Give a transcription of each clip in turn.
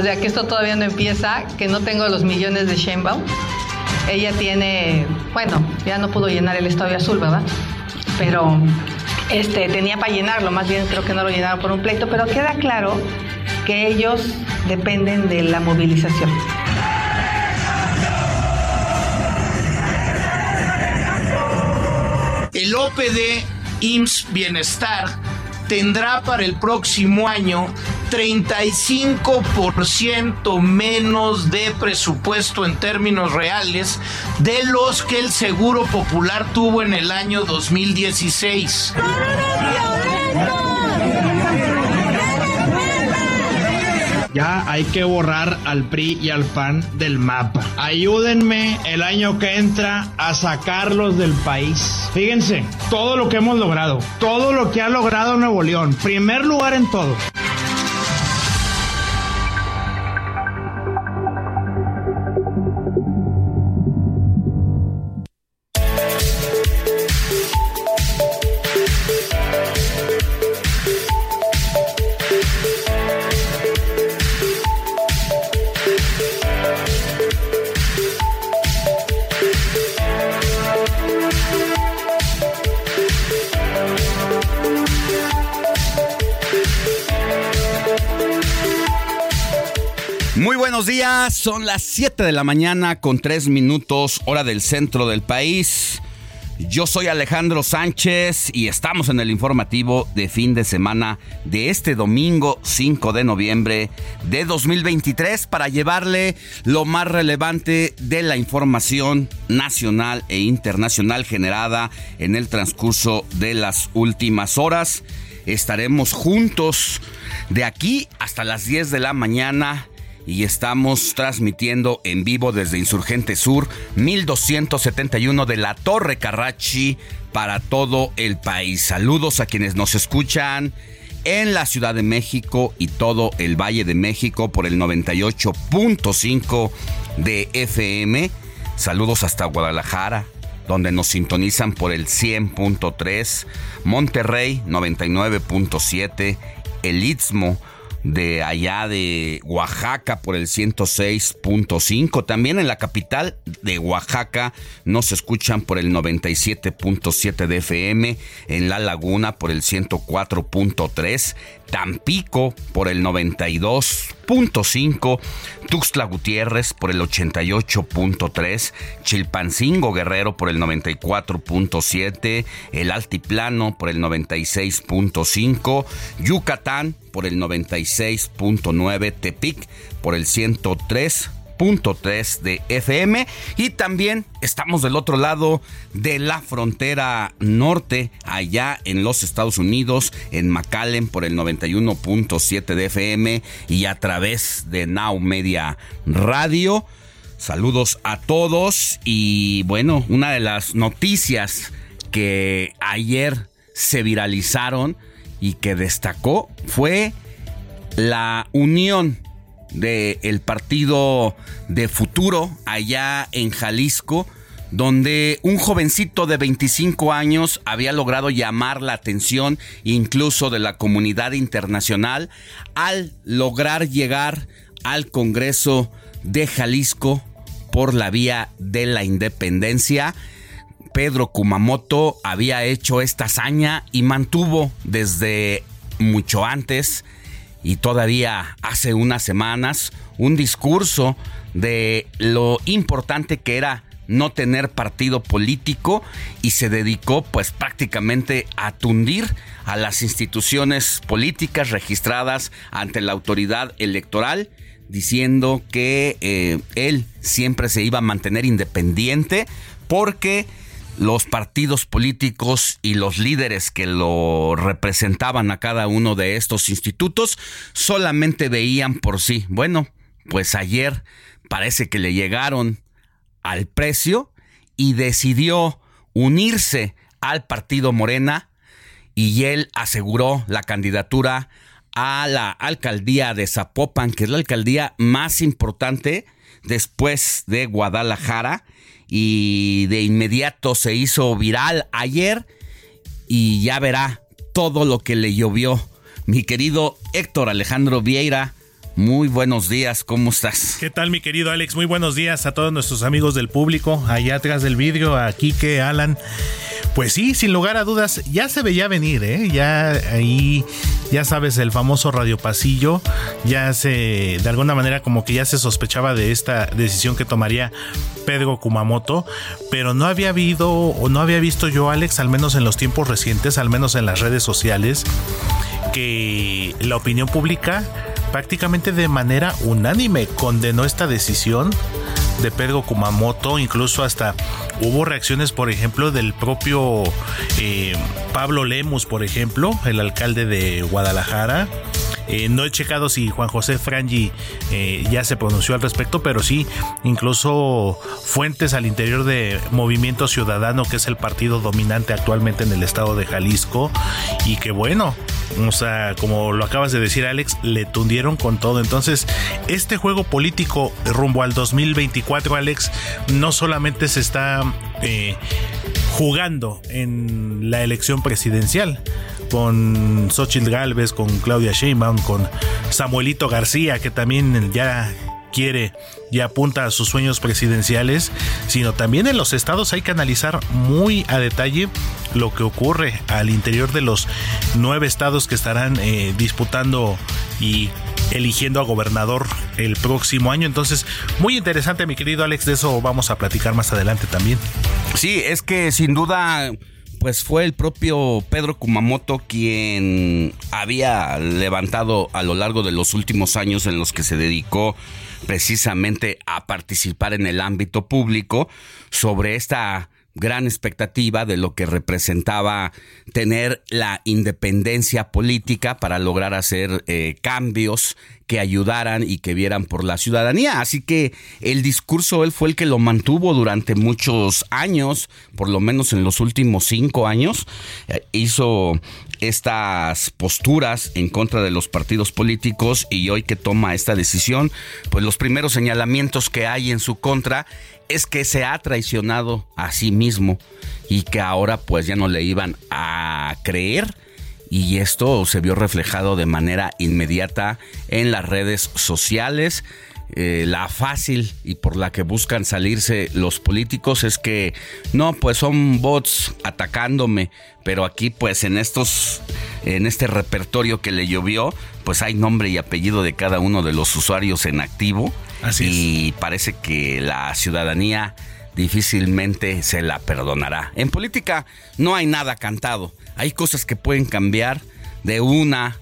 O sea que esto todavía no empieza, que no tengo los millones de Sheinbaum. Ella tiene, bueno, ya no pudo llenar el estadio azul, ¿verdad? Pero este, tenía para llenarlo, más bien creo que no lo llenaron por un pleito, pero queda claro que ellos dependen de la movilización. El OPD IMSS Bienestar tendrá para el próximo año 35% menos de presupuesto en términos reales de los que el Seguro Popular tuvo en el año 2016. Ya hay que borrar al PRI y al PAN del mapa. Ayúdenme el año que entra a sacarlos del país. Fíjense, todo lo que hemos logrado, todo lo que ha logrado Nuevo León, primer lugar en todo. Días, son las 7 de la mañana con 3 minutos hora del centro del país. Yo soy Alejandro Sánchez y estamos en el informativo de fin de semana de este domingo 5 de noviembre de 2023 para llevarle lo más relevante de la información nacional e internacional generada en el transcurso de las últimas horas. Estaremos juntos de aquí hasta las 10 de la mañana y estamos transmitiendo en vivo desde Insurgente Sur 1271 de la Torre Carrachi para todo el país. Saludos a quienes nos escuchan en la Ciudad de México y todo el Valle de México por el 98.5 de FM. Saludos hasta Guadalajara, donde nos sintonizan por el 100.3, Monterrey 99.7, el Istmo de allá de Oaxaca por el 106.5. También en la capital de Oaxaca nos escuchan por el 97.7 de FM. En La Laguna por el 104.3. Tampico por el 92.5, Tuxtla Gutiérrez por el 88.3, Chilpancingo Guerrero por el 94.7, el Altiplano por el 96.5, Yucatán por el 96.9, Tepic por el 103 3 de FM y también estamos del otro lado de la frontera norte, allá en los Estados Unidos, en McAllen por el 91.7 de FM y a través de Now Media Radio. Saludos a todos y bueno, una de las noticias que ayer se viralizaron y que destacó fue la unión del partido de futuro allá en Jalisco, donde un jovencito de 25 años había logrado llamar la atención incluso de la comunidad internacional al lograr llegar al Congreso de Jalisco por la vía de la independencia. Pedro Kumamoto había hecho esta hazaña y mantuvo desde mucho antes y todavía hace unas semanas un discurso de lo importante que era no tener partido político y se dedicó pues prácticamente a tundir a las instituciones políticas registradas ante la autoridad electoral diciendo que eh, él siempre se iba a mantener independiente porque los partidos políticos y los líderes que lo representaban a cada uno de estos institutos solamente veían por sí. Bueno, pues ayer parece que le llegaron al precio y decidió unirse al partido Morena y él aseguró la candidatura a la alcaldía de Zapopan, que es la alcaldía más importante después de Guadalajara y de inmediato se hizo viral ayer y ya verá todo lo que le llovió. Mi querido Héctor Alejandro Vieira, muy buenos días, ¿cómo estás? ¿Qué tal, mi querido Alex? Muy buenos días a todos nuestros amigos del público, allá atrás del vidrio, a Kike, Alan. Pues sí, sin lugar a dudas, ya se veía venir, ¿eh? Ya ahí, ya sabes, el famoso radio pasillo, ya se, de alguna manera como que ya se sospechaba de esta decisión que tomaría Pedro Kumamoto, pero no había habido, o no había visto yo, Alex, al menos en los tiempos recientes, al menos en las redes sociales, que la opinión pública prácticamente de manera unánime condenó esta decisión de Pedro Kumamoto, incluso hasta hubo reacciones, por ejemplo, del propio eh, Pablo Lemus, por ejemplo, el alcalde de Guadalajara. Eh, no he checado si Juan José Frangi eh, ya se pronunció al respecto, pero sí, incluso fuentes al interior de Movimiento Ciudadano, que es el partido dominante actualmente en el estado de Jalisco, y que bueno, o sea, como lo acabas de decir Alex, le tundieron con todo. Entonces, este juego político rumbo al 2024, Alex, no solamente se está eh, jugando en la elección presidencial con Xochitl Galvez, con Claudia Sheinbaum, con Samuelito García, que también ya quiere y apunta a sus sueños presidenciales, sino también en los estados hay que analizar muy a detalle lo que ocurre al interior de los nueve estados que estarán eh, disputando y eligiendo a gobernador el próximo año. Entonces, muy interesante, mi querido Alex, de eso vamos a platicar más adelante también. Sí, es que sin duda pues fue el propio Pedro Kumamoto quien había levantado a lo largo de los últimos años en los que se dedicó precisamente a participar en el ámbito público sobre esta gran expectativa de lo que representaba tener la independencia política para lograr hacer eh, cambios que ayudaran y que vieran por la ciudadanía. Así que el discurso él fue el que lo mantuvo durante muchos años, por lo menos en los últimos cinco años. Eh, hizo estas posturas en contra de los partidos políticos y hoy que toma esta decisión, pues los primeros señalamientos que hay en su contra es que se ha traicionado a sí mismo y que ahora pues ya no le iban a creer y esto se vio reflejado de manera inmediata en las redes sociales. Eh, la fácil y por la que buscan salirse los políticos es que no, pues son bots atacándome, pero aquí pues en estos, en este repertorio que le llovió, pues hay nombre y apellido de cada uno de los usuarios en activo. Y parece que la ciudadanía difícilmente se la perdonará. En política no hay nada cantado, hay cosas que pueden cambiar de una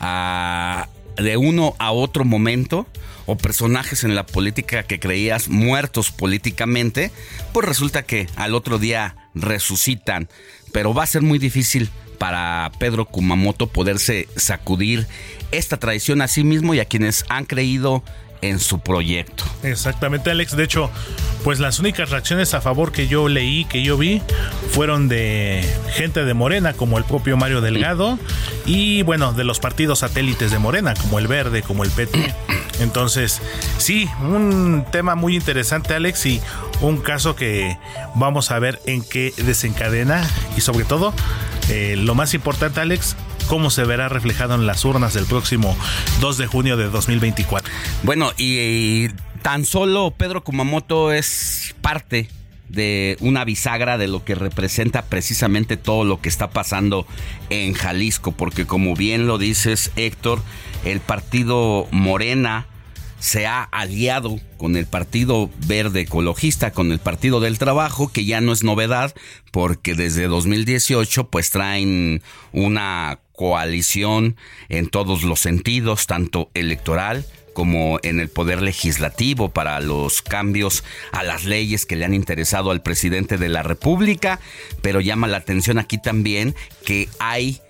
a de uno a otro momento o personajes en la política que creías muertos políticamente, pues resulta que al otro día resucitan, pero va a ser muy difícil para Pedro Kumamoto poderse sacudir esta tradición a sí mismo y a quienes han creído en su proyecto. Exactamente, Alex. De hecho, pues las únicas reacciones a favor que yo leí, que yo vi, fueron de gente de Morena, como el propio Mario Delgado, y bueno, de los partidos satélites de Morena, como el Verde, como el PT. Entonces, sí, un tema muy interesante, Alex, y un caso que vamos a ver en qué desencadena y sobre todo, eh, lo más importante, Alex, cómo se verá reflejado en las urnas del próximo 2 de junio de 2024. Bueno, y, tan solo Pedro Kumamoto es parte de una bisagra de lo que representa precisamente todo lo que está pasando en Jalisco, porque como bien lo dices Héctor, el partido Morena se ha aliado con el Partido Verde Ecologista, con el Partido del Trabajo, que ya no es novedad, porque desde 2018 pues traen una coalición en todos los sentidos, tanto electoral como en el poder legislativo para los cambios a las leyes que le han interesado al presidente de la República, pero llama la atención aquí también que hay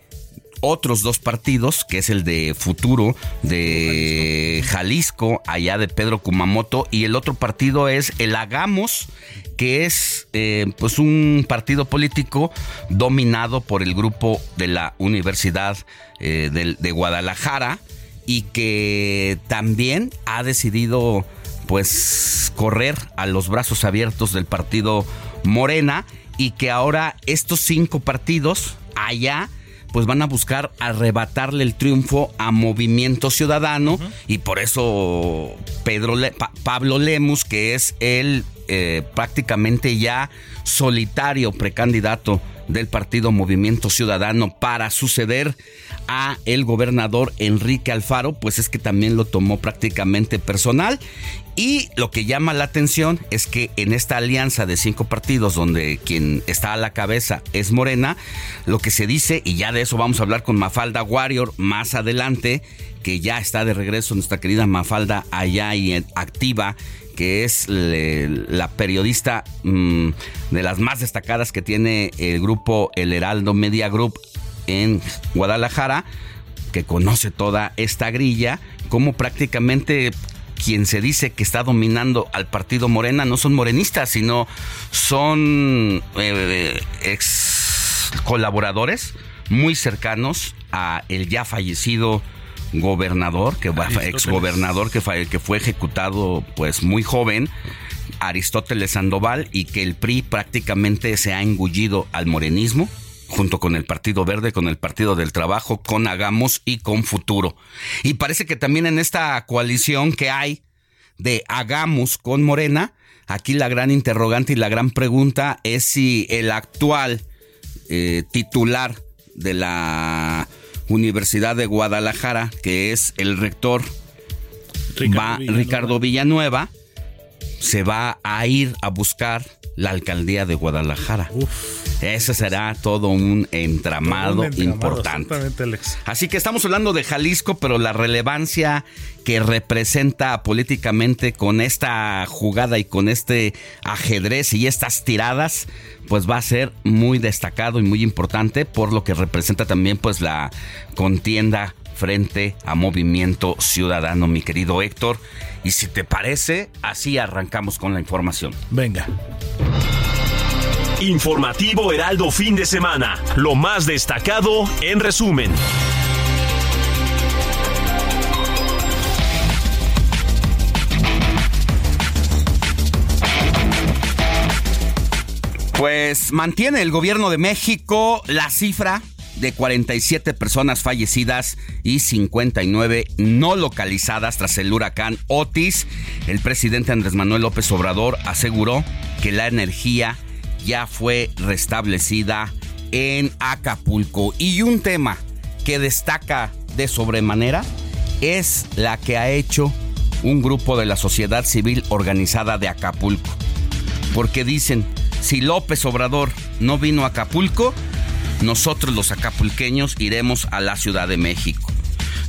otros dos partidos, que es el de Futuro de Jalisco, allá de Pedro Kumamoto, y el otro partido es el Hagamos, que es eh, pues un partido político dominado por el grupo de la Universidad eh, de, Guadalajara y que también ha decidido pues correr a los brazos abiertos del partido Morena y que ahora estos cinco partidos allá pues van a buscar arrebatarle el triunfo a Movimiento Ciudadano y por eso Pedro Pablo Lemus, que es el eh, prácticamente ya solitario precandidato del partido Movimiento Ciudadano para suceder a el gobernador Enrique Alfaro, pues es que también lo tomó prácticamente personal. Y lo que llama la atención es que en esta alianza de cinco partidos, donde quien está a la cabeza es Morena, lo que se dice, y ya de eso vamos a hablar con Mafalda Warrior más adelante, que ya está de regreso nuestra querida Mafalda allá y activa que es la periodista mm, de las más destacadas que tiene el grupo El Heraldo Media Group en Guadalajara, que conoce toda esta grilla, como prácticamente quien se dice que está dominando al partido Morena no son morenistas, sino son eh, ex colaboradores muy cercanos a el ya fallecido gobernador, que ex gobernador que fue, que fue ejecutado pues muy joven, Aristóteles Sandoval, y que el PRI prácticamente se ha engullido al morenismo junto con el Partido Verde, con el Partido del Trabajo, con Hagamos y con Futuro. Y parece que también en esta coalición que hay de Hagamos con Morena, aquí la gran interrogante y la gran pregunta es si el actual eh, titular de la Universidad de Guadalajara, que es el rector Ricardo, Villanueva. se va a ir a buscar la alcaldía de Guadalajara. Ese será todo un entramado, importante. Así que estamos hablando de Jalisco, pero la relevancia que representa políticamente con esta jugada y con este ajedrez y estas tiradas, pues va a ser muy destacado y muy importante por lo que representa también pues la contienda frente a Movimiento Ciudadano, mi querido Héctor. Y si te parece, así arrancamos con la información. Venga. Informativo Heraldo fin de semana. Lo más destacado en resumen. Pues mantiene el gobierno de México la cifra de 47 personas fallecidas y 59 no localizadas tras el huracán Otis. El presidente Andrés Manuel López Obrador aseguró que la energía ya fue restablecida en Acapulco. Y un tema que destaca de sobremanera es la que ha hecho un grupo de la sociedad civil organizada de Acapulco. Porque dicen, si López Obrador no vino a Acapulco, nosotros los acapulqueños iremos a la Ciudad de México.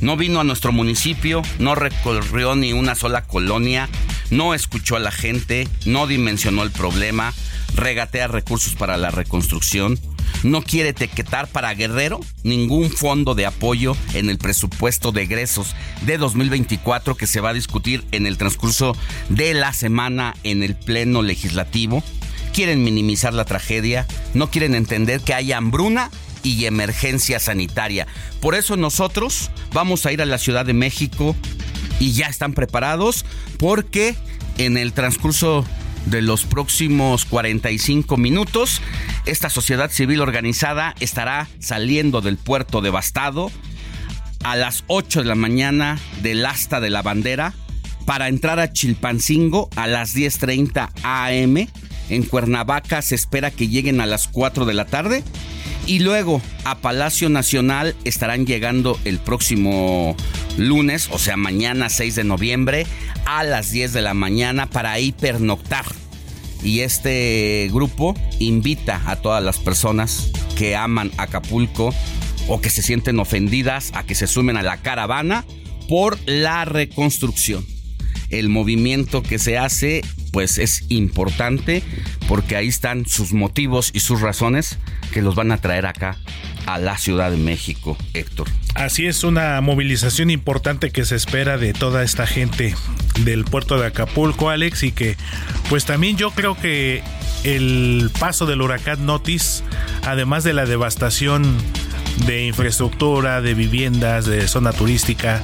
No vino a nuestro municipio, no recorrió ni una sola colonia, no escuchó a la gente, no dimensionó el problema, regatea recursos para la reconstrucción, no quiere etiquetar para Guerrero ningún fondo de apoyo en el presupuesto de egresos de 2024 que se va a discutir en el transcurso de la semana en el Pleno Legislativo. Quieren minimizar la tragedia, no quieren entender que hay hambruna y emergencia sanitaria. Por eso nosotros vamos a ir a la Ciudad de México y ya están preparados porque en el transcurso de los próximos 45 minutos, esta sociedad civil organizada estará saliendo del puerto devastado a las 8 de la mañana del asta de la bandera para entrar a Chilpancingo a las 10.30 am. En Cuernavaca se espera que lleguen a las 4 de la tarde y luego a Palacio Nacional estarán llegando el próximo lunes, o sea, mañana 6 de noviembre, a las 10 de la mañana para pernoctar. Y este grupo invita a todas las personas que aman Acapulco o que se sienten ofendidas a que se sumen a la caravana por la reconstrucción. El movimiento que se hace pues es importante porque ahí están sus motivos y sus razones que los van a traer acá a la Ciudad de México, Héctor. Así es, una movilización importante que se espera de toda esta gente del puerto de Acapulco, Alex, y que pues también yo creo que el paso del huracán Notis, además de la devastación de infraestructura, de viviendas, de zona turística,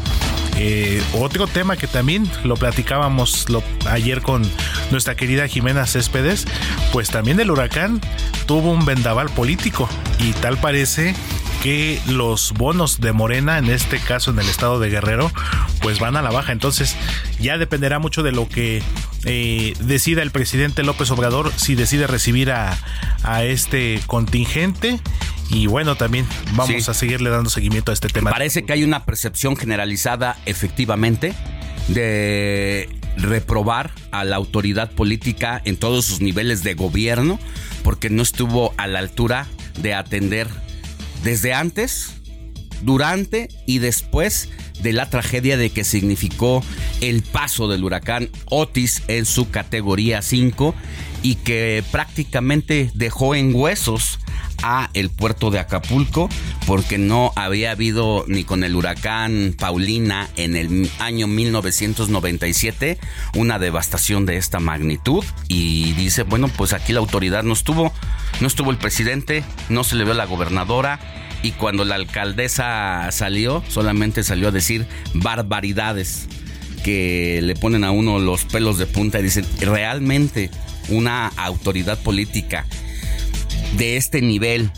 eh, otro tema que también lo platicábamos ayer con nuestra querida Jimena Céspedes, pues también el huracán tuvo un vendaval político y tal parece que los bonos de Morena, en este caso en el estado de Guerrero, pues van a la baja. Entonces ya dependerá mucho de lo que eh, decida el presidente López Obrador si decide recibir a, a este contingente y bueno, también vamos a seguirle dando seguimiento a este tema. Parece que hay una percepción generalizada, efectivamente, de reprobar a la autoridad política en todos sus niveles de gobierno, porque no estuvo a la altura de atender desde antes, durante y después de la tragedia de que significó el paso del huracán Otis en su categoría 5 y que prácticamente dejó en huesos a el puerto de Acapulco porque no había habido ni con el huracán Paulina en el año 1997 una devastación de esta magnitud. Y dice, bueno, pues aquí la autoridad no estuvo, no estuvo el presidente, no se le vio la gobernadora. Y cuando la alcaldesa salió, solamente salió a decir barbaridades que le ponen a uno los pelos de punta y dicen, realmente una autoridad política de este nivel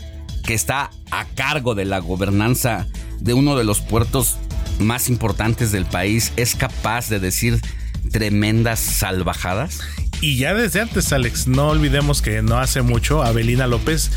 que está a cargo de la gobernanza de uno de los puertos más importantes del país es capaz de decir tremendas salvajadas? Y ya desde antes, Alex, no olvidemos que no hace mucho, Abelina López,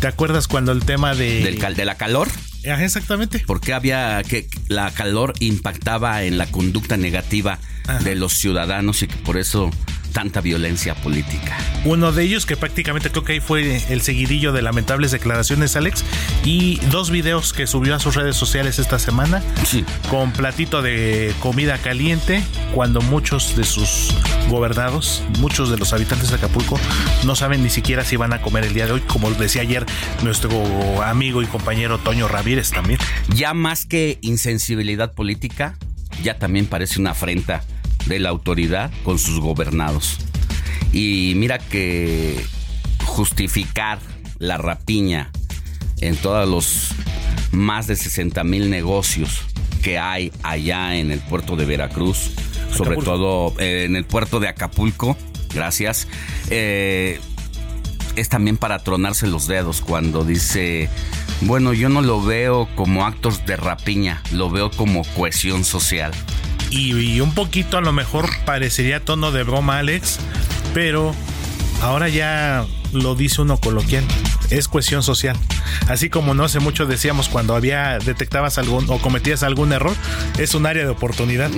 ¿te acuerdas cuando el tema de... Del de la calor? exactamente. Porque había que la calor impactaba en la conducta negativa de los ciudadanos y que por eso tanta violencia política. Uno de ellos que prácticamente creo que ahí fue el seguidillo de lamentables declaraciones, Alex, y dos videos que subió a sus redes sociales esta semana, sí. con platito de comida caliente, cuando muchos de sus gobernados, muchos de los habitantes de Acapulco, no saben ni siquiera si van a comer el día de hoy, como decía ayer nuestro amigo y compañero Toño Ramírez también. Ya más que insensibilidad política, ya también parece una afrenta de la autoridad con sus gobernados. Y mira que justificar la rapiña en todos los más de 60 mil negocios que hay allá en el puerto de Veracruz, sobre todo eh, en el puerto de Acapulco, gracias, eh, es también para tronarse los dedos cuando dice, bueno, yo no lo veo como actos de rapiña, lo veo como cohesión social y, un poquito a lo mejor parecería tono de broma, Alex, pero ahora ya lo dice uno coloquial, es cuestión social. Así como no hace mucho decíamos cuando había detectabas algún o cometías algún error, es un área de oportunidad.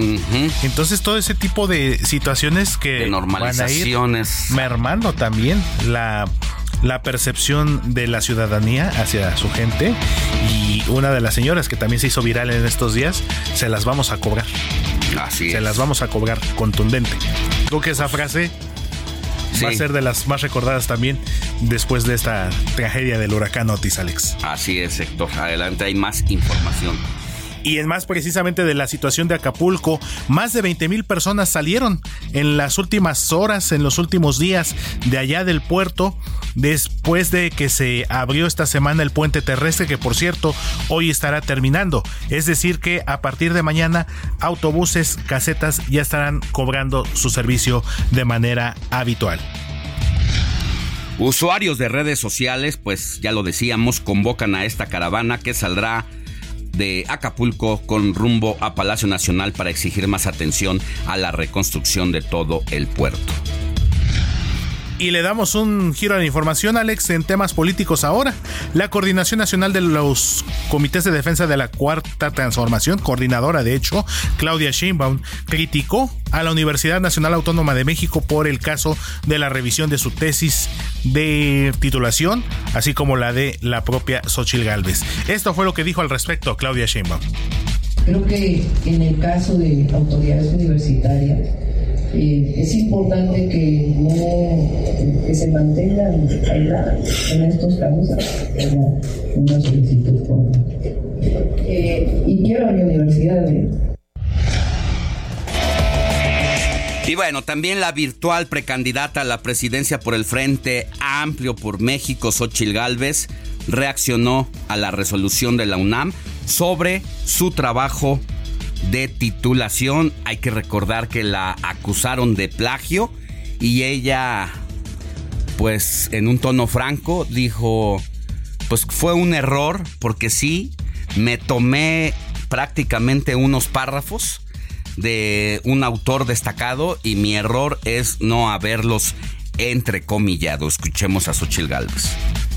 Entonces todo ese tipo de situaciones que de normalizaciones van a ir mermando también la la percepción de la ciudadanía hacia su gente y una de las señoras que también se hizo viral en estos días, se las vamos a cobrar. Así Se las vamos a cobrar contundente. Creo que esa frase va a ser de las más recordadas también después de esta tragedia del huracán Otis, Alex. Así es, Héctor. Adelante, hay más información. Y en más precisamente de la situación de Acapulco, más de 20 mil personas salieron en las últimas horas, en los últimos días de allá del puerto, después de que se abrió esta semana el puente terrestre, que por cierto hoy estará terminando. Es decir, que a partir de mañana autobuses, casetas ya estarán cobrando su servicio de manera habitual. Usuarios de redes sociales, pues ya lo decíamos, convocan a esta caravana que saldrá de Acapulco con rumbo a Palacio Nacional para exigir más atención a la reconstrucción de todo el puerto. Y le damos un giro a la información, Alex, en temas políticos ahora. La Coordinación Nacional de los Comités de Defensa de la Cuarta Transformación, coordinadora de hecho, Claudia Sheinbaum, criticó a la Universidad Nacional Autónoma de México por el caso de la revisión de su tesis de titulación, así como la de la propia Xochil Gálvez. Esto fue lo que dijo al respecto Claudia Sheinbaum. Creo que en el caso de autoridades universitarias, eh, es importante que no que se mantengan en estos casos una solicitud eh, y quiero a mi universidad ¿eh? Y bueno, también la virtual precandidata a la presidencia por el Frente Amplio por México, Xochil Gálvez, reaccionó a la resolución de la UNAM sobre su trabajo de titulación. Hay que recordar que la acusaron de plagio y ella, pues en un tono franco, dijo, pues fue un error porque sí, me tomé prácticamente unos párrafos de un autor destacado y mi error es no haberlos entrecomillado. Escuchemos a Xochil Gálvez.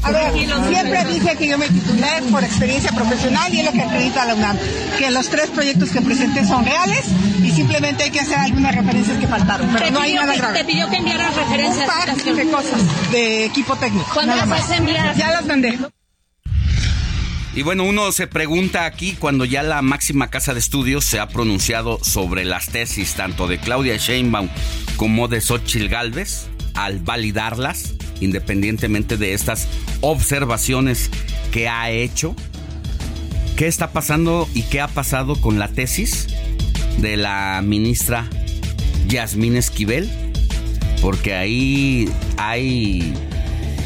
A ver, siempre dije que yo me titulé por experiencia profesional y es lo que acredita la UNAM, que los tres proyectos que presenté son reales y simplemente hay que hacer algunas referencias que faltaron, pero no hay nada grave. Te pidió que enviaras referencias. Un de cosas de equipo técnico. ¿Cuándo las vas a enviar? Ya las mandé. Y bueno, uno se pregunta aquí cuando ya la máxima casa de estudios se ha pronunciado sobre las tesis tanto de Claudia Sheinbaum como de Xochitl Galvez al validarlas independientemente de estas observaciones que ha hecho. ¿Qué está pasando y qué ha pasado con la tesis de la ministra Yasmín Esquivel? Porque ahí hay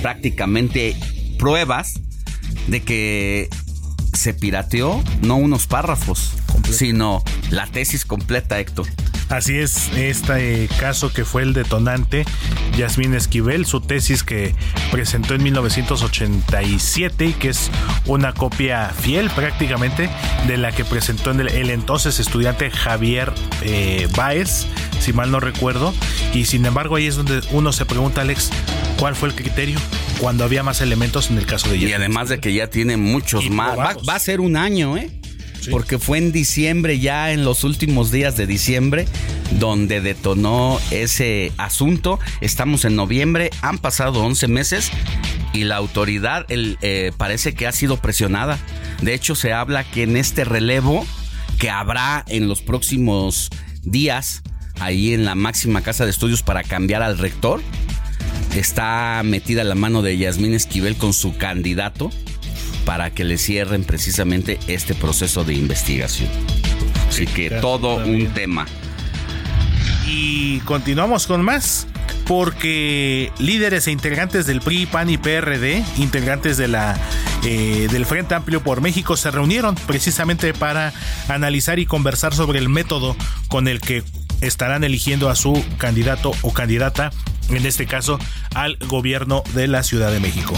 prácticamente pruebas de que se pirateó no unos párrafos, sino la tesis completa, Héctor. Así es, este caso que fue el detonante, Yasmín Esquivel, su tesis que presentó en 1987 y que es una copia fiel prácticamente de la que presentó el, el entonces estudiante Javier eh, Baez, si mal no recuerdo. Y sin embargo ahí es donde uno se pregunta, Alex, ¿cuál fue el criterio? Cuando había más elementos en el caso de Yasmín. Y además de que ya tiene muchos más. va a ser un año, ¿eh? Porque fue en diciembre, ya en los últimos días de diciembre, donde detonó ese asunto. Estamos en noviembre, han pasado 11 meses y la autoridad eh, parece que ha sido presionada. De hecho, se habla que en este relevo que habrá en los próximos días, ahí en la máxima casa de estudios para cambiar al rector, está metida la mano de Yasmín Esquivel con su candidato para que le cierren precisamente este proceso de investigación. Así que todo un tema. Y continuamos con más porque líderes e integrantes del PRI, PAN y PRD, integrantes de la, eh, del Frente Amplio por México, se reunieron precisamente para analizar y conversar sobre el método con el que estarán eligiendo a su candidato o candidata, en este caso al gobierno de la Ciudad de México.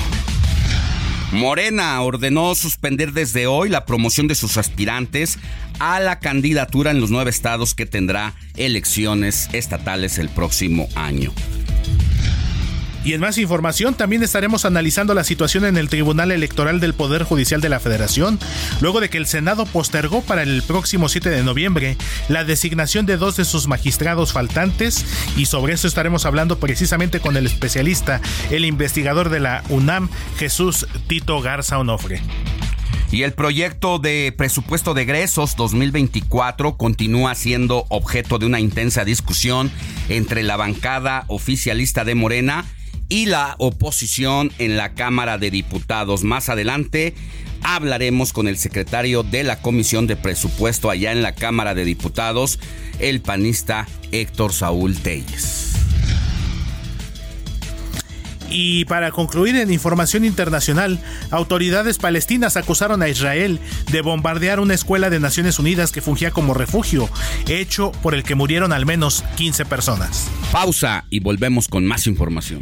Morena ordenó suspender desde hoy la promoción de sus aspirantes a la candidatura en los nueve estados que tendrá elecciones estatales el próximo año. Y en más información, también estaremos analizando la situación en el Tribunal Electoral del Poder Judicial de la Federación, luego de que el Senado postergó para el próximo 7 de noviembre la designación de dos de sus magistrados faltantes, y sobre eso estaremos hablando precisamente con el especialista, el investigador de la UNAM, Jesús Tito Garza Onofre. Y el proyecto de presupuesto de egresos 2024 continúa siendo objeto de una intensa discusión entre la bancada oficialista de Morena y la oposición en la Cámara de Diputados. Más adelante hablaremos con el secretario de la Comisión de Presupuesto allá en la Cámara de Diputados, el panista Héctor Saúl Telles. Y para concluir en información internacional, autoridades palestinas acusaron a Israel de bombardear una escuela de Naciones Unidas que fungía como refugio, hecho por el que murieron al menos 15 personas. Pausa y volvemos con más información.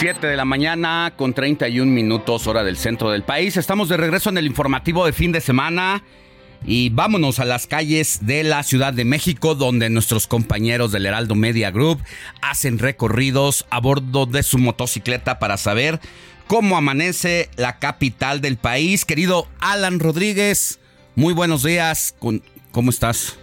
Siete de la mañana con 31 minutos hora del centro del país. Estamos de regreso en el informativo de fin de semana y vámonos a las calles de la Ciudad de México donde nuestros compañeros del Heraldo Media Group hacen recorridos a bordo de su motocicleta para saber cómo amanece la capital del país. Querido Alan Rodríguez, muy buenos días. ¿Cómo estás?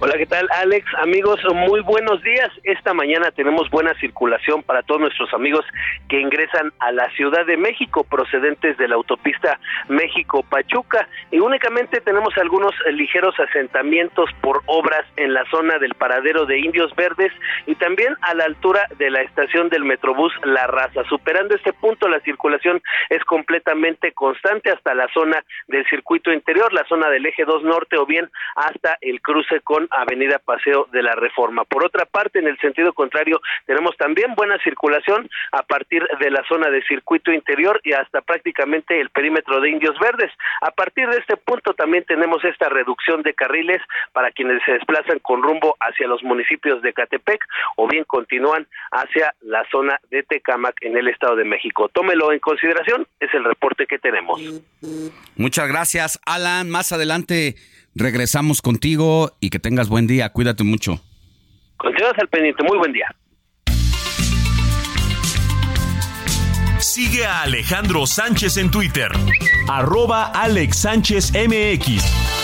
Hola, ¿qué tal Alex? Amigos, muy buenos días. Esta mañana tenemos buena circulación para todos nuestros amigos que ingresan a la Ciudad de México procedentes de la autopista México-Pachuca y únicamente tenemos algunos ligeros asentamientos por obras en la zona del paradero de Indios Verdes y también a la altura de la estación del Metrobús La Raza. Superando este punto, la circulación es completamente constante hasta la zona del circuito interior, la zona del eje 2 norte o bien hasta el cruce con Avenida Paseo de la Reforma. Por otra parte, en el sentido contrario, tenemos también buena circulación a partir de la zona de circuito interior y hasta prácticamente el perímetro de Indios Verdes. A partir de este punto también tenemos esta reducción de carriles para quienes se desplazan con rumbo hacia los municipios de Catepec o bien continúan hacia la zona de Tecamac en el Estado de México. Tómelo en consideración, es el reporte que tenemos. Muchas gracias, Alan. Más adelante Regresamos contigo y que tengas buen día. Cuídate mucho. Continúas al pendiente. Muy buen día. Sigue a Alejandro Sánchez en Twitter. Arroba Alex Sánchez MX.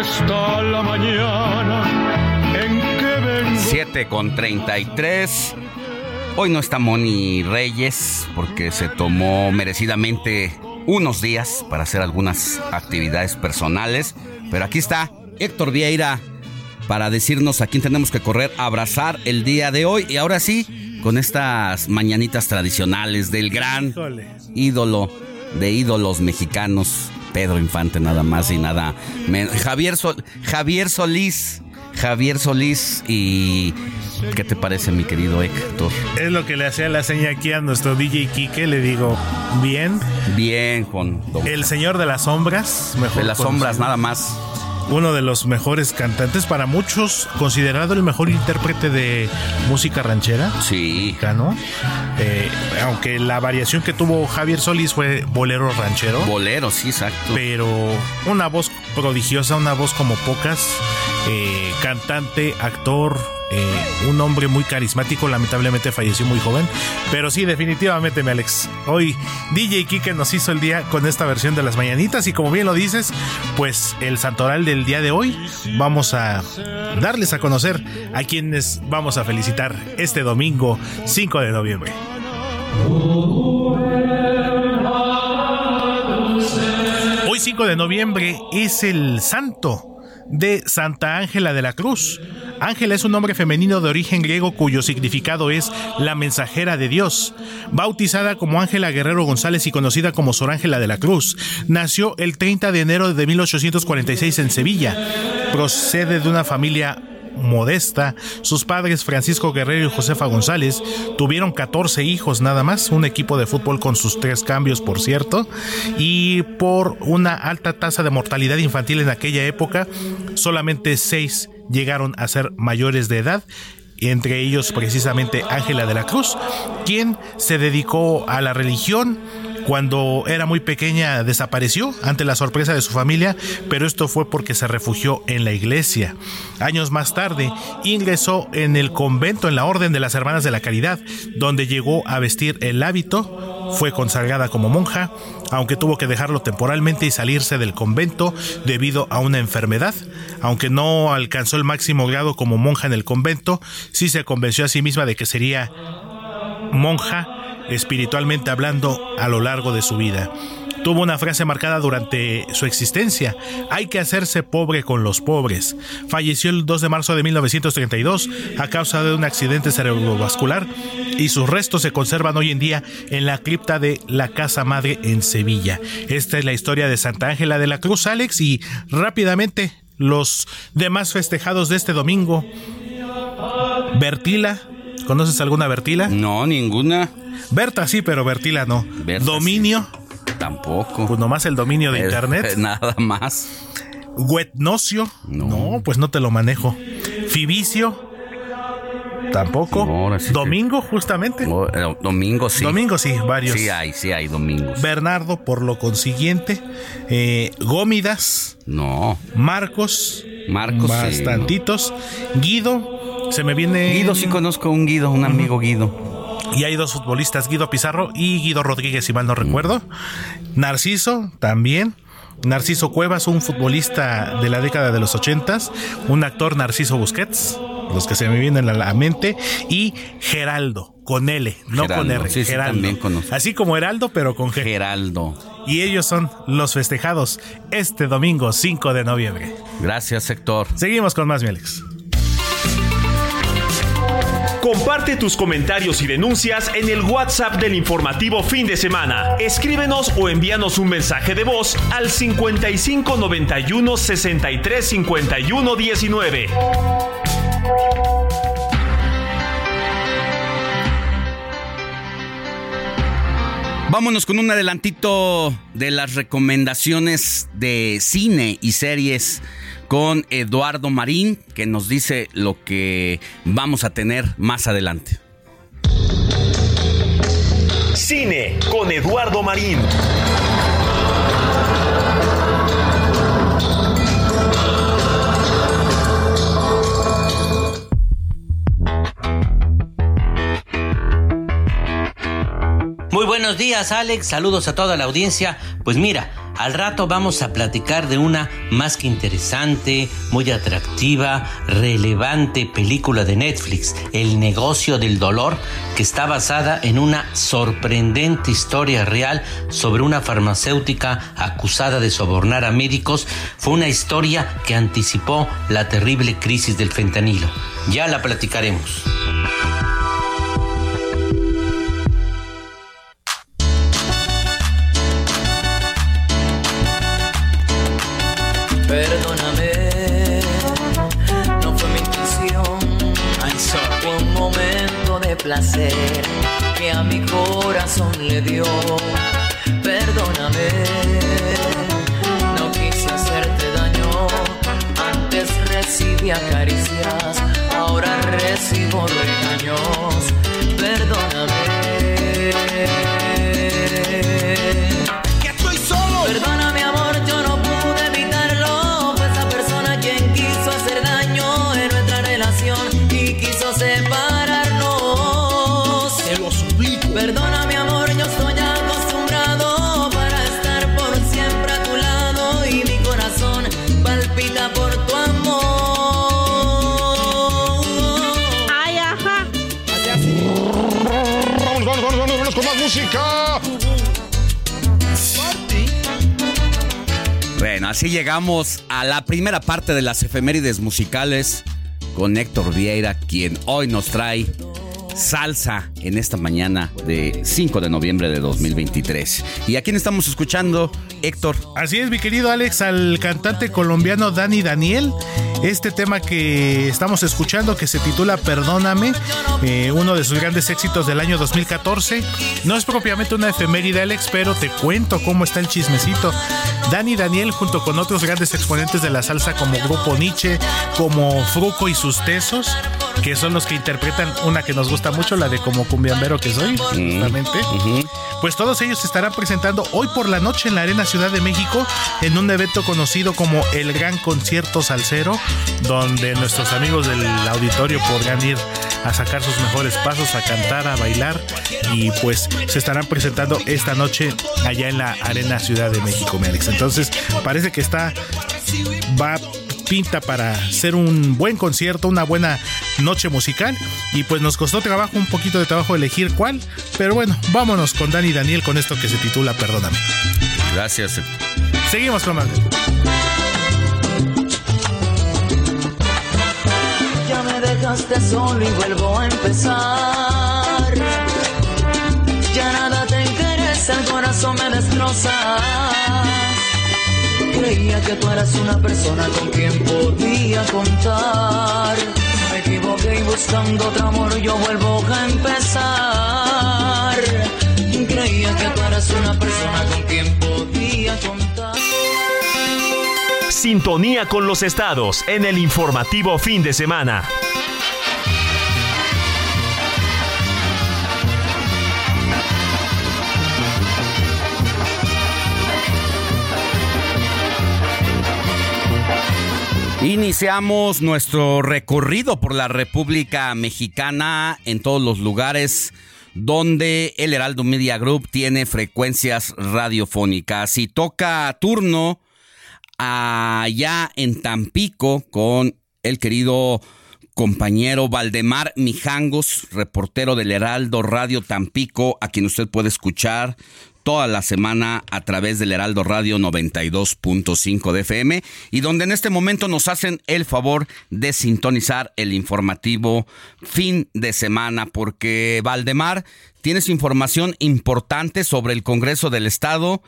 Está la mañana en que vengo. 7 con 33. Hoy no está Moni Reyes porque se tomó merecidamente unos días para hacer algunas actividades personales. Pero aquí está Héctor Vieira para decirnos a quién tenemos que correr, abrazar el día de hoy. Y ahora sí, con estas mañanitas tradicionales del gran ídolo de ídolos mexicanos, Pedro Infante, nada más y nada menos. Javier, Javier Solís. Javier Solís y ¿qué te parece mi querido Héctor? Es lo que le hacía la seña aquí a nuestro DJ Kike, le digo, bien. Bien, Juan. El señor de las sombras, mejor. De las sombras, nada más. Uno de los mejores cantantes, para muchos considerado el mejor intérprete de música ranchera. Sí. ¿no? Eh, aunque la variación que tuvo Javier Solís fue bolero ranchero. Bolero, sí, exacto. Pero una voz prodigiosa, una voz como pocas. Eh, cantante, actor, eh, un hombre muy carismático, lamentablemente falleció muy joven. Pero sí, definitivamente, mi Alex. Hoy DJ Kike nos hizo el día con esta versión de las mañanitas. Y como bien lo dices, pues el santoral del día de hoy vamos a darles a conocer a quienes vamos a felicitar este domingo 5 de noviembre. Hoy 5 de noviembre es el santo de Santa Ángela de la Cruz. Ángela es un nombre femenino de origen griego cuyo significado es la mensajera de Dios. Bautizada como Ángela Guerrero González y conocida como Sor Ángela de la Cruz, nació el 30 de enero de 1846 en Sevilla. Procede de una familia modesta. Sus padres, Francisco Guerrero y Josefa González, tuvieron 14 hijos nada más, un equipo de fútbol con sus tres cambios, por cierto, y por una alta tasa de mortalidad infantil en aquella época, solamente seis llegaron a ser mayores de edad entre ellos precisamente Ángela de la Cruz, quien se dedicó a la religión, cuando era muy pequeña desapareció ante la sorpresa de su familia, pero esto fue porque se refugió en la iglesia. Años más tarde ingresó en el convento en la Orden de las Hermanas de la Caridad, donde llegó a vestir el hábito, fue consagrada como monja, aunque tuvo que dejarlo temporalmente y salirse del convento debido a una enfermedad. Aunque no alcanzó el máximo grado como monja en el convento, sí se convenció a sí misma de que sería monja espiritualmente hablando a lo largo de su vida. Tuvo una frase marcada durante su existencia, hay que hacerse pobre con los pobres. Falleció el 2 de marzo de 1932 a causa de un accidente cerebrovascular y sus restos se conservan hoy en día en la cripta de la Casa Madre en Sevilla. Esta es la historia de Santa Ángela de la Cruz, Alex, y rápidamente los demás festejados de este domingo. Bertila, ¿conoces alguna Bertila? No, ninguna. Berta sí, pero Bertila no. Dominio. Tampoco. Pues nomás el dominio de Eh, internet. Nada más. Guetnocio. No. pues no te lo manejo. Fibicio. Tampoco. ahora sí que- Domingo, justamente. Eh, domingo sí. Domingo sí, varios. Sí hay, sí hay domingos. Bernardo, por lo consiguiente. Eh, Gómidas. No. Marcos. Marcos, sí. Bastantitos. Guido. Se me viene. Guido sí conozco un Guido, un amigo Guido. Y hay dos futbolistas, Guido Pizarro y Guido Rodríguez, si mal no recuerdo. Narciso también. Narciso Cuevas, un futbolista de la década de los ochentas. Un actor Narciso Busquets, los que se me vienen a la mente. Y Geraldo, con L, no con Geraldo, R. sí, sí, Geraldo. también. Así como Heraldo, pero con G. Geraldo. Y ellos son los festejados este domingo 5 de noviembre. Gracias, Héctor. Seguimos con más, mi Alex. Comparte tus comentarios y denuncias en el WhatsApp del informativo fin de semana. Escríbenos o envíanos un mensaje de voz al 55 91 63 51 19. Vámonos con un adelantito de las recomendaciones de cine y series con Eduardo Marín, que nos dice lo que vamos a tener más adelante. Cine con Eduardo Marín. Muy buenos días, Alex. Saludos a toda la audiencia. Pues mira, al rato vamos a platicar de una más que interesante, muy atractiva, relevante película de Netflix, El negocio del dolor, que está basada en una sorprendente historia real sobre una farmacéutica acusada de sobornar a médicos. Fue una historia que anticipó la terrible crisis del fentanilo. Ya la platicaremos. Que a mi corazón le dio. Perdóname, no quise hacerte daño. recibí caricias, ahora recibo regaños. Perdóname. Así llegamos a la primera parte de las efemérides musicales con Héctor Vieira, quien hoy nos trae salsa en esta mañana de 5 de noviembre de 2023. ¿Y a quién estamos escuchando, Héctor? Así es, mi querido Alex, al cantante colombiano Dani Daniel. Este tema que estamos escuchando, que se titula Perdóname, eh, uno de sus grandes éxitos del año 2014. No es propiamente una efeméride, Alex, pero te cuento cómo está el chismecito. Dani Daniel, junto con otros grandes exponentes de la salsa como Grupo Nietzsche, como Fruco y sus Tesos, que son los que interpretan una que nos gusta mucho, la de Como Cumbiambero que soy, justamente. Pues todos ellos se estarán presentando hoy por la noche en la Arena Ciudad de México en un evento conocido como el Gran Concierto Salsero, donde nuestros amigos del auditorio podrán ir a sacar sus mejores pasos, a cantar, a bailar y pues se estarán presentando esta noche allá en la Arena Ciudad de México, mi Alex. Entonces parece que está va pinta para ser un buen concierto, una buena noche musical y pues nos costó trabajo, un poquito de trabajo elegir cuál, pero bueno, vámonos con Dani Daniel con esto que se titula Perdóname. Gracias. Seguimos con más. Ya me dejaste solo y vuelvo a empezar. Ya nada te interesa, el corazón me destroza. Creía que tú eras una persona con quien podía contar. Me equivoqué y buscando otro amor yo vuelvo a empezar. Creía que tú eras una persona con quien podía contar. Sintonía con los estados en el informativo fin de semana. Iniciamos nuestro recorrido por la República Mexicana en todos los lugares donde el Heraldo Media Group tiene frecuencias radiofónicas. Y toca turno allá en Tampico con el querido compañero Valdemar Mijangos, reportero del Heraldo Radio Tampico, a quien usted puede escuchar toda la semana a través del Heraldo Radio 92.5 de FM y donde en este momento nos hacen el favor de sintonizar el informativo fin de semana porque Valdemar tienes información importante sobre el Congreso del Estado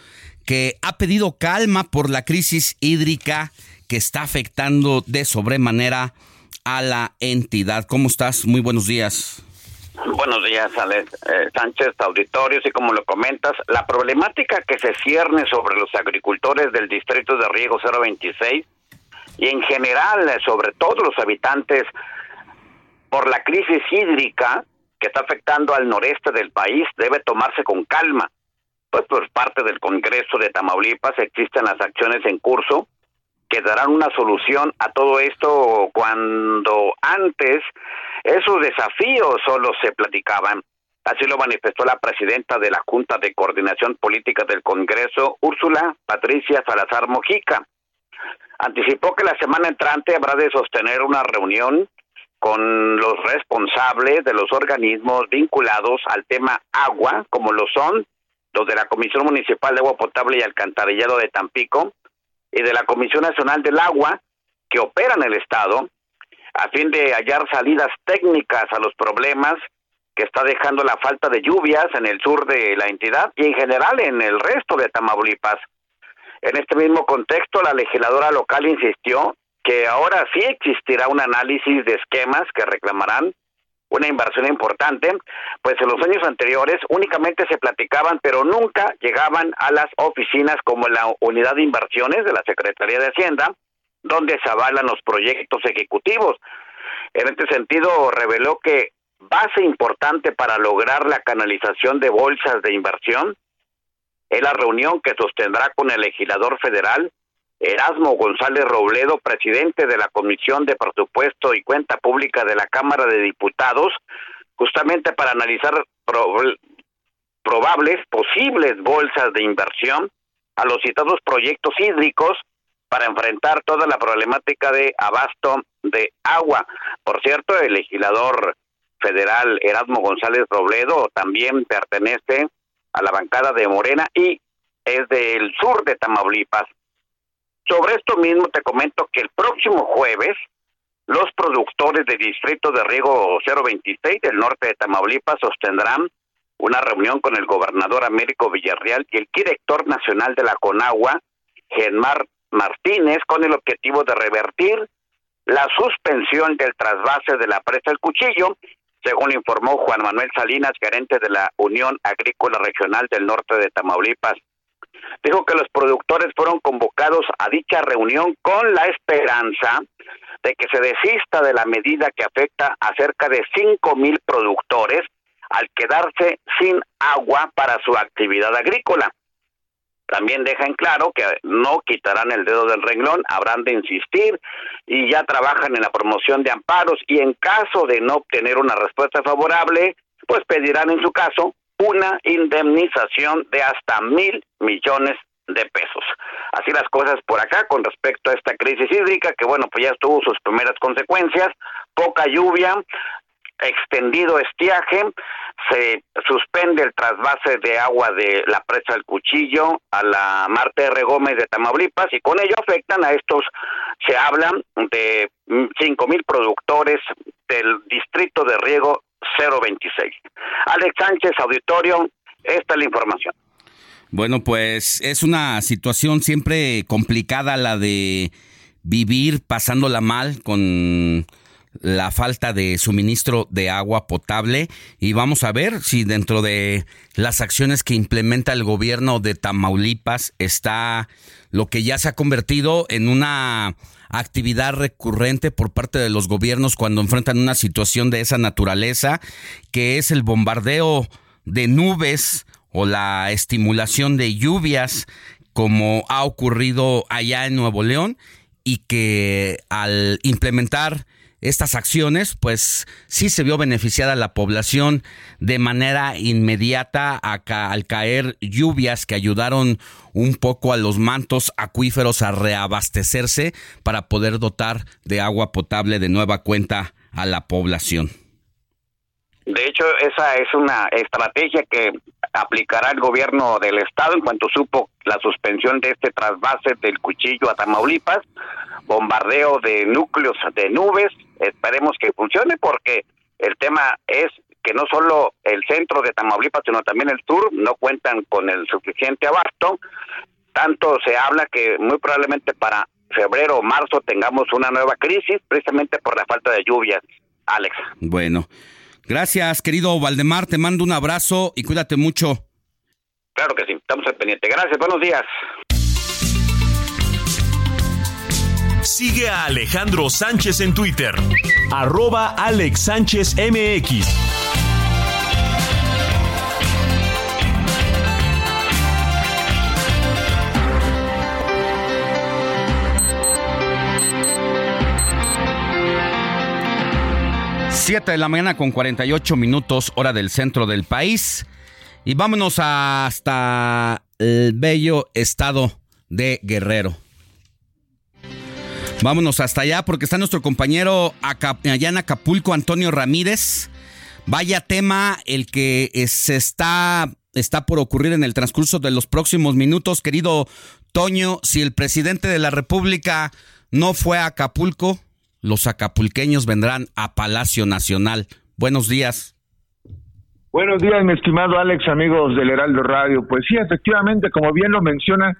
que ha pedido calma por la crisis hídrica que está afectando de sobremanera a la entidad. ¿Cómo estás? Muy buenos días. Buenos días, Alex eh, Sánchez, auditorios, y como lo comentas, la problemática que se cierne sobre los agricultores del distrito de Riego 026 y en general eh, sobre todos los habitantes por la crisis hídrica que está afectando al noreste del país debe tomarse con calma. Pues por parte del Congreso de Tamaulipas existen las acciones en curso que darán una solución a todo esto cuando antes esos desafíos solo se platicaban. Así lo manifestó la presidenta de la Junta de Coordinación Política del Congreso, Úrsula Patricia Salazar Mojica. Anticipó que la semana entrante habrá de sostener una reunión con los responsables de los organismos vinculados al tema agua, como lo son los de la Comisión Municipal de Agua Potable y Alcantarillado de Tampico de la Comisión Nacional del Agua, que opera en el Estado, a fin de hallar salidas técnicas a los problemas que está dejando la falta de lluvias en el sur de la entidad y en general en el resto de Tamaulipas. En este mismo contexto, la legisladora local insistió que ahora sí existirá un análisis de esquemas que reclamarán una inversión importante, pues en los años anteriores únicamente se platicaban, pero nunca llegaban a las oficinas como la unidad de inversiones de la Secretaría de Hacienda, donde se avalan los proyectos ejecutivos. En este sentido, reveló que base importante para lograr la canalización de bolsas de inversión es la reunión que sostendrá con el legislador federal Erasmo González Robledo, presidente de la Comisión de Presupuesto y Cuenta Pública de la Cámara de Diputados, justamente para analizar probables, posibles bolsas de inversión a los citados proyectos hídricos para enfrentar toda la problemática de abasto de agua. Por cierto, el legislador federal Erasmo González Robledo también pertenece a la bancada de Morena y es del sur de Tamaulipas. Sobre esto mismo te comento que el próximo jueves los productores del distrito de riego 026 del norte de Tamaulipas sostendrán una reunión con el gobernador Américo Villarreal y el director nacional de la Conagua, Genmar Martínez, con el objetivo de revertir la suspensión del trasvase de la presa El Cuchillo, según informó Juan Manuel Salinas, gerente de la Unión Agrícola Regional del Norte de Tamaulipas. Dijo que los productores fueron convocados a dicha reunión con la esperanza de que se desista de la medida que afecta a cerca de cinco mil productores al quedarse sin agua para su actividad agrícola. También deja en claro que no quitarán el dedo del renglón, habrán de insistir y ya trabajan en la promoción de amparos y en caso de no obtener una respuesta favorable, pues pedirán en su caso una indemnización de hasta mil millones de pesos. Así las cosas por acá con respecto a esta crisis hídrica que bueno, pues ya tuvo sus primeras consecuencias, poca lluvia, extendido estiaje, se suspende el trasvase de agua de la presa del Cuchillo a la Marte R. Gómez de Tamaulipas y con ello afectan a estos, se hablan de cinco mil productores del distrito de riego 026. Alex Sánchez, auditorio, esta es la información. Bueno, pues es una situación siempre complicada la de vivir pasándola mal con la falta de suministro de agua potable y vamos a ver si dentro de las acciones que implementa el gobierno de Tamaulipas está lo que ya se ha convertido en una actividad recurrente por parte de los gobiernos cuando enfrentan una situación de esa naturaleza, que es el bombardeo de nubes o la estimulación de lluvias como ha ocurrido allá en Nuevo León y que al implementar estas acciones, pues sí se vio beneficiada la población de manera inmediata al caer lluvias que ayudaron un poco a los mantos acuíferos a reabastecerse para poder dotar de agua potable de nueva cuenta a la población. De hecho, esa es una estrategia que aplicará el gobierno del estado en cuanto supo la suspensión de este trasvase del cuchillo a Tamaulipas, bombardeo de núcleos de nubes, esperemos que funcione porque el tema es que no solo el centro de Tamaulipas, sino también el sur no cuentan con el suficiente abasto. Tanto se habla que muy probablemente para febrero o marzo tengamos una nueva crisis, precisamente por la falta de lluvias. Alex. Bueno, gracias, querido Valdemar. Te mando un abrazo y cuídate mucho. Claro que sí, estamos al pendiente. Gracias, buenos días. Sigue a Alejandro Sánchez en Twitter. Arroba Alex Sánchez MX. Siete de la mañana con 48 minutos, hora del centro del país. Y vámonos hasta el bello estado de Guerrero. Vámonos hasta allá porque está nuestro compañero allá en Acapulco, Antonio Ramírez. Vaya tema el que se está, está por ocurrir en el transcurso de los próximos minutos, querido Toño. Si el presidente de la República no fue a Acapulco, los acapulqueños vendrán a Palacio Nacional. Buenos días. Buenos días, mi estimado Alex, amigos del Heraldo Radio. Pues sí, efectivamente, como bien lo menciona,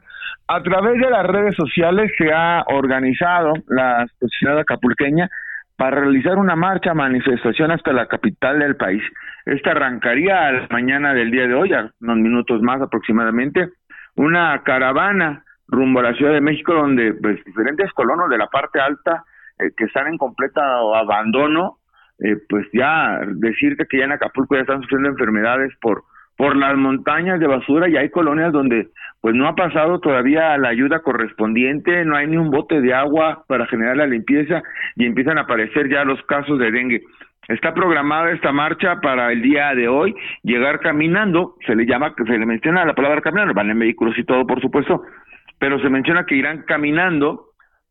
a través de las redes sociales se ha organizado la sociedad acapulqueña para realizar una marcha manifestación hasta la capital del país. Esta arrancaría a la mañana del día de hoy, a unos minutos más aproximadamente, una caravana rumbo a la Ciudad de México, donde pues, diferentes colonos de la parte alta eh, que están en completo abandono, eh, pues ya decirte que ya en Acapulco ya están sufriendo enfermedades por por las montañas de basura y hay colonias donde pues no ha pasado todavía la ayuda correspondiente, no hay ni un bote de agua para generar la limpieza y empiezan a aparecer ya los casos de dengue. Está programada esta marcha para el día de hoy, llegar caminando, se le llama, se le menciona la palabra caminando, van en vehículos y todo, por supuesto, pero se menciona que irán caminando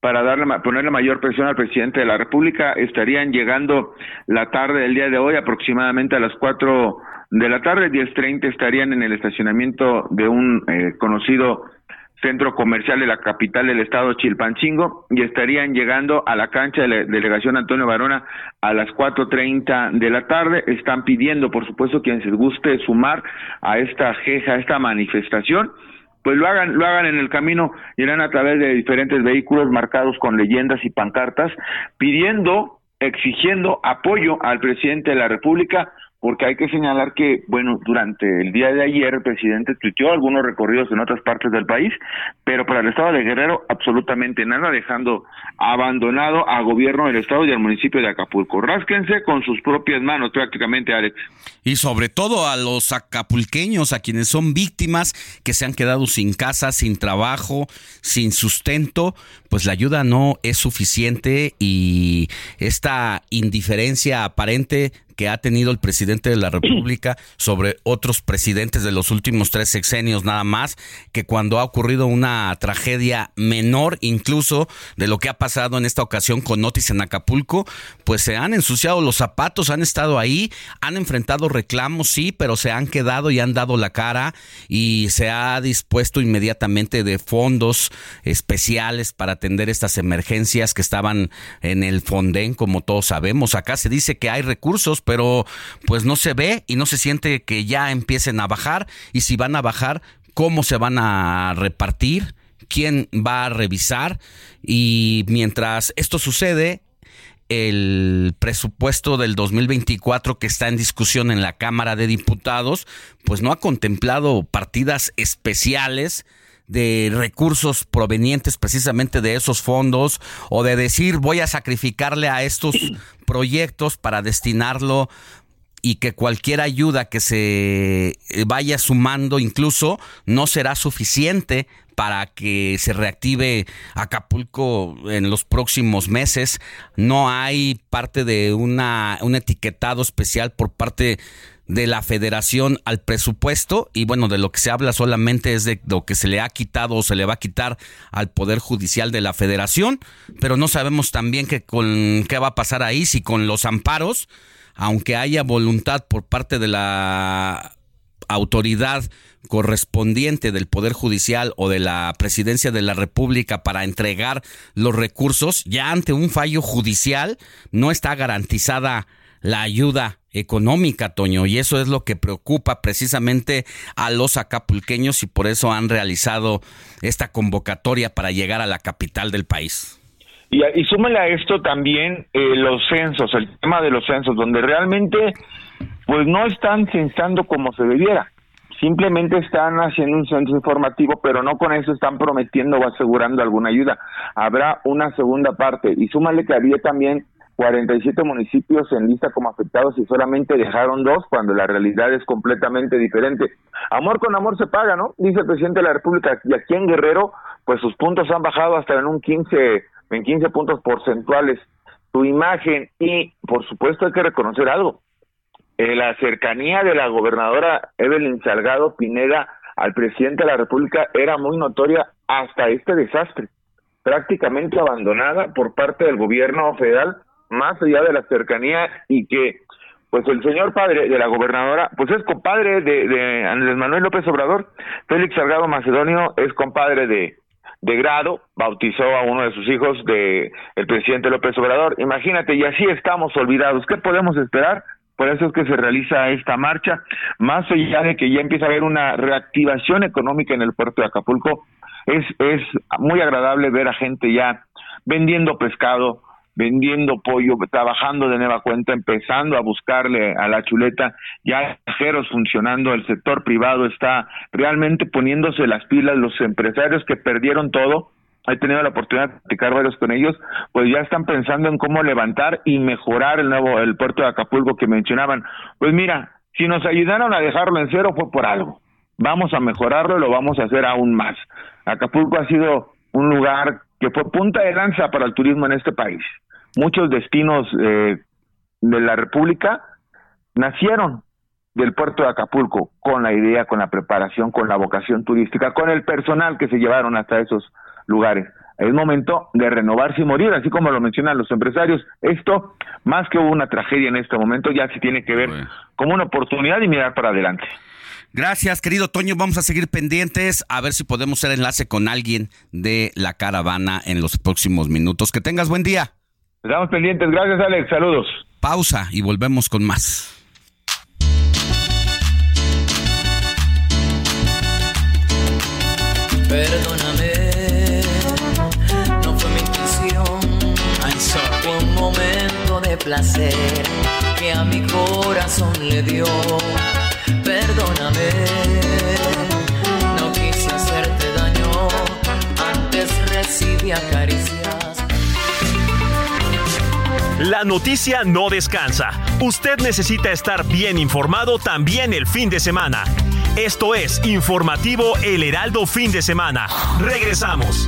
para darle, ponerle mayor presión al presidente de la República. Estarían llegando la tarde del día de hoy, aproximadamente a las cuatro de la tarde, diez treinta, estarían en el estacionamiento de un eh, conocido centro comercial de la capital del estado Chilpancingo y estarían llegando a la cancha de la delegación Antonio Barona a las cuatro treinta de la tarde. Están pidiendo, por supuesto, quien se guste sumar a esta jeja, a esta manifestación pues lo hagan, lo hagan en el camino, irán a través de diferentes vehículos marcados con leyendas y pancartas, pidiendo, exigiendo apoyo al presidente de la República porque hay que señalar que, bueno, durante el día de ayer el presidente tuiteó algunos recorridos en otras partes del país, pero para el estado de Guerrero absolutamente nada, dejando abandonado a gobierno del estado y al municipio de Acapulco. Rásquense con sus propias manos prácticamente, Alex. Y sobre todo a los acapulqueños, a quienes son víctimas, que se han quedado sin casa, sin trabajo, sin sustento, pues la ayuda no es suficiente y esta indiferencia aparente que ha tenido el presidente de la República sobre otros presidentes de los últimos tres sexenios nada más, que cuando ha ocurrido una tragedia menor incluso de lo que ha pasado en esta ocasión con Notis en Acapulco, pues se han ensuciado los zapatos, han estado ahí, han enfrentado reclamos, sí, pero se han quedado y han dado la cara y se ha dispuesto inmediatamente de fondos especiales para atender estas emergencias que estaban en el Fonden, como todos sabemos. Acá se dice que hay recursos, pero pues no se ve y no se siente que ya empiecen a bajar. Y si van a bajar, cómo se van a repartir, quién va a revisar y mientras esto sucede, el presupuesto del 2024 que está en discusión en la Cámara de Diputados, pues no ha contemplado partidas especiales de recursos provenientes precisamente de esos fondos o de decir voy a sacrificarle a estos proyectos para destinarlo y que cualquier ayuda que se vaya sumando incluso no será suficiente para que se reactive Acapulco en los próximos meses. No hay parte de una, un etiquetado especial por parte de la federación al presupuesto y bueno, de lo que se habla solamente es de lo que se le ha quitado o se le va a quitar al Poder Judicial de la federación, pero no sabemos también que con qué va a pasar ahí, si con los amparos, aunque haya voluntad por parte de la autoridad correspondiente del Poder Judicial o de la Presidencia de la República para entregar los recursos, ya ante un fallo judicial no está garantizada la ayuda económica, Toño, y eso es lo que preocupa precisamente a los acapulqueños y por eso han realizado esta convocatoria para llegar a la capital del país. Y, y súmale a esto también eh, los censos, el tema de los censos, donde realmente pues no están censando como se debiera. Simplemente están haciendo un censo informativo, pero no con eso están prometiendo o asegurando alguna ayuda. Habrá una segunda parte. Y súmale que había también 47 municipios en lista como afectados y solamente dejaron dos cuando la realidad es completamente diferente. Amor con amor se paga, ¿no? Dice el presidente de la República y aquí en Guerrero, pues sus puntos han bajado hasta en un 15, en 15 puntos porcentuales. Su imagen y, por supuesto, hay que reconocer algo. La cercanía de la gobernadora Evelyn Salgado Pineda al presidente de la República era muy notoria hasta este desastre, prácticamente abandonada por parte del gobierno federal más allá de la cercanía y que pues el señor padre de la gobernadora, pues es compadre de, de Andrés Manuel López Obrador, Félix Salgado Macedonio es compadre de, de grado, bautizó a uno de sus hijos de el presidente López Obrador. Imagínate, y así estamos olvidados. ¿Qué podemos esperar? Por eso es que se realiza esta marcha, más allá de que ya empieza a haber una reactivación económica en el puerto de Acapulco, es, es muy agradable ver a gente ya vendiendo pescado, vendiendo pollo, trabajando de nueva cuenta, empezando a buscarle a la chuleta, ya cajeros funcionando, el sector privado está realmente poniéndose las pilas, los empresarios que perdieron todo, he tenido la oportunidad de platicar varios con ellos, pues ya están pensando en cómo levantar y mejorar el nuevo el puerto de Acapulco que mencionaban. Pues mira, si nos ayudaron a dejarlo en cero fue por algo. Vamos a mejorarlo lo vamos a hacer aún más. Acapulco ha sido un lugar que fue punta de lanza para el turismo en este país. Muchos destinos eh, de la República nacieron del puerto de Acapulco con la idea, con la preparación, con la vocación turística, con el personal que se llevaron hasta esos lugares. Es momento de renovarse y morir, así como lo mencionan los empresarios. Esto, más que una tragedia en este momento, ya se tiene que ver como una oportunidad y mirar para adelante. Gracias, querido Toño. Vamos a seguir pendientes a ver si podemos hacer enlace con alguien de la caravana en los próximos minutos. Que tengas buen día. Estamos pendientes. Gracias, Alex. Saludos. Pausa y volvemos con más. Perdóname, no fue mi intención. Fue un momento de placer que a mi corazón le dio. Perdóname, no quise hacerte daño. Antes recibí caricias. La noticia no descansa. Usted necesita estar bien informado también el fin de semana. Esto es Informativo El Heraldo Fin de Semana. Regresamos.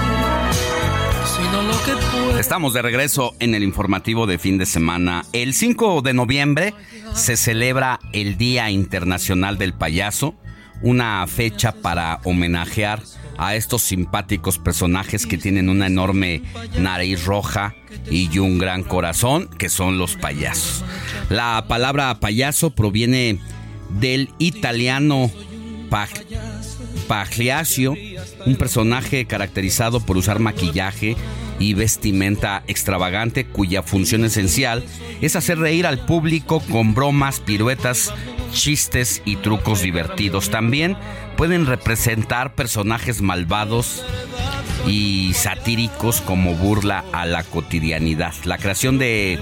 Estamos de regreso en el informativo de fin de semana. El 5 de noviembre se celebra el Día Internacional del Payaso, una fecha para homenajear a estos simpáticos personajes que tienen una enorme nariz roja y un gran corazón, que son los payasos. La palabra payaso proviene del italiano Pagliaccio, un personaje caracterizado por usar maquillaje y vestimenta extravagante cuya función esencial es hacer reír al público con bromas, piruetas, chistes y trucos divertidos. También pueden representar personajes malvados y satíricos como burla a la cotidianidad. La creación de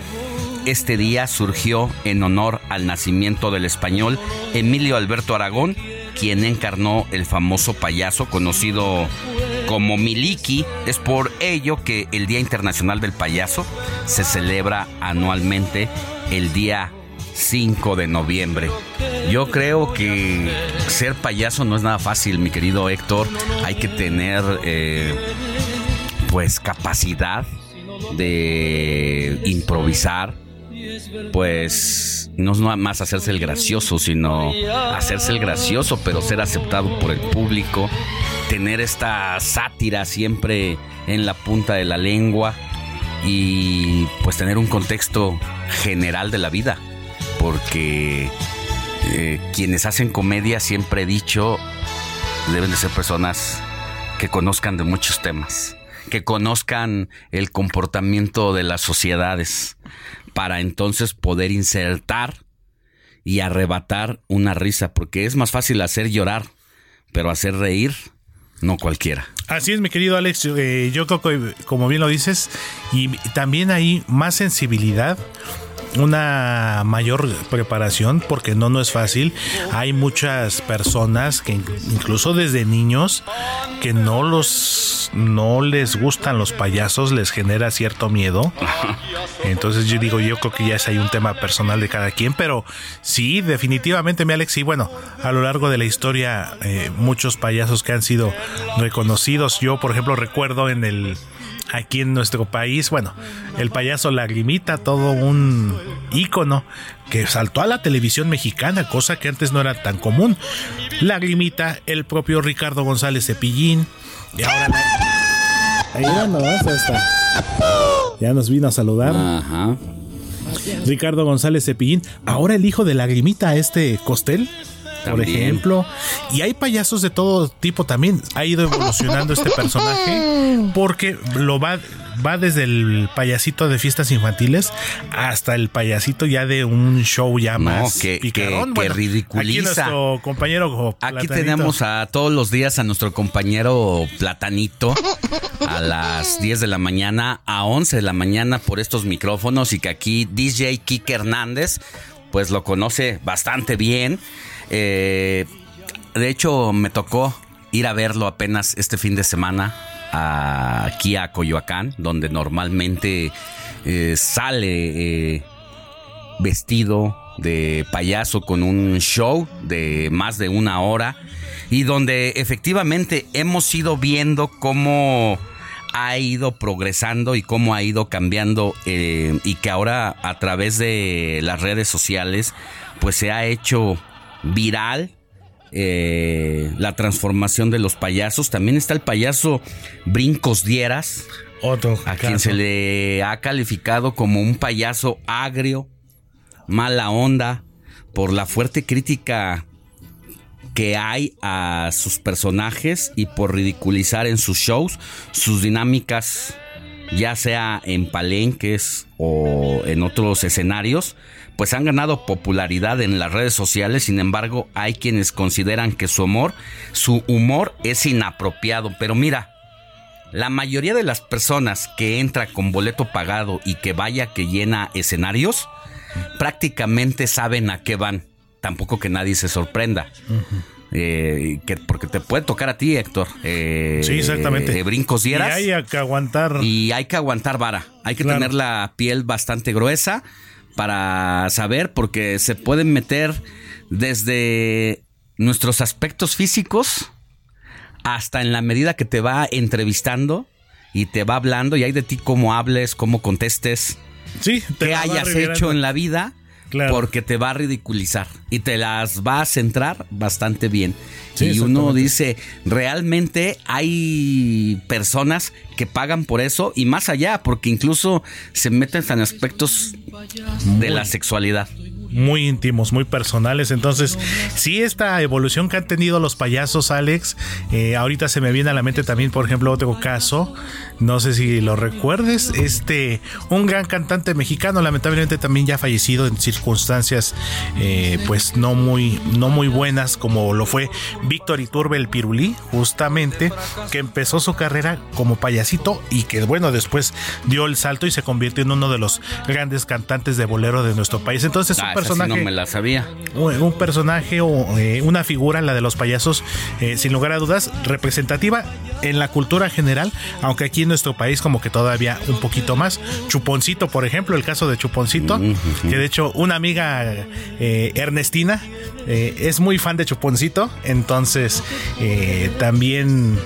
este día surgió en honor al nacimiento del español Emilio Alberto Aragón, quien encarnó el famoso payaso conocido como Miliki. Es por ello que el Día Internacional del Payaso se celebra anualmente el día 5 de noviembre. Yo creo que ser payaso no es nada fácil, mi querido Héctor. Hay que tener eh, pues capacidad de improvisar. Pues no es nada más hacerse el gracioso, sino hacerse el gracioso, pero ser aceptado por el público, tener esta sátira siempre en la punta de la lengua y pues tener un contexto general de la vida, porque eh, quienes hacen comedia siempre he dicho deben de ser personas que conozcan de muchos temas, que conozcan el comportamiento de las sociedades para entonces poder insertar y arrebatar una risa, porque es más fácil hacer llorar, pero hacer reír no cualquiera. Así es, mi querido Alex. Eh, yo creo que, como bien lo dices, y también hay más sensibilidad una mayor preparación porque no no es fácil. Hay muchas personas que incluso desde niños que no los no les gustan los payasos les genera cierto miedo. Entonces yo digo yo creo que ya es ahí un tema personal de cada quien pero sí definitivamente mi Alex y bueno a lo largo de la historia eh, muchos payasos que han sido reconocidos. Yo por ejemplo recuerdo en el aquí en nuestro país, bueno, el payaso Lagrimita, todo un ícono que saltó a la televisión mexicana, cosa que antes no era tan común. Lagrimita, el propio Ricardo González Cepillín, y ahora Ahí Ya nos vino a saludar. Ricardo González Cepillín, ahora el hijo de Lagrimita, este Costel por ejemplo. Y hay payasos de todo tipo también. Ha ido evolucionando este personaje porque lo va va desde el payasito de fiestas infantiles hasta el payasito ya de un show ya más que, picarón. Que, ridiculiza. Aquí nuestro compañero Aquí tenemos a todos los días a nuestro compañero Platanito a las 10 de la mañana, a 11 de la mañana por estos micrófonos y que aquí DJ Kike Hernández pues lo conoce bastante bien eh, de hecho, me tocó ir a verlo apenas este fin de semana aquí a Coyoacán, donde normalmente eh, sale eh, vestido de payaso con un show de más de una hora y donde efectivamente hemos ido viendo cómo ha ido progresando y cómo ha ido cambiando y que ahora a través de las redes sociales pues se ha hecho viral. Eh, la transformación de los payasos. También está el payaso Brincos Dieras. Otro. A quien se le ha calificado como un payaso agrio, mala onda, por la fuerte crítica que hay a sus personajes y por ridiculizar en sus shows sus dinámicas, ya sea en palenques o en otros escenarios pues han ganado popularidad en las redes sociales, sin embargo hay quienes consideran que su humor, su humor es inapropiado, pero mira, la mayoría de las personas que entra con boleto pagado y que vaya que llena escenarios, prácticamente saben a qué van, tampoco que nadie se sorprenda. Eh, que, porque te puede tocar a ti, Héctor. Eh, sí, exactamente. De brincos dieras. Y hay que aguantar. Y hay que aguantar vara. Hay que tener la piel bastante gruesa para saber porque se pueden meter desde nuestros aspectos físicos hasta en la medida que te va entrevistando y te va hablando y hay de ti cómo hables, cómo contestes, sí, qué hayas hecho en la vida porque te va a ridiculizar y te las va a centrar bastante bien. y uno dice, realmente hay personas que pagan por eso y más allá, porque incluso se meten en aspectos de la sexualidad muy íntimos, muy personales. Entonces, sí, esta evolución que han tenido los payasos, Alex, eh, ahorita se me viene a la mente también, por ejemplo, otro caso, no sé si lo recuerdes, este, un gran cantante mexicano, lamentablemente también ya fallecido en circunstancias, eh, pues no muy, no muy buenas, como lo fue Víctor Iturbe el Pirulí, justamente, que empezó su carrera como payasito y que, bueno, después dio el salto y se convirtió en uno de los grandes cantantes de bolero de nuestro país. Entonces, ah, personaje. no me la sabía. Un, personaje o eh, una figura, la de los payasos, eh, sin lugar a dudas, representativa en la cultura general, aunque aquí en nuestro país, como que todavía un poquito más. Chuponcito, por ejemplo, el caso de Chuponcito, que de hecho una amiga eh, Ernestina es muy fan de Chuponcito, entonces también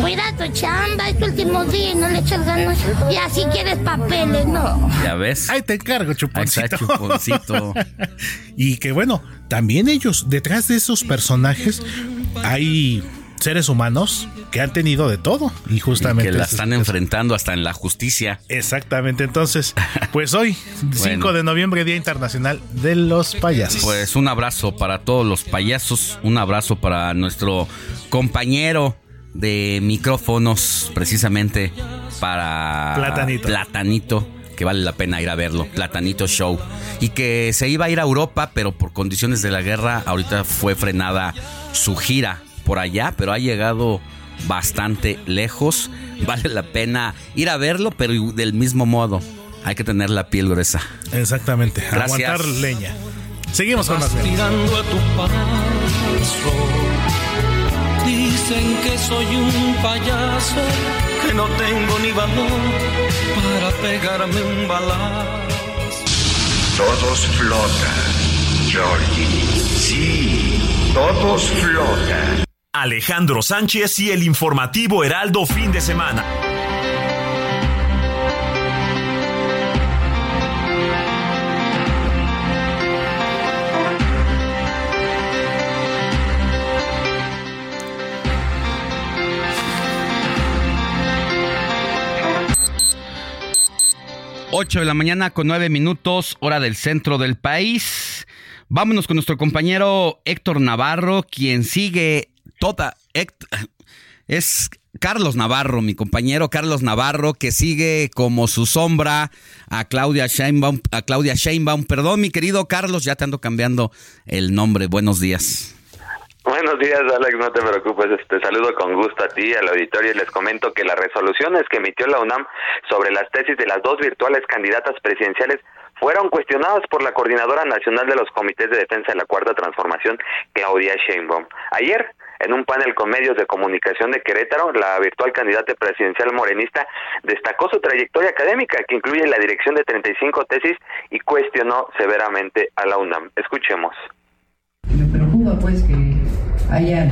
Cuida tu chamba, es tu último día y no le echas ganas. Y así quieres papeles, ¿no? Ya ves. Ahí te encargo, chuponcito. chuponcito. y que bueno, también ellos, detrás de esos personajes, hay seres humanos que han tenido de todo y justamente que la están enfrentando hasta en la justicia. Exactamente. Entonces, pues hoy, 5 de noviembre, Día Internacional de los Payasos. Pues un abrazo para todos los payasos, un abrazo para nuestro compañero de micrófonos precisamente para Platanito. Platanito, que vale la pena ir a verlo, Platanito Show. Y que se iba a ir a Europa, pero por condiciones de la guerra, ahorita fue frenada su gira por allá, pero ha llegado bastante lejos. Vale la pena ir a verlo, pero del mismo modo. Hay que tener la piel gruesa. Exactamente. Gracias. Aguantar leña. Seguimos con más. Dicen que soy un payaso, que no tengo ni valor para pegarme un balazo. Todos flotan, Georgie. Sí, todos flotan. Alejandro Sánchez y el informativo Heraldo fin de semana. Ocho de la mañana con nueve minutos, hora del centro del país. Vámonos con nuestro compañero Héctor Navarro, quien sigue toda. Es Carlos Navarro, mi compañero Carlos Navarro, que sigue como su sombra a Claudia Sheinbaum, a Claudia Sheinbaum. Perdón, mi querido Carlos, ya te ando cambiando el nombre. Buenos días. Buenos días, Alex, no te preocupes, te saludo con gusto a ti, al auditorio, y les comento que las resoluciones que emitió la UNAM sobre las tesis de las dos virtuales candidatas presidenciales fueron cuestionadas por la Coordinadora Nacional de los Comités de Defensa de la Cuarta Transformación, Claudia Sheinbaum. Ayer, en un panel con medios de comunicación de Querétaro, la virtual candidata presidencial morenista destacó su trayectoria académica, que incluye la dirección de 35 tesis, y cuestionó severamente a la UNAM. Escuchemos. Me preocupa pues que hayan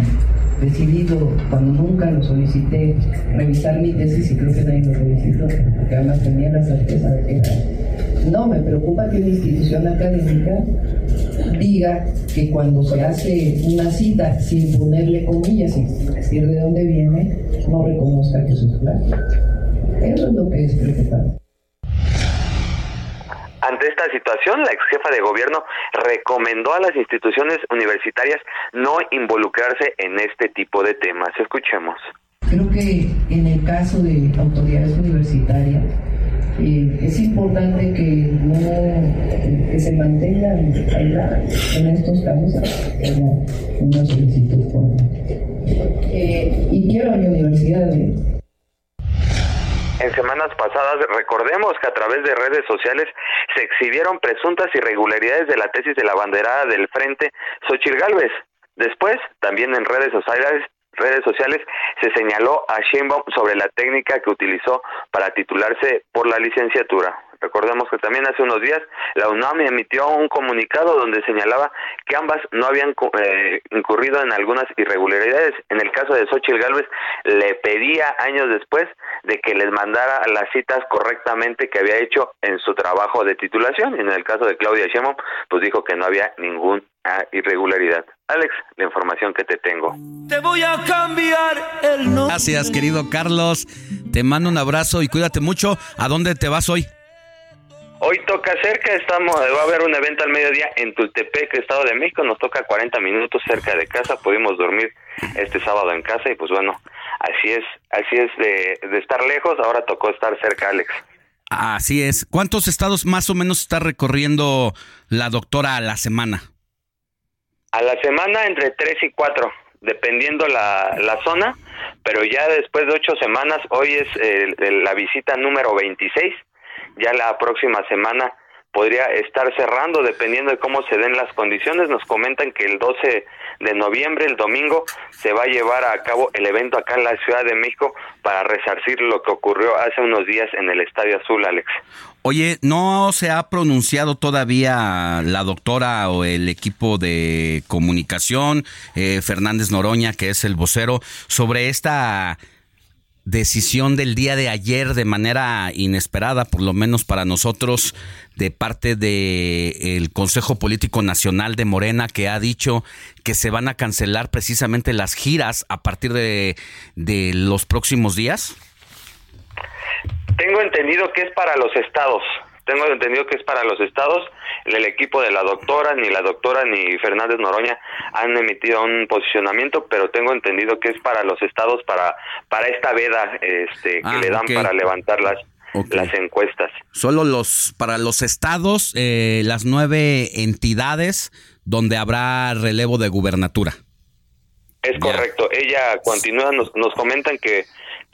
decidido, cuando nunca lo solicité, revisar mi tesis y creo que nadie lo solicitó, porque además tenía la certeza de que. No, me preocupa que una institución académica diga que cuando se hace una cita sin ponerle comillas, sin decir de dónde viene, no reconozca que es plagio. Eso es lo que es preocupante. Ante esta situación, la ex jefa de gobierno recomendó a las instituciones universitarias no involucrarse en este tipo de temas. Escuchemos. Creo que en el caso de autoridades universitarias eh, es importante que no que se mantengan aisladas en estos casos una solicitud. Eh, y quiero a mi universidad eh, En semanas pasadas, recordemos que a través de redes sociales se exhibieron presuntas irregularidades de la tesis de la banderada del Frente Xochitl Gálvez. Después, también en redes sociales, redes sociales se señaló a Sheinbaum sobre la técnica que utilizó para titularse por la licenciatura. Recordemos que también hace unos días la UNAM emitió un comunicado donde señalaba que ambas no habían eh, incurrido en algunas irregularidades. En el caso de Xochitl Gálvez, le pedía años después de que les mandara las citas correctamente que había hecho en su trabajo de titulación. Y en el caso de Claudia Sheinbaum, pues dijo que no había ninguna irregularidad. Alex, la información que te tengo. Te voy a cambiar el nombre. Gracias, querido Carlos. Te mando un abrazo y cuídate mucho. ¿A dónde te vas hoy? Hoy toca cerca, estamos, va a haber un evento al mediodía en Tultepec, Estado de México, nos toca 40 minutos cerca de casa, pudimos dormir este sábado en casa y pues bueno, así es, así es de, de estar lejos, ahora tocó estar cerca, Alex. Así es. ¿Cuántos estados más o menos está recorriendo la doctora a la semana? A la semana entre 3 y 4, dependiendo la, la zona, pero ya después de ocho semanas, hoy es eh, la visita número 26, ya la próxima semana podría estar cerrando dependiendo de cómo se den las condiciones. Nos comentan que el 12 de noviembre, el domingo, se va a llevar a cabo el evento acá en la Ciudad de México para resarcir lo que ocurrió hace unos días en el Estadio Azul, Alex. Oye, ¿no se ha pronunciado todavía la doctora o el equipo de comunicación, eh, Fernández Noroña, que es el vocero, sobre esta decisión del día de ayer de manera inesperada, por lo menos para nosotros, de parte del Consejo Político Nacional de Morena, que ha dicho que se van a cancelar precisamente las giras a partir de, de los próximos días? Tengo entendido que es para los estados, Tengo entendido que es para los estados. El equipo de la doctora, ni la doctora ni Fernández Noroña han emitido un posicionamiento, pero tengo entendido que es para los estados, para para esta veda este, que Ah, le dan para levantar las, las encuestas. Solo los para los estados, eh, las nueve entidades donde habrá relevo de gubernatura. Es correcto. Ella continúa, nos, nos comentan que,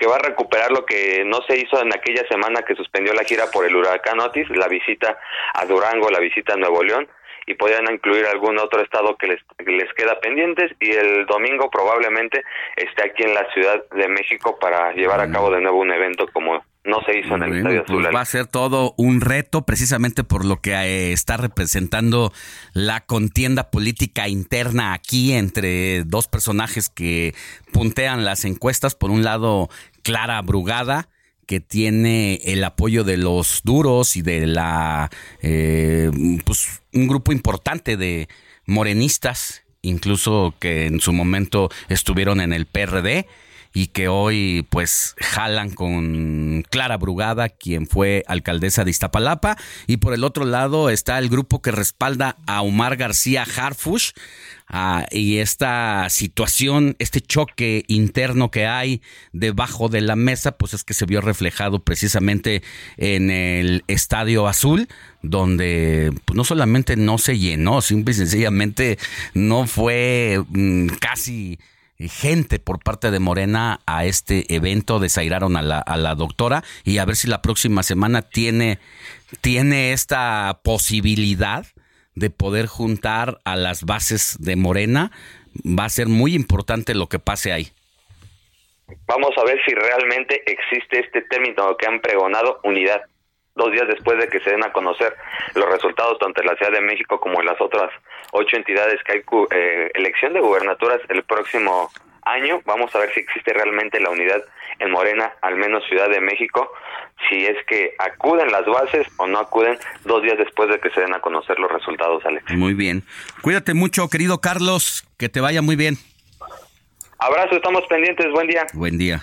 que va a recuperar lo que no se hizo en aquella semana que suspendió la gira por el huracán Otis, la visita a Durango, la visita a Nuevo León, y podrían incluir algún otro estado que les, que les queda pendientes, y el domingo probablemente esté aquí en la Ciudad de México para llevar a cabo de nuevo un evento como no se hizo en el Bueno, Estadio pues Azul. va a ser todo un reto, precisamente por lo que eh, está representando la contienda política interna aquí entre dos personajes que puntean las encuestas. Por un lado, Clara Brugada, que tiene el apoyo de los duros y de la eh, pues un grupo importante de morenistas, incluso que en su momento estuvieron en el PRD y que hoy pues jalan con Clara Brugada, quien fue alcaldesa de Iztapalapa, y por el otro lado está el grupo que respalda a Omar García Harfush, ah, y esta situación, este choque interno que hay debajo de la mesa, pues es que se vio reflejado precisamente en el Estadio Azul, donde pues, no solamente no se llenó, simple y sencillamente no fue mm, casi gente por parte de Morena a este evento, desairaron a la, a la doctora y a ver si la próxima semana tiene, tiene esta posibilidad de poder juntar a las bases de Morena. Va a ser muy importante lo que pase ahí. Vamos a ver si realmente existe este término que han pregonado unidad. Dos días después de que se den a conocer los resultados tanto en la Ciudad de México como en las otras ocho entidades que hay cu- eh, elección de gubernaturas el próximo año, vamos a ver si existe realmente la unidad en Morena, al menos Ciudad de México, si es que acuden las bases o no acuden dos días después de que se den a conocer los resultados, Alex. Muy bien. Cuídate mucho, querido Carlos, que te vaya muy bien. Abrazo, estamos pendientes, buen día. Buen día.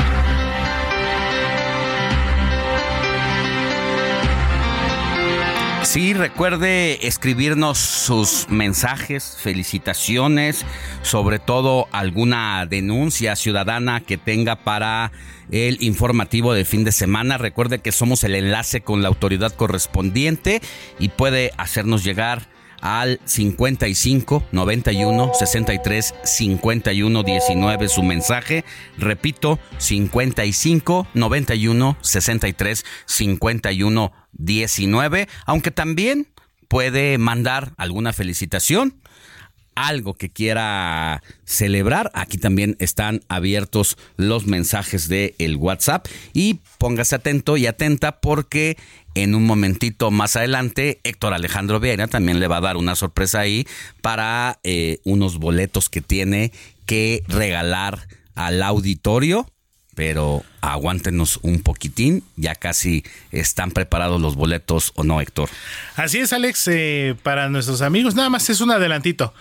Sí, recuerde escribirnos sus mensajes, felicitaciones, sobre todo alguna denuncia ciudadana que tenga para el informativo de fin de semana. Recuerde que somos el enlace con la autoridad correspondiente y puede hacernos llegar al 55 91 63 51 19 su mensaje. Repito, 55 91 63 51 19, aunque también puede mandar alguna felicitación algo que quiera celebrar, aquí también están abiertos los mensajes de el WhatsApp. Y póngase atento y atenta porque en un momentito más adelante Héctor Alejandro Vieira también le va a dar una sorpresa ahí para eh, unos boletos que tiene que regalar al auditorio. Pero aguántenos un poquitín, ya casi están preparados los boletos o no, Héctor. Así es, Alex, eh, para nuestros amigos, nada más es un adelantito.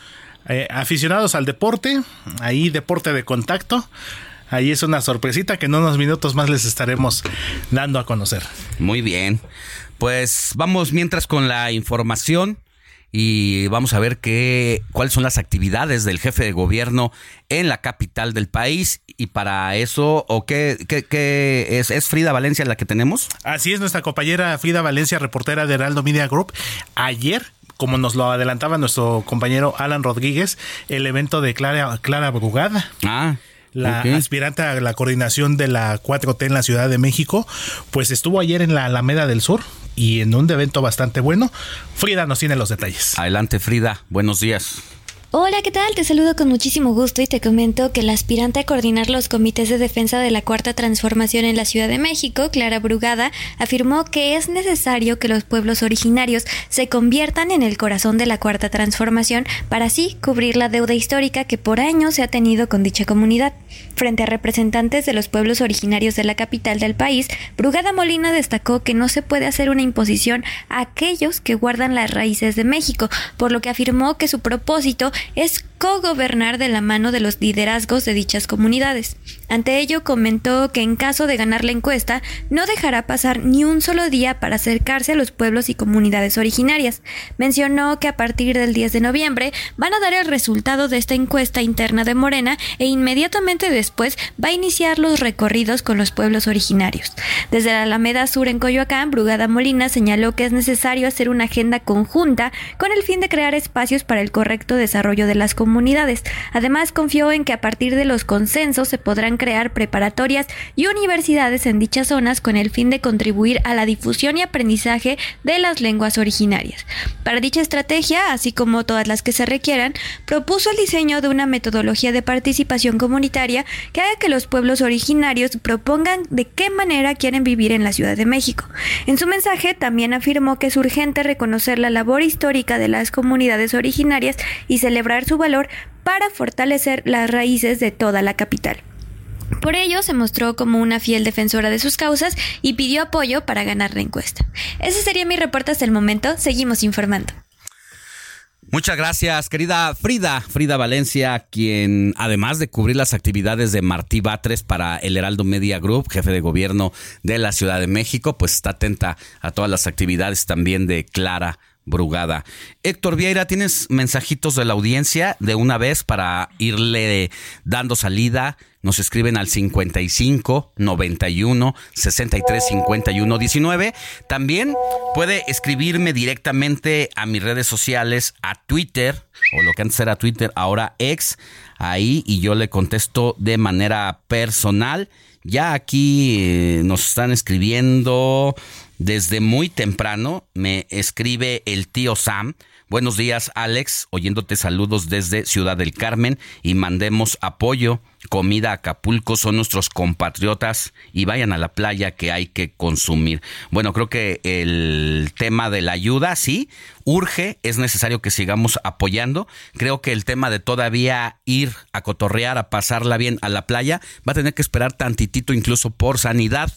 Eh, aficionados al deporte, ahí deporte de contacto. Ahí es una sorpresita que en unos minutos más les estaremos dando a conocer. Muy bien. Pues vamos mientras con la información y vamos a ver qué cuáles son las actividades del jefe de gobierno en la capital del país y para eso o qué, qué- qué es es Frida Valencia la que tenemos. Así es, nuestra compañera Frida Valencia, reportera de Heraldo Media Group, ayer como nos lo adelantaba nuestro compañero Alan Rodríguez, el evento de Clara, Clara Brugada. Ah. La aspirante a la coordinación de la 4T en la Ciudad de México, pues estuvo ayer en la Alameda del Sur y en un evento bastante bueno. Frida nos tiene los detalles. Adelante Frida, buenos días. Hola, ¿qué tal? Te saludo con muchísimo gusto y te comento que la aspirante a coordinar los comités de defensa de la Cuarta Transformación en la Ciudad de México, Clara Brugada, afirmó que es necesario que los pueblos originarios se conviertan en el corazón de la Cuarta Transformación para así cubrir la deuda histórica que por años se ha tenido con dicha comunidad. Frente a representantes de los pueblos originarios de la capital del país, Brugada Molina destacó que no se puede hacer una imposición a aquellos que guardan las raíces de México, por lo que afirmó que su propósito es co-gobernar de la mano de los liderazgos de dichas comunidades. Ante ello comentó que en caso de ganar la encuesta no dejará pasar ni un solo día para acercarse a los pueblos y comunidades originarias. Mencionó que a partir del 10 de noviembre van a dar el resultado de esta encuesta interna de Morena e inmediatamente después va a iniciar los recorridos con los pueblos originarios. Desde la Alameda Sur en Coyoacán, Brugada Molina señaló que es necesario hacer una agenda conjunta con el fin de crear espacios para el correcto desarrollo de las comunidades. Además, confió en que a partir de los consensos se podrán crear preparatorias y universidades en dichas zonas con el fin de contribuir a la difusión y aprendizaje de las lenguas originarias. Para dicha estrategia, así como todas las que se requieran, propuso el diseño de una metodología de participación comunitaria que haga que los pueblos originarios propongan de qué manera quieren vivir en la Ciudad de México. En su mensaje también afirmó que es urgente reconocer la labor histórica de las comunidades originarias y celebrar su valor para fortalecer las raíces de toda la capital. Por ello, se mostró como una fiel defensora de sus causas y pidió apoyo para ganar la encuesta. Ese sería mi reporte hasta el momento. Seguimos informando. Muchas gracias, querida Frida, Frida Valencia, quien además de cubrir las actividades de Martí Batres para el Heraldo Media Group, jefe de gobierno de la Ciudad de México, pues está atenta a todas las actividades también de Clara Brugada. Héctor Vieira, ¿tienes mensajitos de la audiencia de una vez para irle dando salida? Nos escriben al 55 91 63 51 19. También puede escribirme directamente a mis redes sociales, a Twitter, o lo que antes era Twitter, ahora ex, ahí, y yo le contesto de manera personal. Ya aquí eh, nos están escribiendo desde muy temprano me escribe el tío Sam. Buenos días, Alex. Oyéndote saludos desde Ciudad del Carmen y mandemos apoyo. Comida Acapulco son nuestros compatriotas y vayan a la playa que hay que consumir. Bueno, creo que el tema de la ayuda, sí, urge, es necesario que sigamos apoyando. Creo que el tema de todavía ir a cotorrear, a pasarla bien a la playa, va a tener que esperar tantitito incluso por sanidad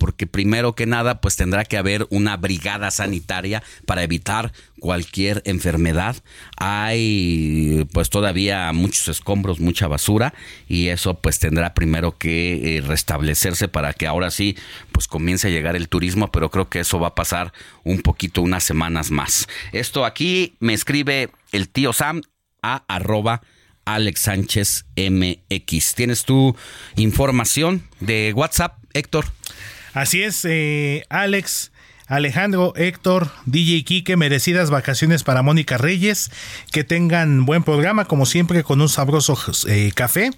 porque primero que nada pues tendrá que haber una brigada sanitaria para evitar cualquier enfermedad. Hay pues todavía muchos escombros, mucha basura y eso pues tendrá primero que eh, restablecerse para que ahora sí pues comience a llegar el turismo, pero creo que eso va a pasar un poquito unas semanas más. Esto aquí me escribe el tío Sam a arroba Alex Sánchez MX. ¿Tienes tu información de WhatsApp, Héctor? Así es, eh, Alex. Alejandro, Héctor, DJ Quique, merecidas vacaciones para Mónica Reyes, que tengan buen programa, como siempre, con un sabroso eh, café,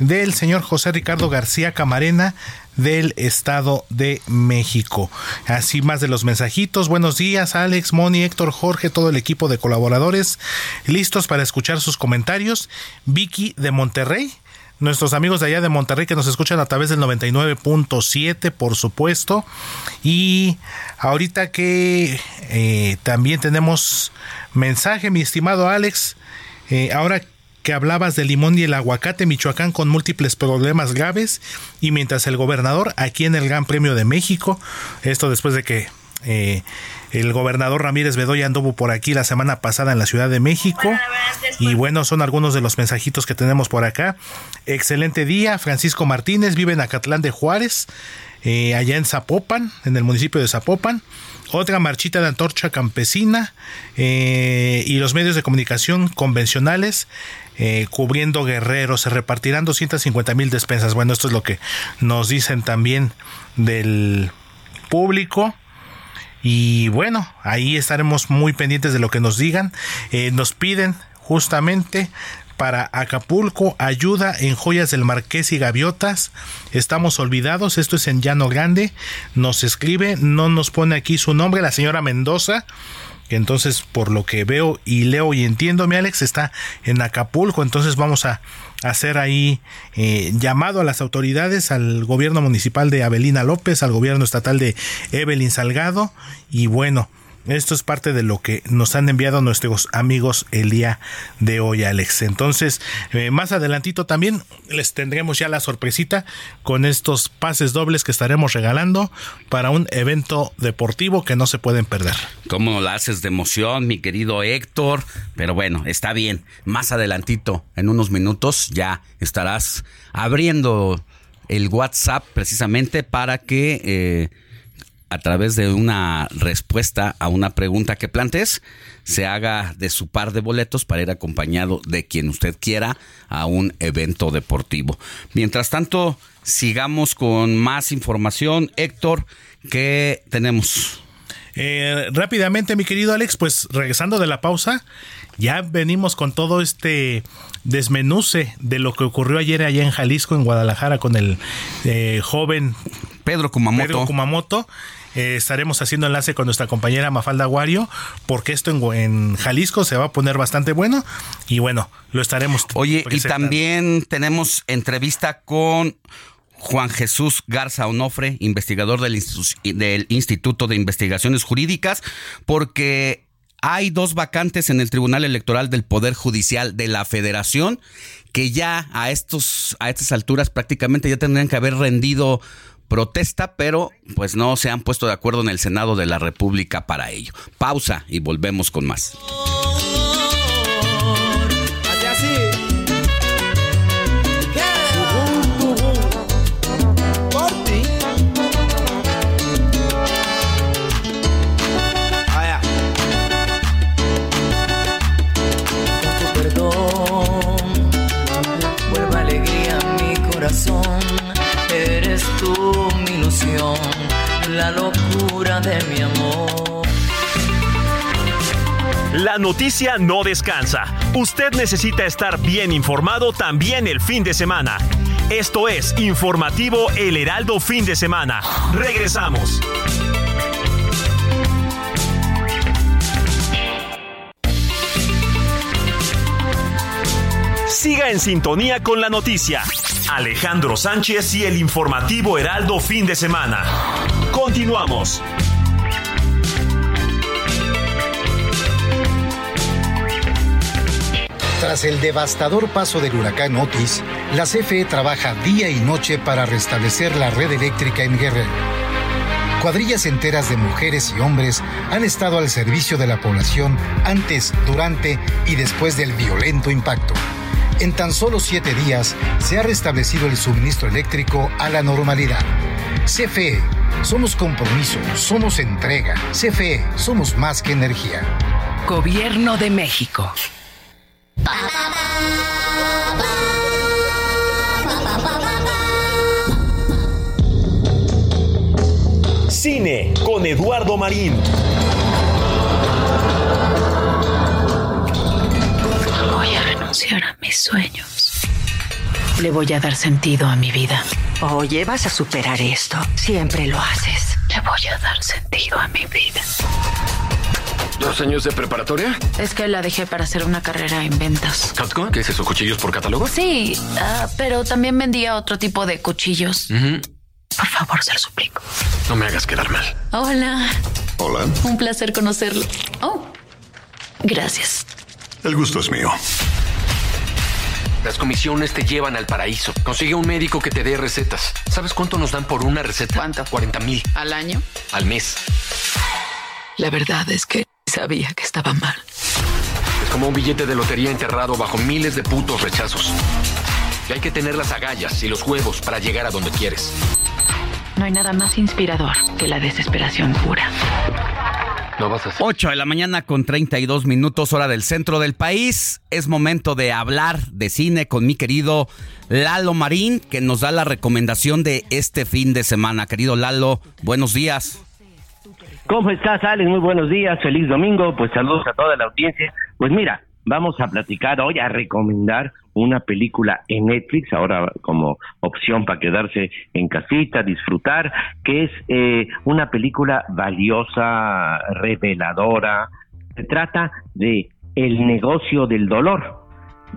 del señor José Ricardo García Camarena, del Estado de México. Así más de los mensajitos. Buenos días, Alex, Moni, Héctor, Jorge, todo el equipo de colaboradores, listos para escuchar sus comentarios. Vicky de Monterrey nuestros amigos de allá de Monterrey que nos escuchan a través del 99.7, por supuesto. Y ahorita que eh, también tenemos mensaje, mi estimado Alex, eh, ahora que hablabas del limón y el aguacate, Michoacán con múltiples problemas graves, y mientras el gobernador aquí en el Gran Premio de México, esto después de que eh, el gobernador Ramírez Bedoya anduvo por aquí la semana pasada en la Ciudad de México. Y bueno, son algunos de los mensajitos que tenemos por acá. Excelente día. Francisco Martínez vive en Acatlán de Juárez, eh, allá en Zapopan, en el municipio de Zapopan. Otra marchita de antorcha campesina eh, y los medios de comunicación convencionales eh, cubriendo guerreros. Se repartirán 250 mil despensas. Bueno, esto es lo que nos dicen también del público. Y bueno, ahí estaremos muy pendientes de lo que nos digan. Eh, nos piden justamente para Acapulco, ayuda en joyas del Marqués y Gaviotas. Estamos olvidados, esto es en Llano Grande. Nos escribe, no nos pone aquí su nombre, la señora Mendoza. entonces por lo que veo y leo y entiendo, mi Alex está en Acapulco, entonces vamos a hacer ahí eh, llamado a las autoridades, al gobierno municipal de Avelina López, al gobierno estatal de Evelyn Salgado y bueno, esto es parte de lo que nos han enviado nuestros amigos el día de hoy, Alex. Entonces, eh, más adelantito también les tendremos ya la sorpresita con estos pases dobles que estaremos regalando para un evento deportivo que no se pueden perder. ¿Cómo lo haces de emoción, mi querido Héctor? Pero bueno, está bien. Más adelantito, en unos minutos, ya estarás abriendo el WhatsApp precisamente para que... Eh, a través de una respuesta a una pregunta que plantees, se haga de su par de boletos para ir acompañado de quien usted quiera a un evento deportivo. Mientras tanto, sigamos con más información. Héctor, ¿qué tenemos? Eh, rápidamente, mi querido Alex, pues regresando de la pausa, ya venimos con todo este desmenuce de lo que ocurrió ayer allá en Jalisco, en Guadalajara, con el eh, joven Pedro Kumamoto. Pedro Kumamoto eh, estaremos haciendo enlace con nuestra compañera Mafalda Aguario, porque esto en, Jalisco se va a poner bastante bueno y bueno, lo estaremos. Oye, y también tenemos entrevista con Juan Jesús Garza Onofre, investigador del, del Instituto de Investigaciones Jurídicas, porque hay dos vacantes en el Tribunal Electoral del Poder Judicial de la Federación que ya a estos a estas alturas prácticamente ya tendrían que haber rendido protesta, pero pues no se han puesto de acuerdo en el Senado de la República para ello. Pausa y volvemos con más. La locura de mi amor. La noticia no descansa. Usted necesita estar bien informado también el fin de semana. Esto es Informativo El Heraldo Fin de Semana. Regresamos. Siga en sintonía con la noticia. Alejandro Sánchez y el informativo Heraldo fin de semana. Continuamos. Tras el devastador paso del huracán Otis, la CFE trabaja día y noche para restablecer la red eléctrica en Guerrero. Cuadrillas enteras de mujeres y hombres han estado al servicio de la población antes, durante y después del violento impacto. En tan solo siete días se ha restablecido el suministro eléctrico a la normalidad. CFE, somos compromiso, somos entrega. CFE, somos más que energía. Gobierno de México. Cine con Eduardo Marín. A mis sueños. Le voy a dar sentido a mi vida. Oye, vas a superar esto. Siempre lo haces. Le voy a dar sentido a mi vida. ¿Dos años de preparatoria? Es que la dejé para hacer una carrera en ventas. ¿Catco? ¿Qué es eso? ¿Cuchillos por catálogo? Sí, ah, pero también vendía otro tipo de cuchillos. Por favor, se lo suplico. No me hagas quedar mal. Hola. Hola. Un placer conocerlo. Oh, gracias. El gusto es mío. Las comisiones te llevan al paraíso. Consigue un médico que te dé recetas. ¿Sabes cuánto nos dan por una receta? ¿Cuánto? 40 mil. ¿Al año? Al mes. La verdad es que sabía que estaba mal. Es como un billete de lotería enterrado bajo miles de putos rechazos. Y hay que tener las agallas y los huevos para llegar a donde quieres. No hay nada más inspirador que la desesperación pura. 8 de la mañana con 32 minutos hora del centro del país. Es momento de hablar de cine con mi querido Lalo Marín, que nos da la recomendación de este fin de semana. Querido Lalo, buenos días. ¿Cómo estás, Alex? Muy buenos días, feliz domingo. Pues saludos a toda la audiencia. Pues mira, vamos a platicar hoy, a recomendar una película en Netflix, ahora como opción para quedarse en casita, disfrutar, que es eh, una película valiosa, reveladora, Se trata de El negocio del dolor.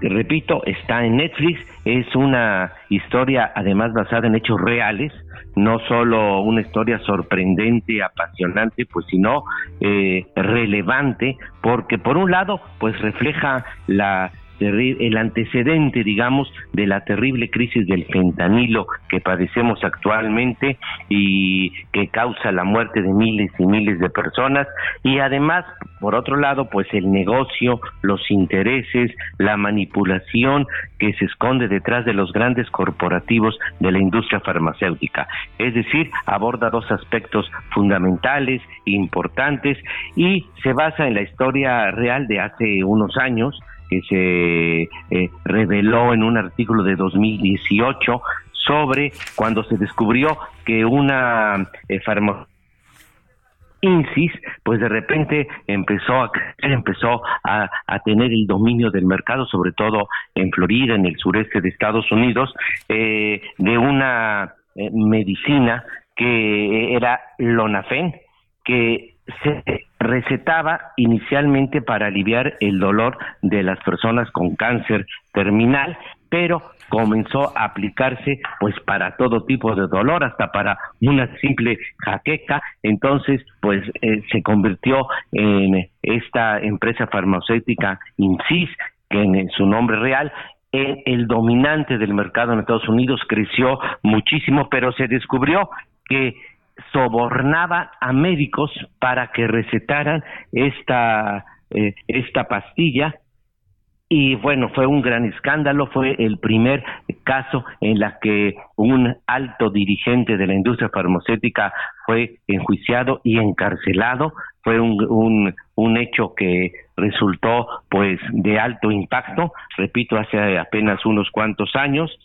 Repito, está en Netflix, es una historia además basada en hechos reales, no solo una historia sorprendente, apasionante, pues sino eh, relevante, porque por un lado, pues refleja la el antecedente, digamos, de la terrible crisis del fentanilo que padecemos actualmente y que causa la muerte de miles y miles de personas y además, por otro lado, pues el negocio, los intereses, la manipulación que se esconde detrás de los grandes corporativos de la industria farmacéutica. Es decir, aborda dos aspectos fundamentales, importantes y se basa en la historia real de hace unos años que se eh, reveló en un artículo de 2018 sobre cuando se descubrió que una eh, Insis, pues de repente empezó a empezó a, tener el dominio del mercado, sobre todo en Florida, en el sureste de Estados Unidos, eh, de una eh, medicina que era Lonafen, que se recetaba inicialmente para aliviar el dolor de las personas con cáncer terminal, pero comenzó a aplicarse pues para todo tipo de dolor, hasta para una simple jaqueca, entonces pues eh, se convirtió en esta empresa farmacéutica Insis, que en su nombre real el dominante del mercado en Estados Unidos creció muchísimo, pero se descubrió que sobornaba a médicos para que recetaran esta, eh, esta pastilla. Y bueno, fue un gran escándalo, fue el primer caso en la que un alto dirigente de la industria farmacéutica fue enjuiciado y encarcelado, fue un, un, un hecho que resultó pues de alto impacto, repito, hace apenas unos cuantos años,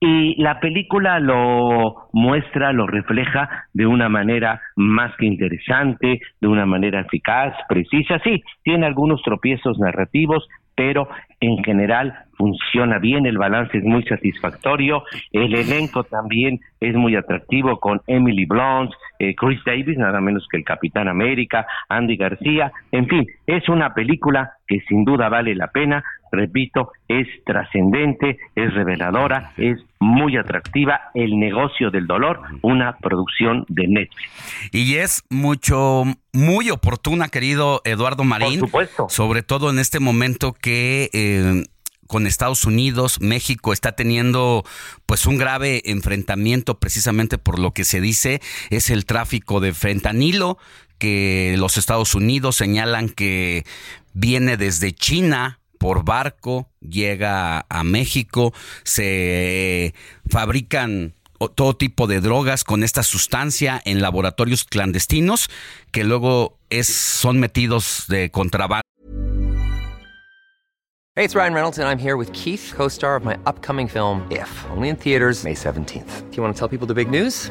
y la película lo muestra, lo refleja de una manera más que interesante, de una manera eficaz, precisa. Sí, tiene algunos tropiezos narrativos, pero en general funciona bien, el balance es muy satisfactorio, el elenco también es muy atractivo con Emily Blunt, eh, Chris Davis, nada menos que el Capitán América, Andy García, en fin, es una película que sin duda vale la pena, repito, es trascendente, es reveladora, es muy atractiva, El negocio del dolor, una producción de Netflix. Y es mucho, muy oportuna, querido Eduardo Marín, Por supuesto. sobre todo en este momento que... Eh, con Estados Unidos, México está teniendo pues un grave enfrentamiento precisamente por lo que se dice es el tráfico de fentanilo que los Estados Unidos señalan que viene desde China por barco, llega a México, se fabrican todo tipo de drogas con esta sustancia en laboratorios clandestinos que luego es, son metidos de contrabando. Hey, it's Ryan Reynolds and I'm here with Keith, co-star of my upcoming film If, only in theaters May 17th. Do you want to tell people the big news?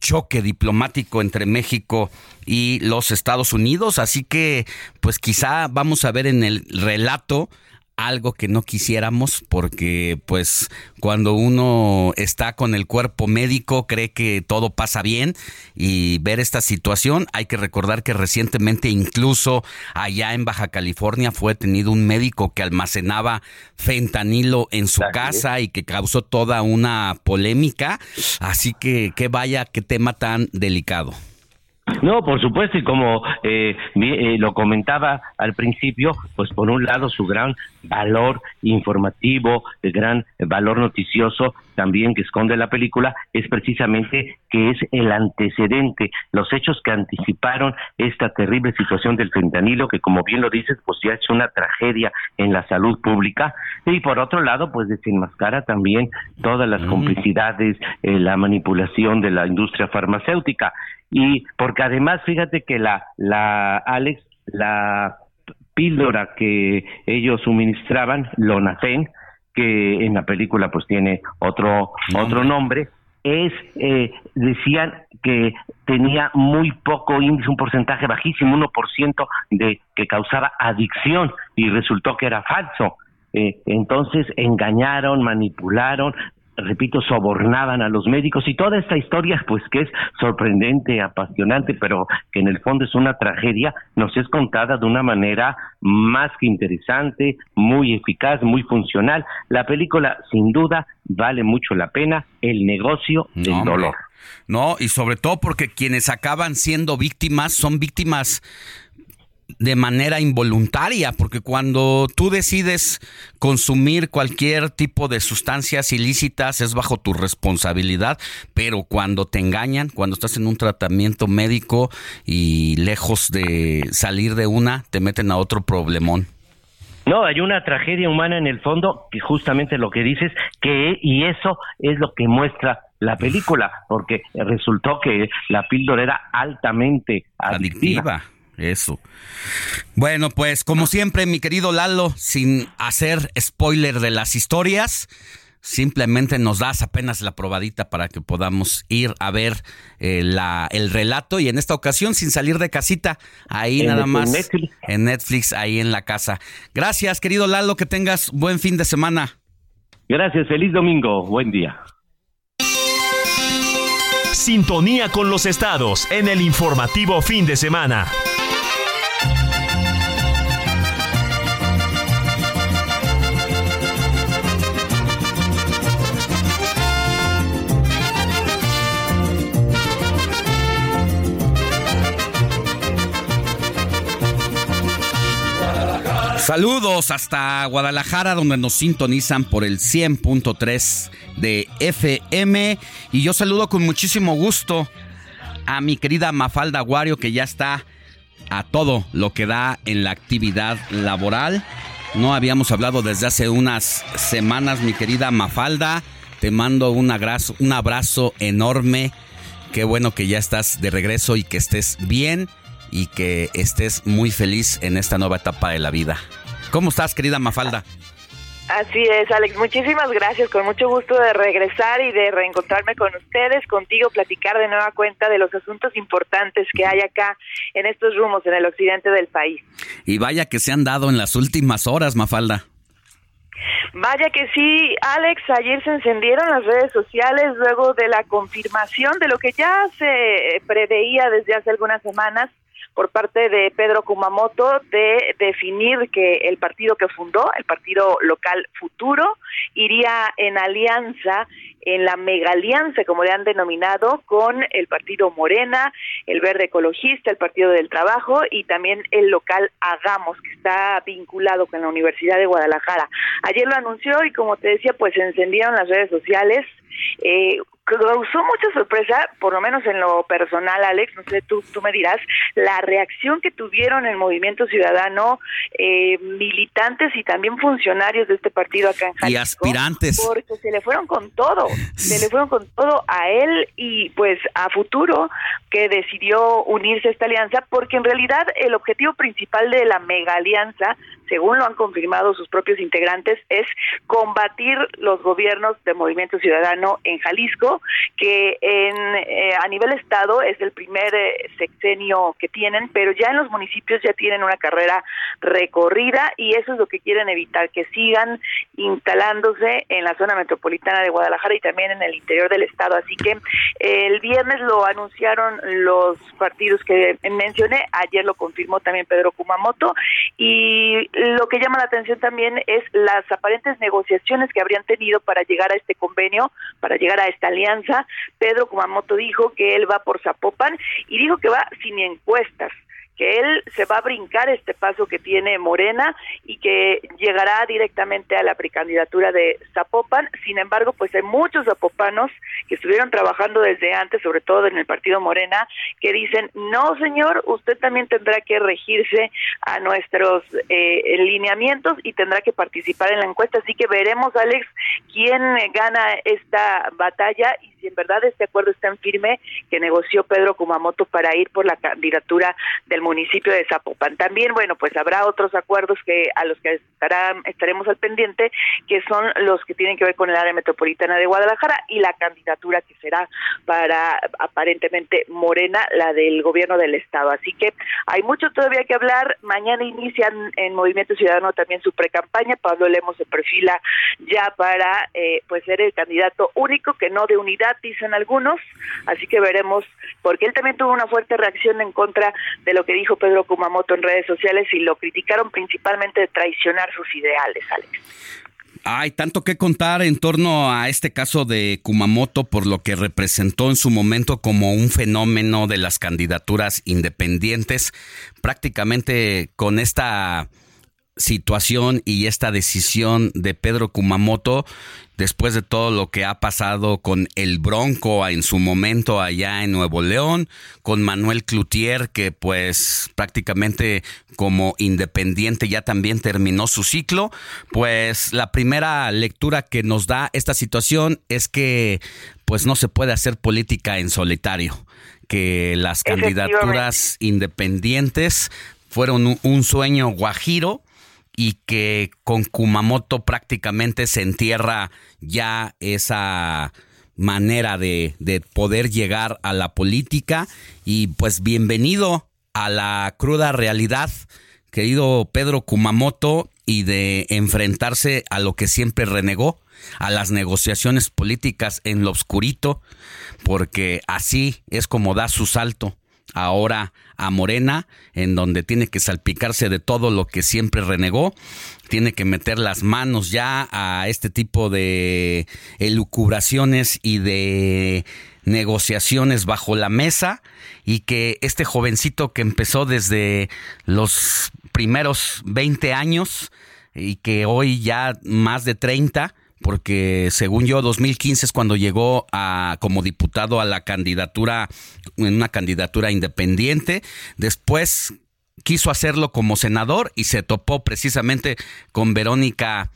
choque diplomático entre México y los Estados Unidos, así que pues quizá vamos a ver en el relato algo que no quisiéramos porque pues cuando uno está con el cuerpo médico cree que todo pasa bien y ver esta situación hay que recordar que recientemente incluso allá en Baja California fue detenido un médico que almacenaba fentanilo en su casa y que causó toda una polémica así que que vaya qué tema tan delicado. No, por supuesto, y como eh, eh, lo comentaba al principio, pues por un lado su gran valor informativo, el gran valor noticioso también que esconde la película es precisamente que es el antecedente, los hechos que anticiparon esta terrible situación del fentanilo, que como bien lo dices, pues ya es una tragedia en la salud pública, y por otro lado, pues desenmascara también todas las complicidades, eh, la manipulación de la industria farmacéutica. Y porque además fíjate que la la Alex la píldora que ellos suministraban, Lonafen, que en la película pues tiene otro otro nombre, es eh, decían que tenía muy poco índice, un porcentaje bajísimo, 1% de que causaba adicción y resultó que era falso. Eh, entonces engañaron, manipularon, repito, sobornaban a los médicos y toda esta historia, pues que es sorprendente, apasionante, pero que en el fondo es una tragedia, nos es contada de una manera más que interesante, muy eficaz, muy funcional. La película, sin duda, vale mucho la pena, el negocio del dolor. No, y sobre todo porque quienes acaban siendo víctimas son víctimas de manera involuntaria, porque cuando tú decides consumir cualquier tipo de sustancias ilícitas es bajo tu responsabilidad, pero cuando te engañan, cuando estás en un tratamiento médico y lejos de salir de una, te meten a otro problemón. No, hay una tragedia humana en el fondo, que justamente lo que dices, que y eso es lo que muestra la película, porque resultó que la píldora era altamente adictiva. Eso. Bueno, pues como siempre, mi querido Lalo, sin hacer spoiler de las historias, simplemente nos das apenas la probadita para que podamos ir a ver eh, la, el relato y en esta ocasión sin salir de casita, ahí nada más Netflix. en Netflix, ahí en la casa. Gracias, querido Lalo, que tengas buen fin de semana. Gracias, feliz domingo, buen día. Sintonía con los estados en el informativo fin de semana. Saludos hasta Guadalajara, donde nos sintonizan por el 100.3 de FM. Y yo saludo con muchísimo gusto a mi querida Mafalda Aguario, que ya está a todo lo que da en la actividad laboral. No habíamos hablado desde hace unas semanas, mi querida Mafalda. Te mando un abrazo, un abrazo enorme. Qué bueno que ya estás de regreso y que estés bien y que estés muy feliz en esta nueva etapa de la vida. ¿Cómo estás, querida Mafalda? Así es, Alex. Muchísimas gracias. Con mucho gusto de regresar y de reencontrarme con ustedes, contigo, platicar de nueva cuenta de los asuntos importantes que hay acá en estos rumos en el occidente del país. Y vaya que se han dado en las últimas horas, Mafalda. Vaya que sí, Alex, ayer se encendieron las redes sociales luego de la confirmación de lo que ya se preveía desde hace algunas semanas por parte de Pedro Kumamoto de definir que el partido que fundó, el partido local Futuro, iría en alianza en la mega alianza, como le han denominado, con el partido Morena, el Verde Ecologista, el Partido del Trabajo y también el local Hagamos, que está vinculado con la Universidad de Guadalajara. Ayer lo anunció y como te decía, pues se encendieron las redes sociales. Eh, causó mucha sorpresa, por lo menos en lo personal, Alex, no sé, tú, tú me dirás, la reacción que tuvieron el Movimiento Ciudadano, eh, militantes y también funcionarios de este partido acá en Jalisco. Y aspirantes. Porque se le fueron con todo, se le fueron con todo a él y pues a Futuro, que decidió unirse a esta alianza, porque en realidad el objetivo principal de la mega alianza según lo han confirmado sus propios integrantes, es combatir los gobiernos de Movimiento Ciudadano en Jalisco, que en, eh, a nivel Estado es el primer eh, sexenio que tienen, pero ya en los municipios ya tienen una carrera recorrida y eso es lo que quieren evitar, que sigan instalándose en la zona metropolitana de Guadalajara y también en el interior del Estado. Así que el viernes lo anunciaron los partidos que mencioné, ayer lo confirmó también Pedro Kumamoto y lo que llama la atención también es las aparentes negociaciones que habrían tenido para llegar a este convenio, para llegar a esta alianza. Pedro Kumamoto dijo que él va por Zapopan y dijo que va sin encuestas que él se va a brincar este paso que tiene Morena y que llegará directamente a la precandidatura de Zapopan. Sin embargo, pues hay muchos zapopanos que estuvieron trabajando desde antes, sobre todo en el partido Morena, que dicen, no señor, usted también tendrá que regirse a nuestros eh, lineamientos y tendrá que participar en la encuesta. Así que veremos, Alex, quién gana esta batalla y si en verdad este acuerdo está en firme que negoció Pedro Kumamoto para ir por la candidatura del municipio de Zapopan. También, bueno, pues habrá otros acuerdos que a los que estaremos al pendiente, que son los que tienen que ver con el área metropolitana de Guadalajara y la candidatura que será para aparentemente Morena, la del gobierno del estado. Así que hay mucho todavía que hablar. Mañana inician en Movimiento Ciudadano también su precampaña. Pablo Lemos se perfila ya para eh, pues ser el candidato único, que no de unidad, dicen algunos. Así que veremos, porque él también tuvo una fuerte reacción en contra de lo que dijo Pedro Kumamoto en redes sociales y lo criticaron principalmente de traicionar sus ideales, Alex. Hay tanto que contar en torno a este caso de Kumamoto por lo que representó en su momento como un fenómeno de las candidaturas independientes, prácticamente con esta situación y esta decisión de Pedro Kumamoto después de todo lo que ha pasado con el Bronco en su momento allá en Nuevo León, con Manuel Cloutier que pues prácticamente como independiente ya también terminó su ciclo, pues la primera lectura que nos da esta situación es que pues no se puede hacer política en solitario, que las candidaturas independientes fueron un sueño guajiro y que con Kumamoto prácticamente se entierra ya esa manera de, de, poder llegar a la política. Y pues bienvenido a la cruda realidad, querido Pedro Kumamoto, y de enfrentarse a lo que siempre renegó, a las negociaciones políticas en lo oscurito, porque así es como da su salto ahora a Morena, en donde tiene que salpicarse de todo lo que siempre renegó, tiene que meter las manos ya a este tipo de elucubraciones y de negociaciones bajo la mesa y que este jovencito que empezó desde los primeros 20 años y que hoy ya más de 30, porque según yo 2015 es cuando llegó a como diputado a la candidatura en una candidatura independiente, después quiso hacerlo como senador y se topó precisamente con Verónica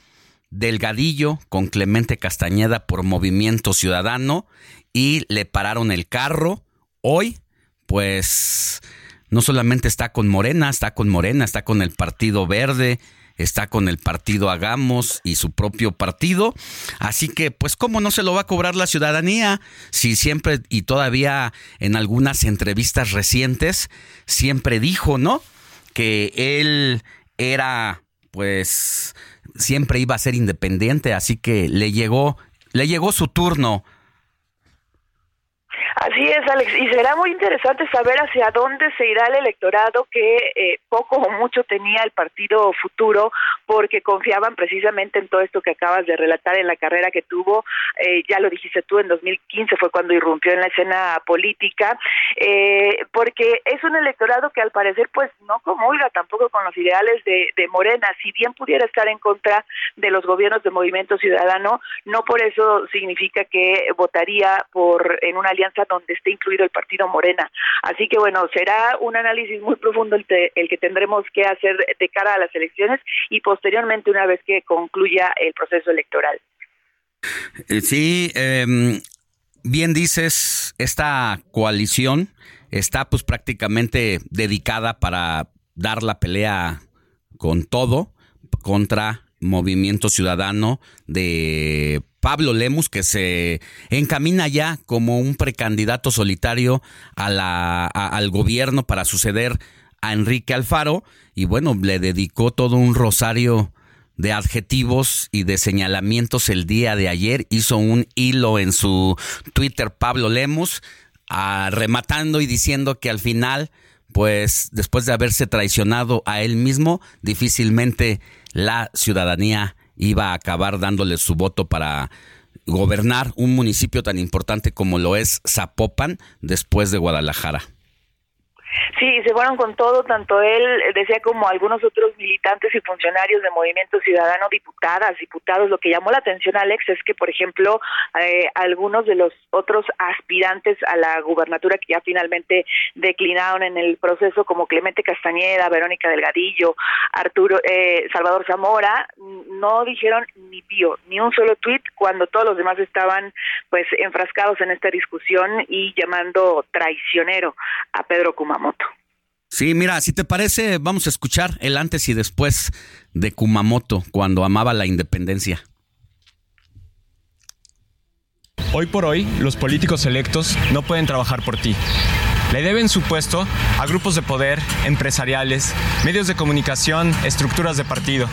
Delgadillo, con Clemente Castañeda por Movimiento Ciudadano y le pararon el carro. Hoy, pues, no solamente está con Morena, está con Morena, está con el Partido Verde, está con el partido Hagamos y su propio partido. Así que, pues, ¿cómo no se lo va a cobrar la ciudadanía? Si siempre y todavía en algunas entrevistas recientes, siempre dijo, ¿no? Que él era, pues, siempre iba a ser independiente, así que le llegó, le llegó su turno Así es, Alex, y será muy interesante saber hacia dónde se irá el electorado que eh, poco o mucho tenía el partido futuro, porque confiaban precisamente en todo esto que acabas de relatar en la carrera que tuvo, eh, ya lo dijiste tú, en 2015 fue cuando irrumpió en la escena política, eh, porque es un electorado que al parecer pues no comulga tampoco con los ideales de, de Morena, si bien pudiera estar en contra de los gobiernos de Movimiento Ciudadano, no por eso significa que votaría por en una alianza donde esté incluido el partido Morena. Así que bueno, será un análisis muy profundo el, que tendremos que hacer de cara a las elecciones y posteriormente una vez que concluya el proceso electoral. Eh, sí, em, bien dices, esta coalición está pues prácticamente dedicada para dar la pelea con todo contra Movimiento Ciudadano de Pablo Lemus, que se encamina ya como un precandidato solitario al gobierno para suceder a Enrique Alfaro. Y bueno, le dedicó todo un rosario de adjetivos y de señalamientos el día de ayer. Hizo un hilo en su Twitter Pablo Lemus, ah, rematando y diciendo que al final, pues después de haberse traicionado a él mismo, difícilmente la ciudadanía iba a acabar dándole su voto para gobernar un municipio tan importante como lo es Zapopan después de Guadalajara. Sí, se fueron con todo, tanto él, decía como algunos otros militantes y funcionarios de Movimiento Ciudadano, diputadas, diputados. Lo que llamó la atención, Alex, es que, por ejemplo, eh, algunos de los otros aspirantes a la gubernatura que ya finalmente declinaron en el proceso, como Clemente Castañeda, Verónica Delgadillo, Arturo, eh, Salvador Zamora, no dijeron ni pío, ni un solo tuit, cuando todos los demás estaban, pues, enfrascados en esta discusión y llamando traicionero a Pedro Kumamoto. Sí, mira, si te parece, vamos a escuchar el antes y después de Kumamoto cuando amaba la independencia. Hoy por hoy, los políticos electos no pueden trabajar por ti. Le deben su puesto a grupos de poder, empresariales, medios de comunicación, estructuras de partido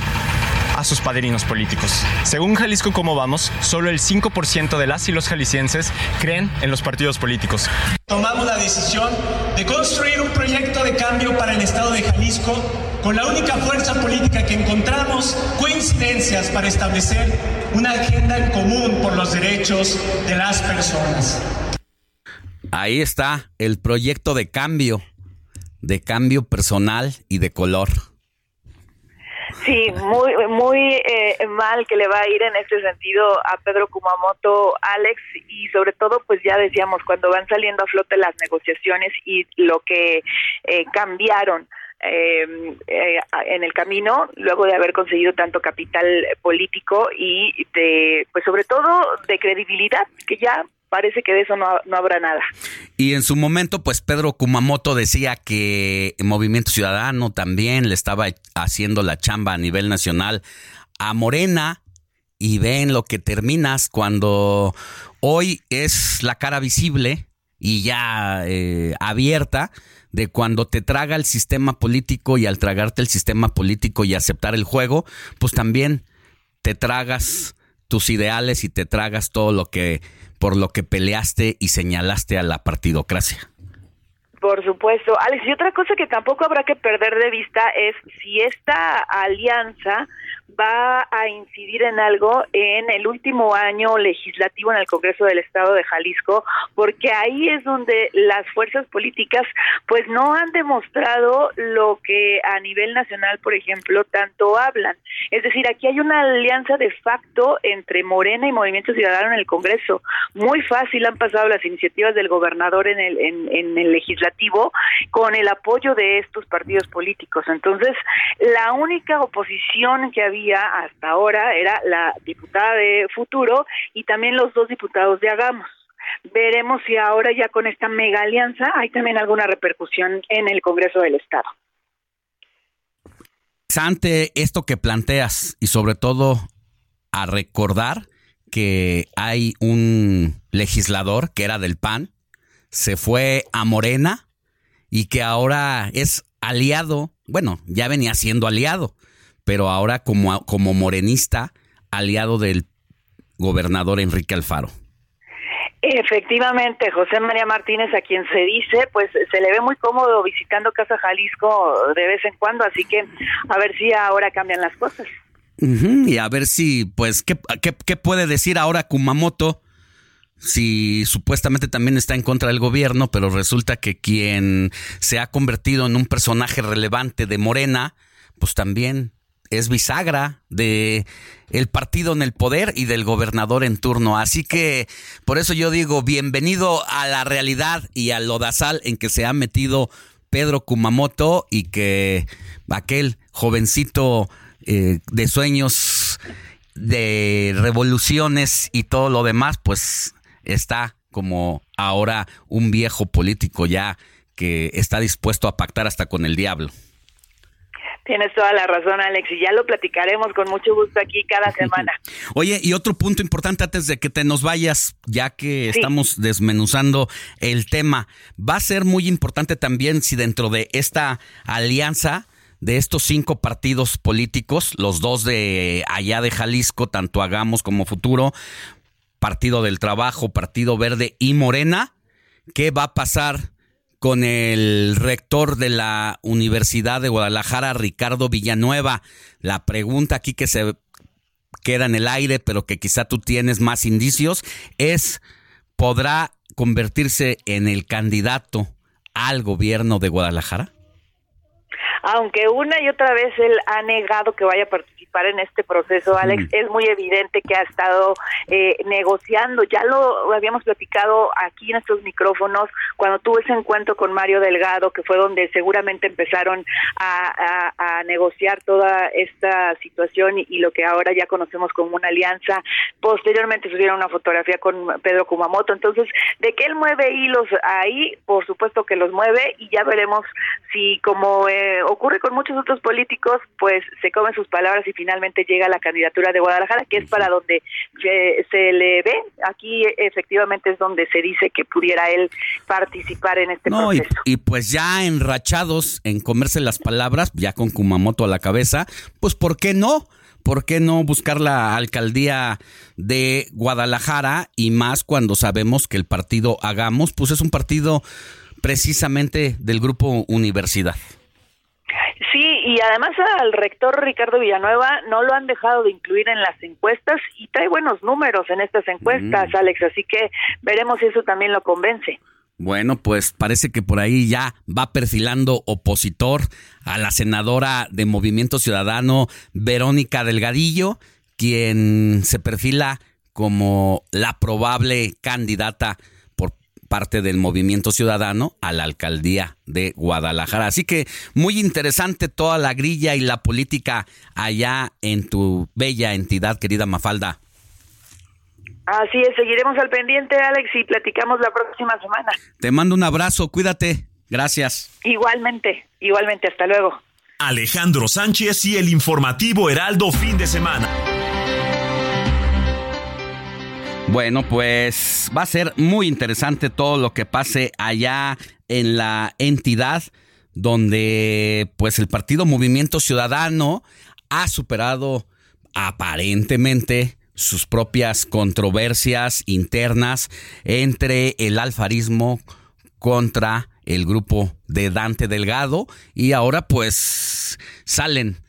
a sus padrinos políticos. Según Jalisco Cómo Vamos, solo el 5% de las y los jaliscienses creen en los partidos políticos. Tomamos la decisión de construir un proyecto de cambio para el Estado de Jalisco con la única fuerza política que encontramos coincidencias para establecer una agenda en común por los derechos de las personas. Ahí está el proyecto de cambio, de cambio personal y de color. Sí, muy muy eh, mal que le va a ir en este sentido a Pedro Kumamoto, Alex, y sobre todo, pues ya decíamos, cuando van saliendo a flote las negociaciones y lo que eh, cambiaron eh, eh, en el camino luego de haber conseguido tanto capital político y de pues sobre todo de credibilidad que ya parece que de eso no, no, habrá nada. Y en su momento, pues Pedro Kumamoto decía que Movimiento Ciudadano también le estaba haciendo la chamba a nivel nacional a Morena y ven lo que terminas cuando hoy es la cara visible y ya eh, abierta de cuando te traga el sistema político y al tragarte el sistema político y aceptar el juego, pues también te tragas tus ideales y te tragas todo lo que por lo que peleaste y señalaste a la partidocracia. Por supuesto, Alex, y otra cosa que tampoco habrá que perder de vista es si esta alianza va a incidir en algo en el último año legislativo en el Congreso del Estado de Jalisco, porque ahí es donde las fuerzas políticas pues no han demostrado lo que a nivel nacional, por ejemplo, tanto hablan. Es decir, aquí hay una alianza de facto entre Morena y Movimiento Ciudadano en el Congreso. Muy fácil han pasado las iniciativas del gobernador en el, en el legislativo con el apoyo de estos partidos políticos. Entonces, la única oposición que había hasta ahora era la diputada de Futuro y también los dos diputados de Hagamos. Veremos si ahora ya con esta mega alianza hay también alguna repercusión en el Congreso del Estado. Ante esto que planteas y sobre todo a recordar que hay un legislador que era del PAN, se fue a Morena y que ahora es aliado, bueno, ya venía siendo aliado pero ahora como, como morenista, aliado del gobernador Enrique Alfaro. Efectivamente, José María Martínez, a quien se dice, pues se le ve muy cómodo visitando Casa Jalisco de vez en cuando, así que a ver si ahora cambian las cosas. y a ver si, pues, ¿qué, qué, qué puede decir ahora Kumamoto? si supuestamente también está en contra del gobierno, pero resulta que quien se ha convertido en un personaje relevante de Morena, pues también es bisagra de el partido en el poder y del gobernador en turno. Así que por eso yo digo bienvenido a la realidad y al lodazal en que se ha metido Pedro Kumamoto y que aquel jovencito eh, de sueños, de revoluciones y todo lo demás, pues está como ahora un viejo político ya que está dispuesto a pactar hasta con el diablo. Tienes toda la razón, Alex, y ya lo platicaremos con mucho gusto aquí cada semana. Oye, y otro punto importante antes de que te nos vayas, ya que estamos desmenuzando el tema, va a ser muy importante también si dentro de esta alianza de estos cinco partidos políticos, los dos de allá de Jalisco, tanto Hagamos como Futuro, Partido del Trabajo, Partido Verde y Morena, ¿qué va a pasar? Con el rector de la Universidad de Guadalajara, Ricardo Villanueva. La pregunta aquí que se queda en el aire, pero que quizá tú tienes más indicios, es, ¿podrá convertirse en el candidato al gobierno de Guadalajara? aunque una y otra vez él ha negado que vaya a participar en este proceso, Alex, es muy evidente que ha estado eh, negociando. Ya lo habíamos platicado aquí en estos micrófonos cuando tuvo ese encuentro con Mario Delgado, que fue donde seguramente empezaron a, negociar toda esta situación y, lo que ahora ya conocemos como una alianza. Posteriormente subieron una fotografía con Pedro Kumamoto. Entonces, de que él mueve hilos ahí, por supuesto que los mueve y ya veremos si como eh, ocurre con muchos otros políticos, pues se comen sus palabras y finalmente llega la candidatura de Guadalajara, que es para donde se, le ve. Aquí efectivamente es donde se dice que pudiera él participar en este proceso. Y, y, pues ya enrachados en comerse las palabras, ya con Kumamoto a la cabeza, pues ¿por qué no? ¿Por qué no buscar la alcaldía de Guadalajara y más cuando sabemos que el partido Hagamos, pues es un partido precisamente del grupo Universidad? Sí, y además al rector Ricardo Villanueva no lo han dejado de incluir en las encuestas y trae buenos números en estas encuestas, mm. Alex, así que veremos si eso también lo convence. Bueno, pues parece que por ahí ya va perfilando opositor a la senadora de Movimiento Ciudadano, Verónica Delgadillo, quien se perfila como la probable candidata parte del movimiento ciudadano a la alcaldía de Guadalajara. Así que muy interesante toda la grilla y la política allá en tu bella entidad, querida Mafalda. Así es, seguiremos al pendiente, Alex, y platicamos la próxima semana. Te mando un abrazo, cuídate. Gracias. Igualmente, igualmente, hasta luego. Alejandro Sánchez y el informativo Heraldo fin de semana. Bueno, pues va a ser muy interesante todo lo que pase allá en la entidad donde pues el partido Movimiento Ciudadano ha superado aparentemente sus propias controversias internas entre el alfarismo contra el grupo de Dante Delgado. Y ahora pues salen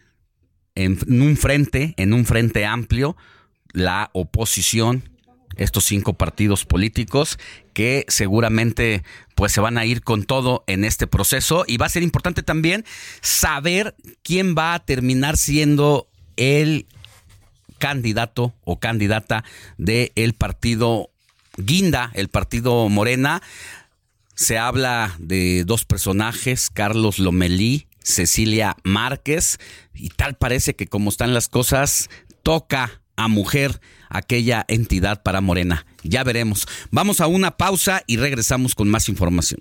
en un frente, en un frente amplio, la oposición estos cinco partidos políticos que seguramente pues se van a ir con todo en este proceso y va a ser importante también saber quién va a terminar siendo el candidato o candidata del el partido Guinda, el partido Morena. Se habla de dos personajes, Carlos Lomelí, Cecilia Márquez, y tal parece que como están las cosas, toca a mujer aquella entidad para Morena. Ya veremos. Vamos a una pausa y regresamos con más información.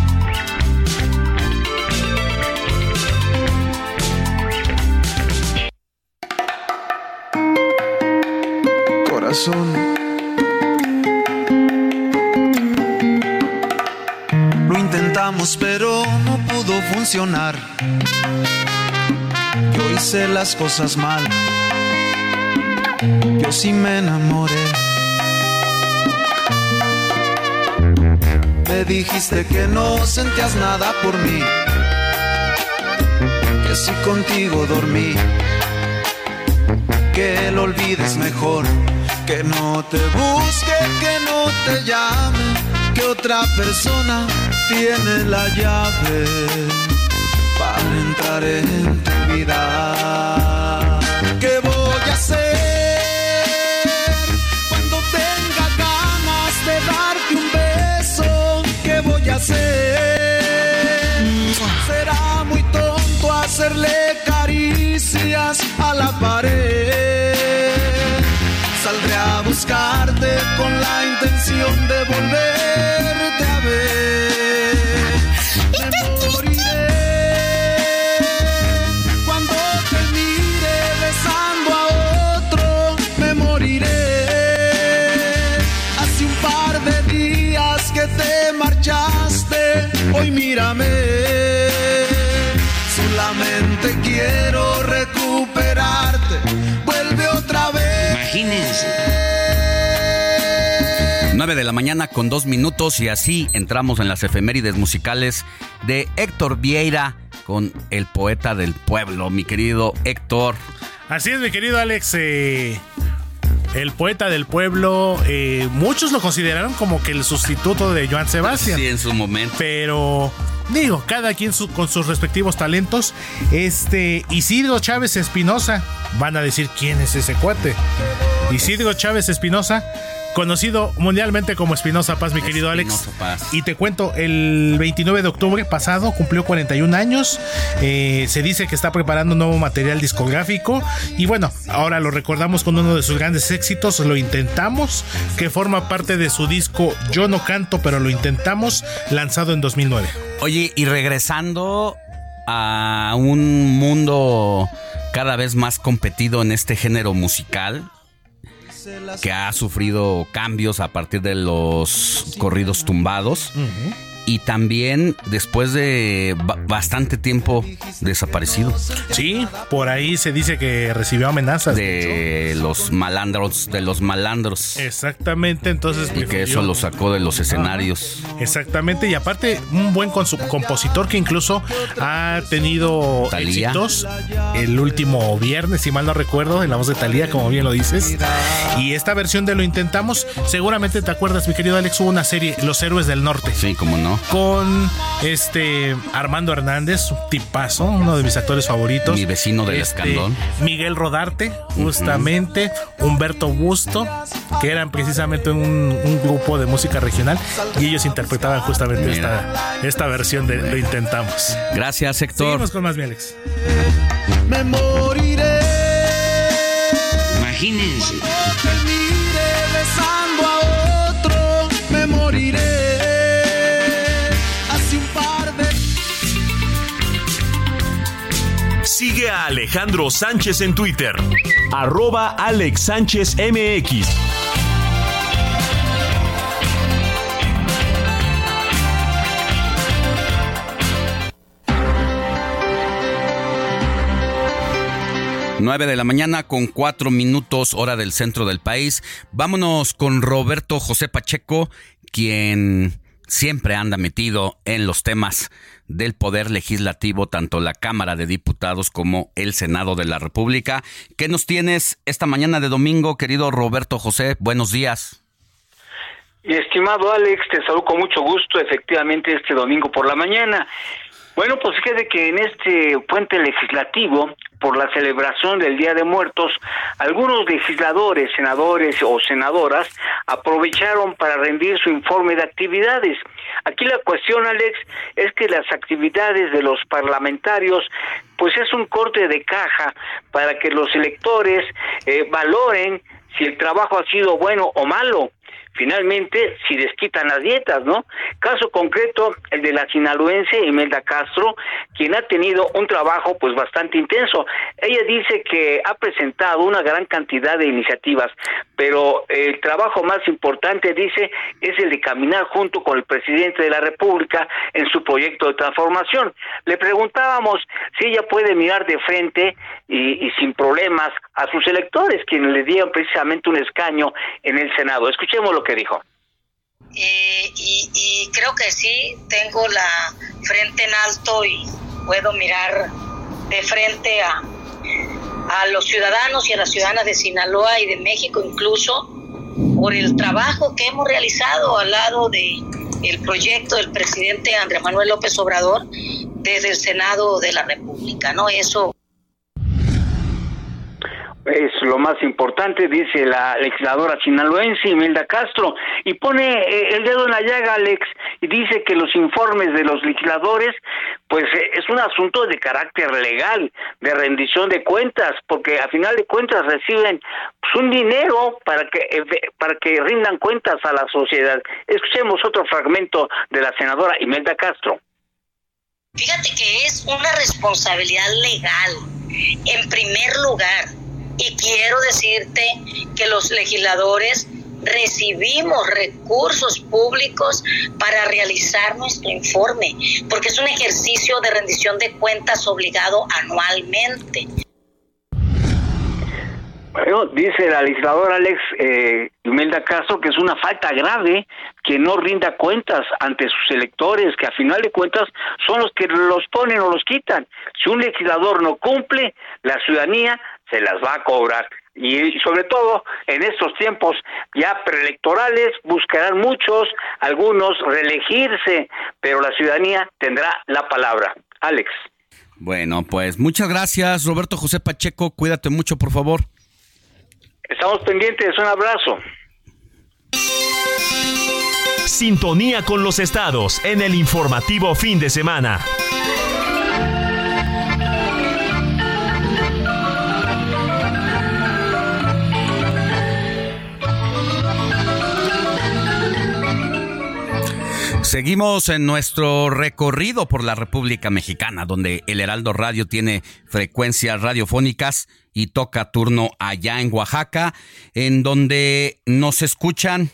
Lo intentamos pero no pudo funcionar. Yo hice las cosas mal. Yo sí me enamoré. Me dijiste que no sentías nada por mí. Que si contigo dormí. Que lo olvides mejor que no te busque, que no te llame, que otra persona tiene la llave para entrar en tu vida. ¿Qué voy a hacer cuando tenga ganas de darte un beso? ¿Qué voy a hacer? Será muy tonto hacerle a la pared. Saldré a buscarte con la intención de volverte a ver. Me moriré cuando te mire besando a otro. Me moriré. Hace un par de días que te marchaste. Hoy mírame. Solamente quiero 9 de la mañana con dos minutos y así entramos en las efemérides musicales de Héctor Vieira con el poeta del pueblo, mi querido Héctor. Así es, mi querido Alex. eh, el poeta del pueblo, eh, muchos lo consideraron como que el sustituto de Joan Sebastián. Sí, en su momento. Pero digo, cada quien su- con sus respectivos talentos. Este Isidro Chávez Espinosa, van a decir quién es ese cuate. Isidro Chávez Espinosa, conocido mundialmente como Espinosa Paz, mi querido Alex. Paz. Y te cuento, el 29 de octubre pasado cumplió 41 años. Eh, se dice que está preparando nuevo material discográfico. Y bueno, ahora lo recordamos con uno de sus grandes éxitos, Lo Intentamos, que forma parte de su disco Yo no canto, pero lo intentamos, lanzado en 2009. Oye, y regresando a un mundo cada vez más competido en este género musical, que ha sufrido cambios a partir de los corridos tumbados. Y también después de ba- bastante tiempo desaparecido. Sí, por ahí se dice que recibió amenazas. De los malandros, de los malandros. Exactamente, entonces... Y que eso lo sacó de los escenarios. Exactamente, y aparte un buen compositor que incluso ha tenido Thalía. éxitos el último viernes, si mal no recuerdo, en la voz de Talía, como bien lo dices. Y esta versión de Lo Intentamos, seguramente te acuerdas, mi querido Alex, hubo una serie, Los Héroes del Norte. Sí, como no. Con este Armando Hernández, un tipazo, uno de mis actores favoritos. Mi vecino del Este, escandón. Miguel Rodarte, justamente, Humberto Busto, que eran precisamente un, un grupo de música regional y ellos interpretaban justamente esta, esta versión de Lo Intentamos. Gracias, Héctor. Seguimos con más, mi Alex. Me moriré. Imagínense. Sigue a Alejandro Sánchez en Twitter. Arroba Alex Sánchez MX. Nueve de la mañana con cuatro minutos hora del centro del país. Vámonos con Roberto José Pacheco, quien siempre anda metido en los temas del poder legislativo, tanto la Cámara de Diputados como el Senado de la República. ¿Qué nos tienes esta mañana de domingo, querido Roberto José? Buenos días. Estimado Alex, te saludo con mucho gusto, efectivamente, este domingo por la mañana. Bueno, pues fíjate que en este puente legislativo, por la celebración del Día de Muertos, algunos legisladores, senadores o senadoras aprovecharon para rendir su informe de actividades. Aquí la cuestión, Alex, es que las actividades de los parlamentarios, pues es un corte de caja para que los electores eh, valoren si el trabajo ha sido bueno o malo finalmente si desquitan las dietas, ¿no? Caso concreto, el de la sinaloense Imelda Castro, quien ha tenido un trabajo pues bastante intenso. Ella dice que ha presentado una gran cantidad de iniciativas, pero el trabajo más importante, dice, es el de caminar junto con el presidente de la República en su proyecto de transformación. Le preguntábamos si ella puede mirar de frente y, y sin problemas a sus electores, quienes le dieron precisamente un escaño en el Senado. Escuchemos que dijo. Y, y creo que sí, tengo la frente en alto y puedo mirar de frente a, a los ciudadanos y a las ciudadanas de Sinaloa y de México incluso por el trabajo que hemos realizado al lado de el proyecto del presidente Andrés Manuel López Obrador desde el Senado de la República, ¿no? Eso es lo más importante, dice la legisladora sinaloense Imelda Castro, y pone eh, el dedo en la llaga, Alex, y dice que los informes de los legisladores, pues eh, es un asunto de carácter legal, de rendición de cuentas, porque a final de cuentas reciben pues, un dinero para que eh, para que rindan cuentas a la sociedad. Escuchemos otro fragmento de la senadora Imelda Castro. Fíjate que es una responsabilidad legal, en primer lugar y quiero decirte que los legisladores recibimos recursos públicos para realizar nuestro informe, porque es un ejercicio de rendición de cuentas obligado anualmente. Bueno, dice la legisladora Alex eh, Castro que es una falta grave que no rinda cuentas ante sus electores, que a final de cuentas son los que los ponen o los quitan. Si un legislador no cumple, la ciudadanía se las va a cobrar. Y sobre todo en estos tiempos ya preelectorales buscarán muchos, algunos reelegirse, pero la ciudadanía tendrá la palabra. Alex. Bueno, pues muchas gracias, Roberto José Pacheco. Cuídate mucho, por favor. Estamos pendientes. Un abrazo. Sintonía con los estados en el informativo fin de semana. Seguimos en nuestro recorrido por la República Mexicana, donde el Heraldo Radio tiene frecuencias radiofónicas y toca turno allá en Oaxaca, en donde nos escuchan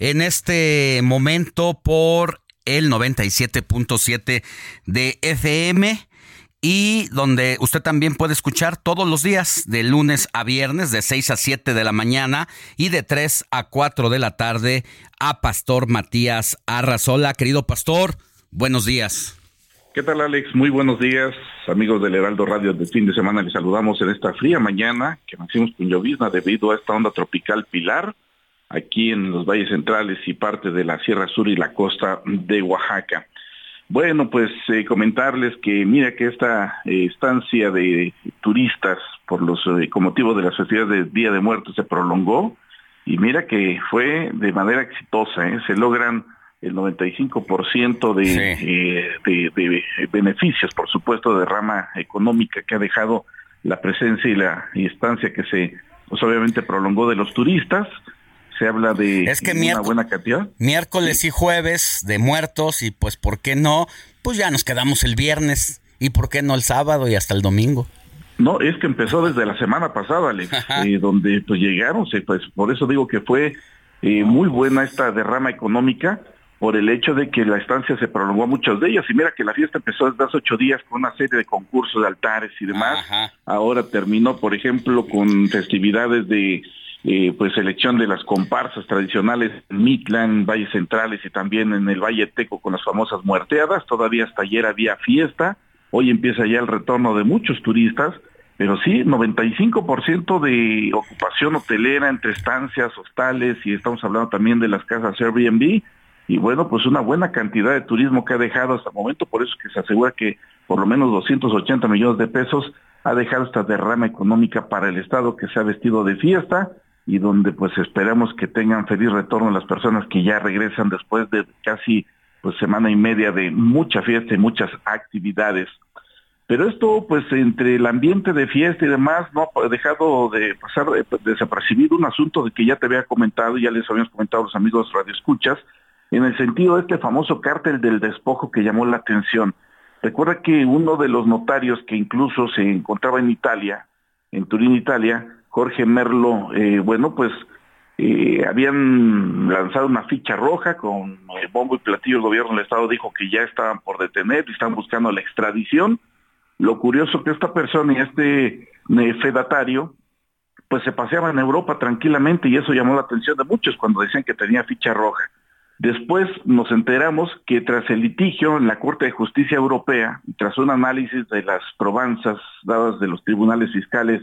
en este momento por el 97.7 de FM y donde usted también puede escuchar todos los días, de lunes a viernes, de 6 a 7 de la mañana y de 3 a 4 de la tarde, a Pastor Matías Arrazola. Querido Pastor, buenos días. ¿Qué tal, Alex? Muy buenos días, amigos del Heraldo Radio de fin de semana. Les saludamos en esta fría mañana que nacimos con llovizna debido a esta onda tropical Pilar, aquí en los valles centrales y parte de la Sierra Sur y la costa de Oaxaca. Bueno, pues eh, comentarles que mira que esta eh, estancia de turistas por los eh, con motivo de la festividad de Día de Muertos se prolongó y mira que fue de manera exitosa, se logran el 95% de, de, de, beneficios, por supuesto, de rama económica que ha dejado la presencia y la estancia que se, pues obviamente prolongó de los turistas se habla de es que una buena cantidad. Miércoles y jueves de muertos y pues ¿por qué no? Pues ya nos quedamos el viernes y ¿por qué no el sábado y hasta el domingo? No, es que empezó desde la semana pasada, Alex, eh, donde pues llegaron, pues por eso digo que fue eh, muy buena esta derrama económica por el hecho de que la estancia se prolongó a muchos de ellas. Y mira que la fiesta empezó desde hace ocho días con una serie de concursos de altares y demás. Ahora terminó, por ejemplo, con festividades de eh, pues selección de las comparsas tradicionales en Mitlan, Valles Centrales y también en el Valle Teco con las famosas muerteadas. Todavía hasta ayer había fiesta, hoy empieza ya el retorno de muchos turistas, pero sí, 95% de ocupación hotelera entre estancias, hostales y estamos hablando también de las casas Airbnb. Y bueno, pues una buena cantidad de turismo que ha dejado hasta el momento, por eso que se asegura que por lo menos 280 millones de pesos ha dejado esta derrama económica para el Estado que se ha vestido de fiesta y donde pues esperamos que tengan feliz retorno las personas que ya regresan después de casi pues semana y media de mucha fiesta y muchas actividades. Pero esto, pues, entre el ambiente de fiesta y demás, no ha dejado de pasar desapercibido un asunto de que ya te había comentado, ya les habíamos comentado a los amigos radioescuchas, en el sentido de este famoso cártel del despojo que llamó la atención. Recuerda que uno de los notarios que incluso se encontraba en Italia, en Turín, Italia, Jorge Merlo, eh, bueno, pues eh, habían lanzado una ficha roja con el bombo y platillo. El gobierno del Estado dijo que ya estaban por detener y están buscando la extradición. Lo curioso que esta persona y este eh, fedatario, pues se paseaban en Europa tranquilamente y eso llamó la atención de muchos cuando decían que tenía ficha roja. Después nos enteramos que tras el litigio en la Corte de Justicia Europea, tras un análisis de las probanzas dadas de los tribunales fiscales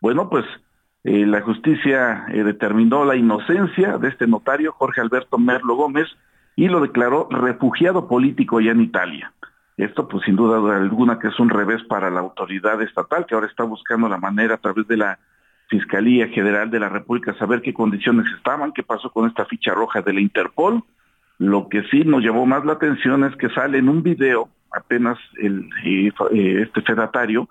bueno, pues eh, la justicia eh, determinó la inocencia de este notario, Jorge Alberto Merlo Gómez, y lo declaró refugiado político ya en Italia. Esto, pues sin duda alguna, que es un revés para la autoridad estatal, que ahora está buscando la manera a través de la Fiscalía General de la República saber qué condiciones estaban, qué pasó con esta ficha roja de la Interpol. Lo que sí nos llamó más la atención es que sale en un video apenas el, eh, eh, este fedatario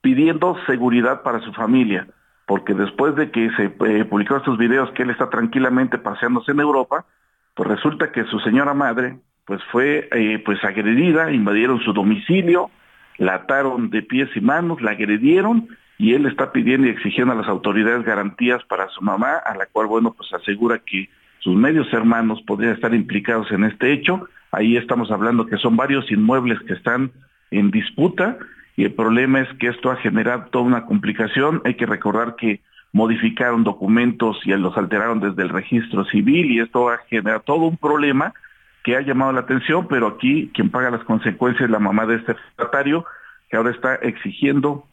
pidiendo seguridad para su familia, porque después de que se eh, publicó estos videos que él está tranquilamente paseándose en Europa, pues resulta que su señora madre pues fue pues agredida, invadieron su domicilio, la ataron de pies y manos, la agredieron y él está pidiendo y exigiendo a las autoridades garantías para su mamá, a la cual, bueno, pues asegura que sus medios hermanos podrían estar implicados en este hecho. Ahí estamos hablando que son varios inmuebles que están en disputa y el problema es que esto ha generado toda una complicación. Hay que recordar que modificaron documentos y los alteraron desde el registro civil y esto ha generado todo un problema que ha llamado la atención, pero aquí quien paga las consecuencias es la mamá de este secretario, que ahora está exigiendo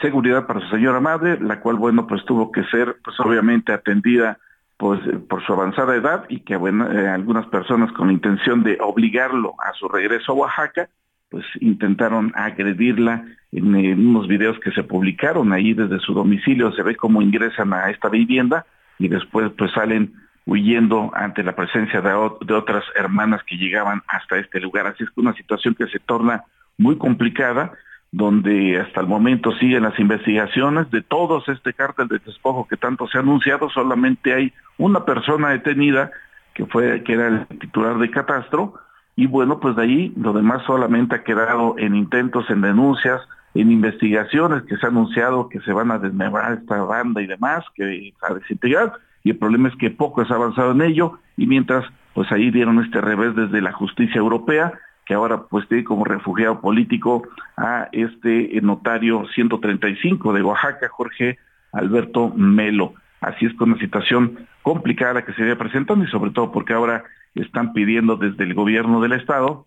seguridad para su señora madre, la cual, bueno, pues tuvo que ser, pues obviamente atendida pues por su avanzada edad y que eh, algunas personas con la intención de obligarlo a su regreso a Oaxaca, pues intentaron agredirla en, en, unos videos que se publicaron ahí desde su domicilio, se ve cómo ingresan a esta vivienda y después pues salen huyendo ante la presencia de, de otras hermanas que llegaban hasta este lugar. Así es que una situación que se torna muy complicada, donde hasta el momento siguen las investigaciones de todos este cártel de despojo que tanto se ha anunciado, solamente hay una persona detenida que fue que era el titular de catastro y bueno, pues de ahí lo demás solamente ha quedado en intentos, en denuncias, en investigaciones que se ha anunciado que se van a desmembrar esta banda y demás, que a desintegrar, y el problema es que poco se ha avanzado en ello, y mientras, pues ahí dieron este revés desde la justicia europea, que ahora pues tiene como refugiado político a este notario 135 de Oaxaca, Jorge Alberto Melo. Así es con una situación complicada la que se viene presentando y sobre todo porque ahora están pidiendo desde el gobierno del estado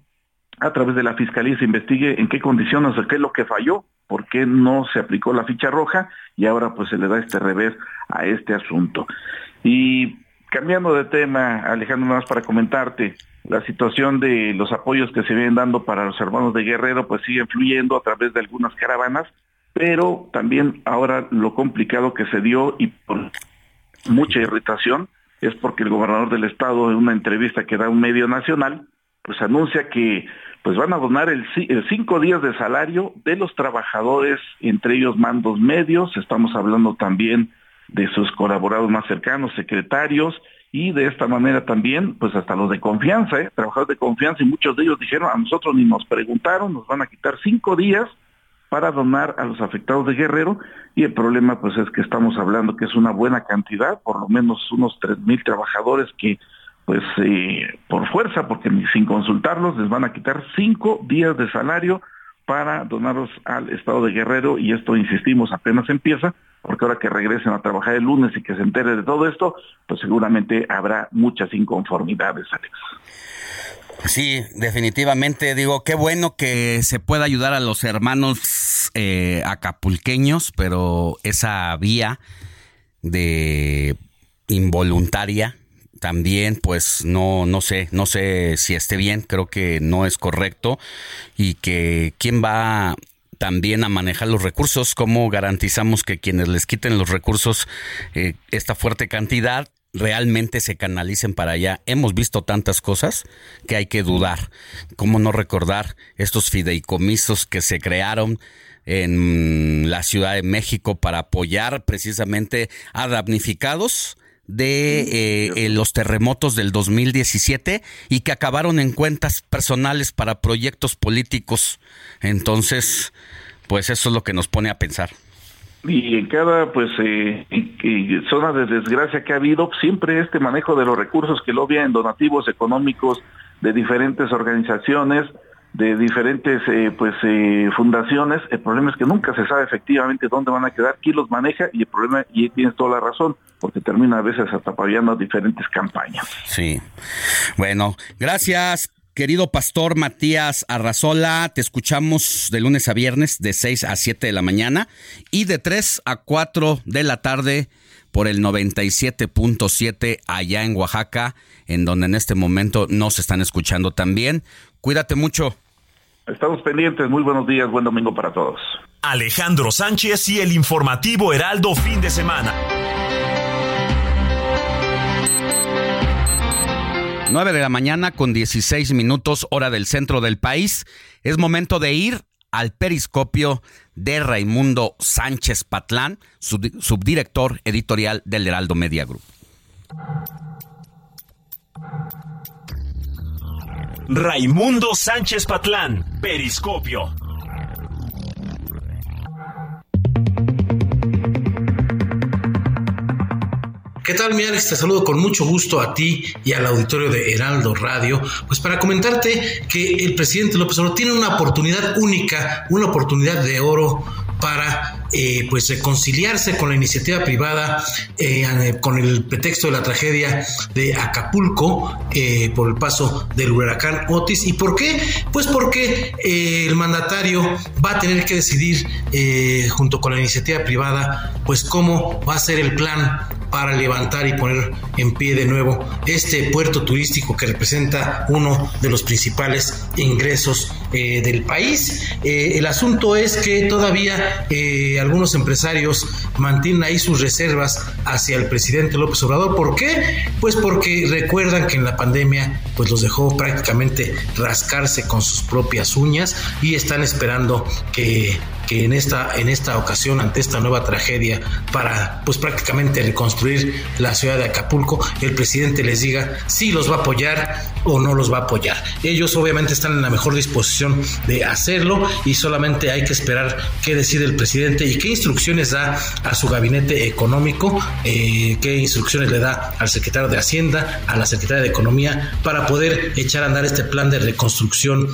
a través de la fiscalía se investigue en qué condiciones qué es lo que falló, por qué no se aplicó la ficha roja y ahora pues se le da este revés a este asunto. Y cambiando de tema, Alejandro, más para comentarte, la situación de los apoyos que se vienen dando para los hermanos de Guerrero pues sigue fluyendo a través de algunas caravanas, pero también ahora lo complicado que se dio y por mucha irritación es porque el gobernador del estado en una entrevista que da un medio nacional pues anuncia que pues van a donar el, el, cinco días de salario de los trabajadores, entre ellos mandos medios, estamos hablando también de sus colaboradores más cercanos, secretarios, y de esta manera también, pues hasta los de confianza, ¿eh? trabajadores de confianza, y muchos de ellos dijeron, a nosotros ni nos preguntaron, nos van a quitar cinco días para donar a los afectados de Guerrero, y el problema pues es que estamos hablando que es una buena cantidad, por lo menos unos tres mil trabajadores que pues eh, por fuerza, porque sin consultarlos les van a quitar cinco días de salario para donarlos al estado de Guerrero y esto, insistimos, apenas empieza, porque ahora que regresen a trabajar el lunes y que se entere de todo esto, pues seguramente habrá muchas inconformidades, Alex. Sí, definitivamente digo, qué bueno que se pueda ayudar a los hermanos eh, acapulqueños, pero esa vía de involuntaria también pues no no sé no sé si esté bien creo que no es correcto y que quién va también a manejar los recursos cómo garantizamos que quienes les quiten los recursos eh, esta fuerte cantidad realmente se canalicen para allá. Hemos visto tantas cosas que hay que dudar. ¿Cómo no recordar estos fideicomisos que se crearon en la Ciudad de México para apoyar precisamente a damnificados? de eh, los terremotos del 2017 y que acabaron en cuentas personales para proyectos políticos. Entonces, pues eso es lo que nos pone a pensar. Y en cada pues eh, zona de desgracia que ha habido, siempre este manejo de los recursos que lo en donativos económicos de diferentes organizaciones, de diferentes eh, pues eh, fundaciones. El problema es que nunca se sabe efectivamente dónde van a quedar, quién los maneja y el problema, y tienes toda la razón, porque termina a veces hasta diferentes campañas. Sí. Bueno, gracias. Querido pastor Matías Arrazola, te escuchamos de lunes a viernes de 6 a 7 de la mañana y de 3 a 4 de la tarde por el 97.7 allá en Oaxaca, en donde en este momento nos están escuchando también. Cuídate mucho. Estamos pendientes. Muy buenos días. Buen domingo para todos. Alejandro Sánchez y el informativo Heraldo fin de semana. 9 de la mañana con 16 minutos hora del centro del país. Es momento de ir al periscopio de Raimundo Sánchez Patlán, subdirector editorial del Heraldo Media Group. Raimundo Sánchez Patlán, Periscopio. ¿Qué tal, mi Alex? Te saludo con mucho gusto a ti y al auditorio de Heraldo Radio, pues para comentarte que el presidente López Obrador tiene una oportunidad única, una oportunidad de oro para eh, pues reconciliarse con la iniciativa privada eh, con el pretexto de la tragedia de Acapulco eh, por el paso del huracán Otis. ¿Y por qué? Pues porque el mandatario va a tener que decidir junto con la iniciativa privada pues cómo va a ser el plan para levantar y poner en pie de nuevo este puerto turístico que representa uno de los principales ingresos eh, del país. Eh, el asunto es que todavía eh, algunos empresarios mantienen ahí sus reservas hacia el presidente López Obrador. ¿Por qué? Pues porque recuerdan que en la pandemia pues los dejó prácticamente rascarse con sus propias uñas y están esperando que que en esta, en esta ocasión, ante esta nueva tragedia, para pues prácticamente reconstruir la ciudad de Acapulco, el presidente les diga si los va a apoyar o no los va a apoyar. Ellos obviamente están en la mejor disposición de hacerlo y solamente hay que esperar qué decide el presidente y qué instrucciones da a su gabinete económico, eh, qué instrucciones le da al secretario de Hacienda, a la secretaria de Economía, para poder echar a andar este plan de reconstrucción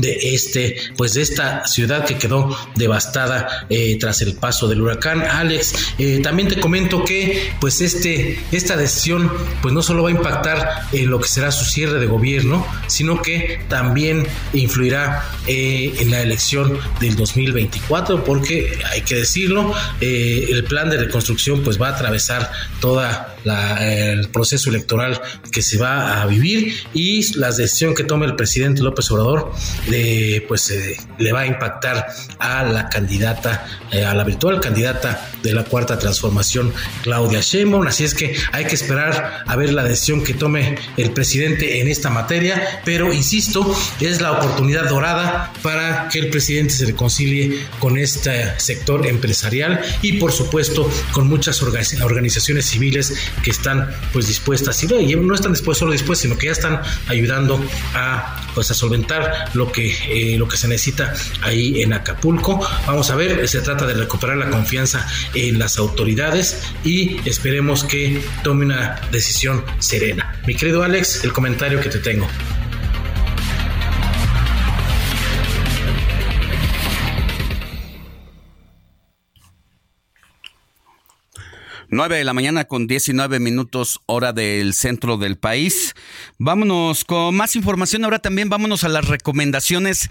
de este pues de esta ciudad que quedó devastada eh, tras el paso del huracán Alex. Eh, también te comento que pues este esta decisión pues no solo va a impactar en lo que será su cierre de gobierno sino que también influirá eh, en la elección del 2024 porque hay que decirlo el plan de reconstrucción pues va a atravesar toda el proceso electoral que se va a vivir y la decisión que tome el presidente López Obrador pues eh, le va a impactar a la candidata, eh, a la virtual candidata de la cuarta transformación, Claudia Sheinbaum. Así es que hay que esperar a ver la decisión que tome el presidente en esta materia, pero insisto, es la oportunidad dorada para que el presidente se reconcilie con este sector empresarial y por supuesto con muchas organizaciones civiles que están pues dispuestas y no, están dispuestas solo dispuestas, sino que ya están ayudando a pues a solventar lo que, eh, lo que se necesita ahí en Acapulco. Vamos a ver, se trata de recuperar la confianza en las autoridades y esperemos que tome una decisión serena. Mi querido Alex, el comentario que te tengo. 9 de la mañana con 19 minutos hora del centro del país. Vámonos con más información. Ahora también vámonos a las recomendaciones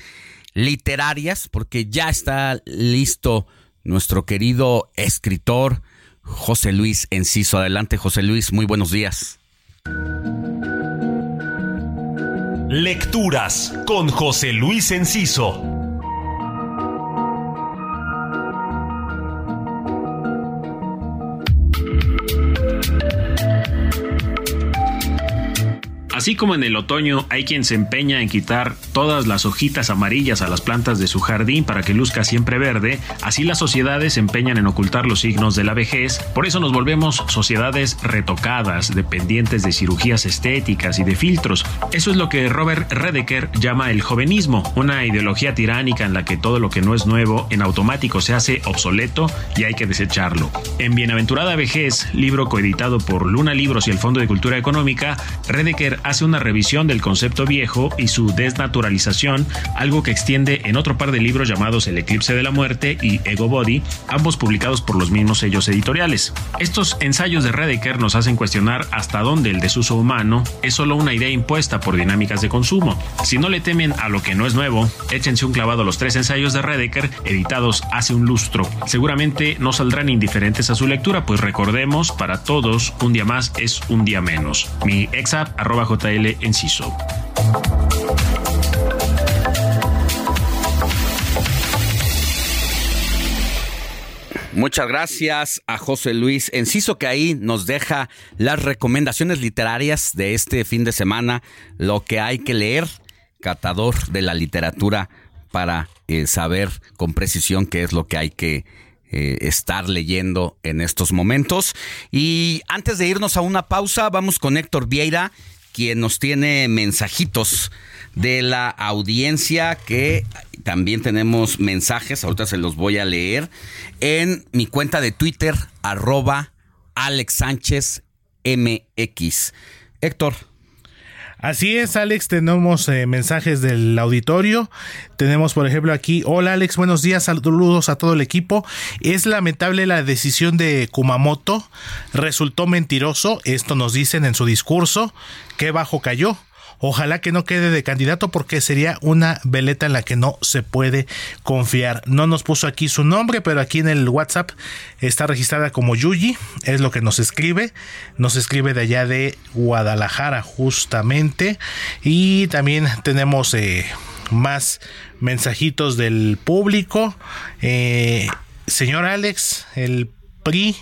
literarias porque ya está listo nuestro querido escritor José Luis Enciso. Adelante José Luis, muy buenos días. Lecturas con José Luis Enciso. Así como en el otoño hay quien se empeña en quitar todas las hojitas amarillas a las plantas de su jardín para que luzca siempre verde, así las sociedades se empeñan en ocultar los signos de la vejez, por eso nos volvemos sociedades retocadas, dependientes de cirugías estéticas y de filtros. Eso es lo que Robert Redeker llama el jovenismo, una ideología tiránica en la que todo lo que no es nuevo en automático se hace obsoleto y hay que desecharlo. En Bienaventurada Vejez, libro coeditado por Luna Libros y el Fondo de Cultura Económica, Redeker hace una revisión del concepto viejo y su desnaturalización, algo que extiende en otro par de libros llamados El Eclipse de la Muerte y Ego Body, ambos publicados por los mismos sellos editoriales. Estos ensayos de Redeker nos hacen cuestionar hasta dónde el desuso humano es solo una idea impuesta por dinámicas de consumo. Si no le temen a lo que no es nuevo, échense un clavado a los tres ensayos de Redeker editados hace un lustro. Seguramente no saldrán indiferentes a su lectura, pues recordemos, para todos, un día más es un día menos. Mi exap JL Enciso. Muchas gracias a José Luis Enciso que ahí nos deja las recomendaciones literarias de este fin de semana, lo que hay que leer, catador de la literatura para eh, saber con precisión qué es lo que hay que eh, estar leyendo en estos momentos. Y antes de irnos a una pausa, vamos con Héctor Vieira, quien nos tiene mensajitos de la audiencia que también tenemos mensajes, ahorita se los voy a leer, en mi cuenta de Twitter, arroba Alex Sánchez MX. Héctor. Así es, Alex, tenemos eh, mensajes del auditorio. Tenemos, por ejemplo, aquí, hola Alex, buenos días, saludos a todo el equipo. Es lamentable la decisión de Kumamoto, resultó mentiroso, esto nos dicen en su discurso, que bajo cayó. Ojalá que no quede de candidato porque sería una veleta en la que no se puede confiar. No nos puso aquí su nombre, pero aquí en el WhatsApp está registrada como Yuji, es lo que nos escribe. Nos escribe de allá de Guadalajara justamente. Y también tenemos eh, más mensajitos del público. Eh, señor Alex, el PRI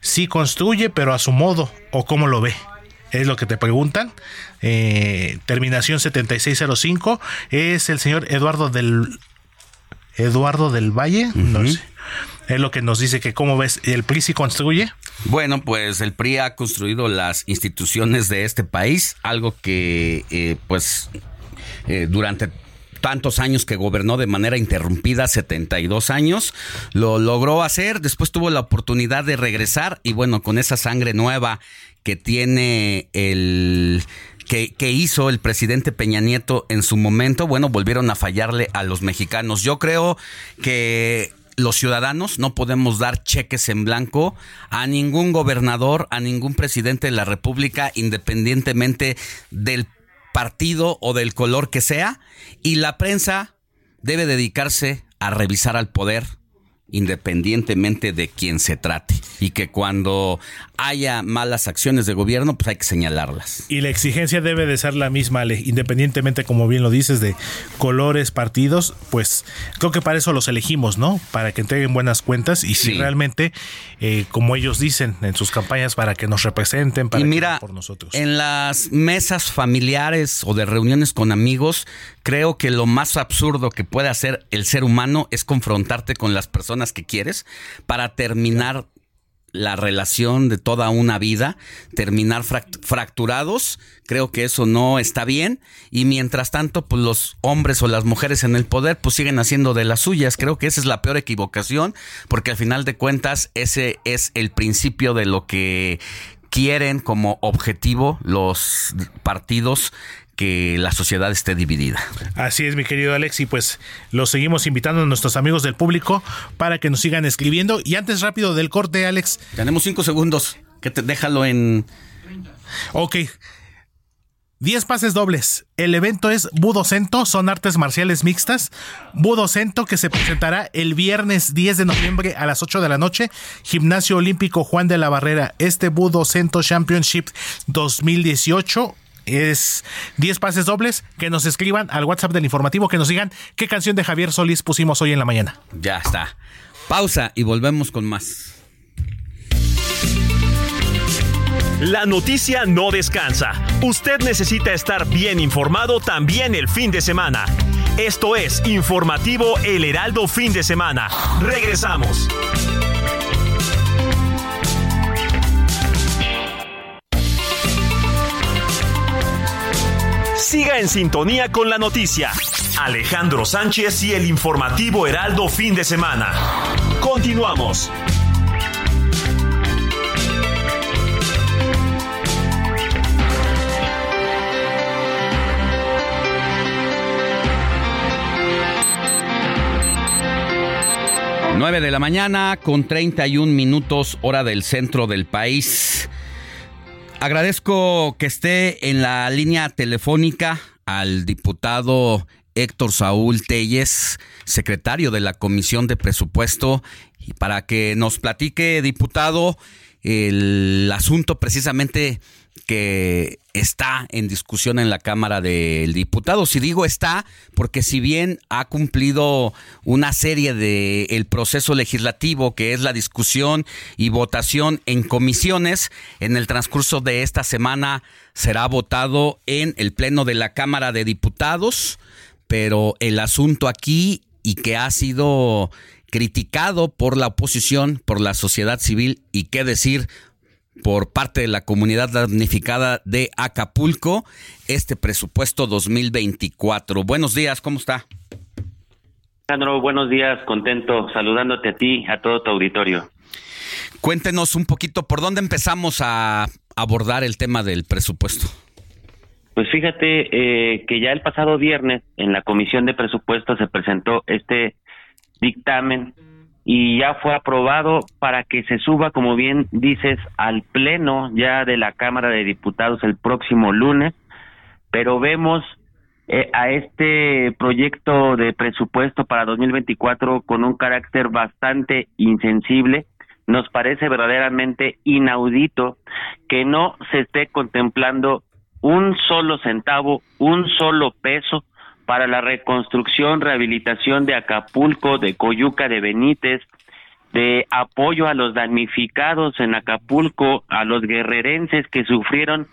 sí construye, pero a su modo, o cómo lo ve es lo que te preguntan. Eh, terminación 7605 es el señor Eduardo del Eduardo del Valle, no sé. Es lo que nos dice que cómo ves, ¿el PRI sí construye? Bueno, pues el PRI ha construido las instituciones de este país, algo que eh, pues eh, durante tantos años que gobernó de manera interrumpida, 72 años, lo logró hacer, después tuvo la oportunidad de regresar y bueno, con esa sangre nueva que tiene el que, hizo el presidente Peña Nieto en su momento, bueno, volvieron a fallarle a los mexicanos. Yo creo que los ciudadanos no podemos dar cheques en blanco a ningún gobernador, a ningún presidente de la República, independientemente del partido o del color que sea, y la prensa debe dedicarse a revisar al poder independientemente de quién se trate y que cuando haya malas acciones de gobierno pues hay que señalarlas. Y la exigencia debe de ser la misma, independientemente como bien lo dices de colores, partidos, pues creo que para eso los elegimos, ¿no? Para que entreguen buenas cuentas y si realmente eh, como ellos dicen en sus campañas para que nos representen, para y mira, por nosotros. En las mesas familiares o de reuniones con amigos, creo que lo más absurdo que puede hacer el ser humano es confrontarte con las personas que quieres para terminar la relación de toda una vida, terminar fracturados, creo que eso no está bien. Y mientras tanto pues los hombres o las mujeres en el poder pues siguen haciendo de las suyas, creo que esa es la peor equivocación porque al final de cuentas ese es el principio de lo que quieren como objetivo los partidos que la sociedad esté dividida. Así es, mi querido Alex, y pues los seguimos invitando a nuestros amigos del público para que nos sigan escribiendo. Y antes rápido del corte, Alex. Tenemos cinco segundos, que te déjalo en... Ok. Diez pases dobles. El evento es Budocento, son artes marciales mixtas. Budocento que se presentará el viernes 10 de noviembre a las 8 de la noche. Gimnasio Olímpico Juan de la Barrera. Este Budocento Championship 2018 es 10 pases dobles, que nos escriban al WhatsApp del informativo, que nos digan qué canción de Javier Solís pusimos hoy en la mañana. Ya está. Pausa y volvemos con más. La noticia no descansa. Usted necesita estar bien informado también el fin de semana. Esto es Informativo El Heraldo Fin de Semana. Regresamos. Siga en sintonía con la noticia. Alejandro Sánchez y el informativo Heraldo fin de semana. Continuamos. Nueve de la mañana con 31 minutos hora del centro del país. Agradezco que esté en la línea telefónica al diputado Héctor Saúl Telles, secretario de la Comisión de Presupuesto, y para que nos platique, diputado, el asunto precisamente que está en discusión en la Cámara de Diputados. Y digo está porque si bien ha cumplido una serie de el proceso legislativo que es la discusión y votación en comisiones, en el transcurso de esta semana será votado en el Pleno de la Cámara de Diputados, pero el asunto aquí y que ha sido criticado por la oposición, por la sociedad civil y qué decir por parte de la comunidad damnificada de Acapulco este presupuesto 2024. Buenos días, ¿cómo está? Alejandro, buenos días, contento saludándote a ti, a todo tu auditorio. Cuéntenos un poquito por dónde empezamos a abordar el tema del presupuesto. Pues fíjate eh, que ya el pasado viernes en la Comisión de Presupuestos se presentó este dictamen y ya fue aprobado para que se suba, como bien dices, al pleno ya de la Cámara de Diputados el próximo lunes, pero vemos eh, a este proyecto de presupuesto para 2024 con un carácter bastante insensible. Nos parece verdaderamente inaudito que no se esté contemplando un solo centavo, un solo peso para la reconstrucción, rehabilitación de Acapulco, de Coyuca de Benítez, de apoyo a los damnificados en Acapulco, a los guerrerenses que sufrieron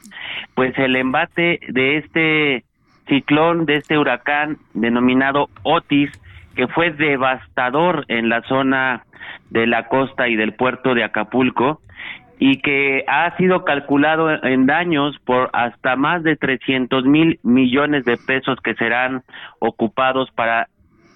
pues el embate de este ciclón, de este huracán denominado Otis, que fue devastador en la zona de la costa y del puerto de Acapulco y que ha sido calculado en daños por hasta más de 300 mil millones de pesos que serán ocupados para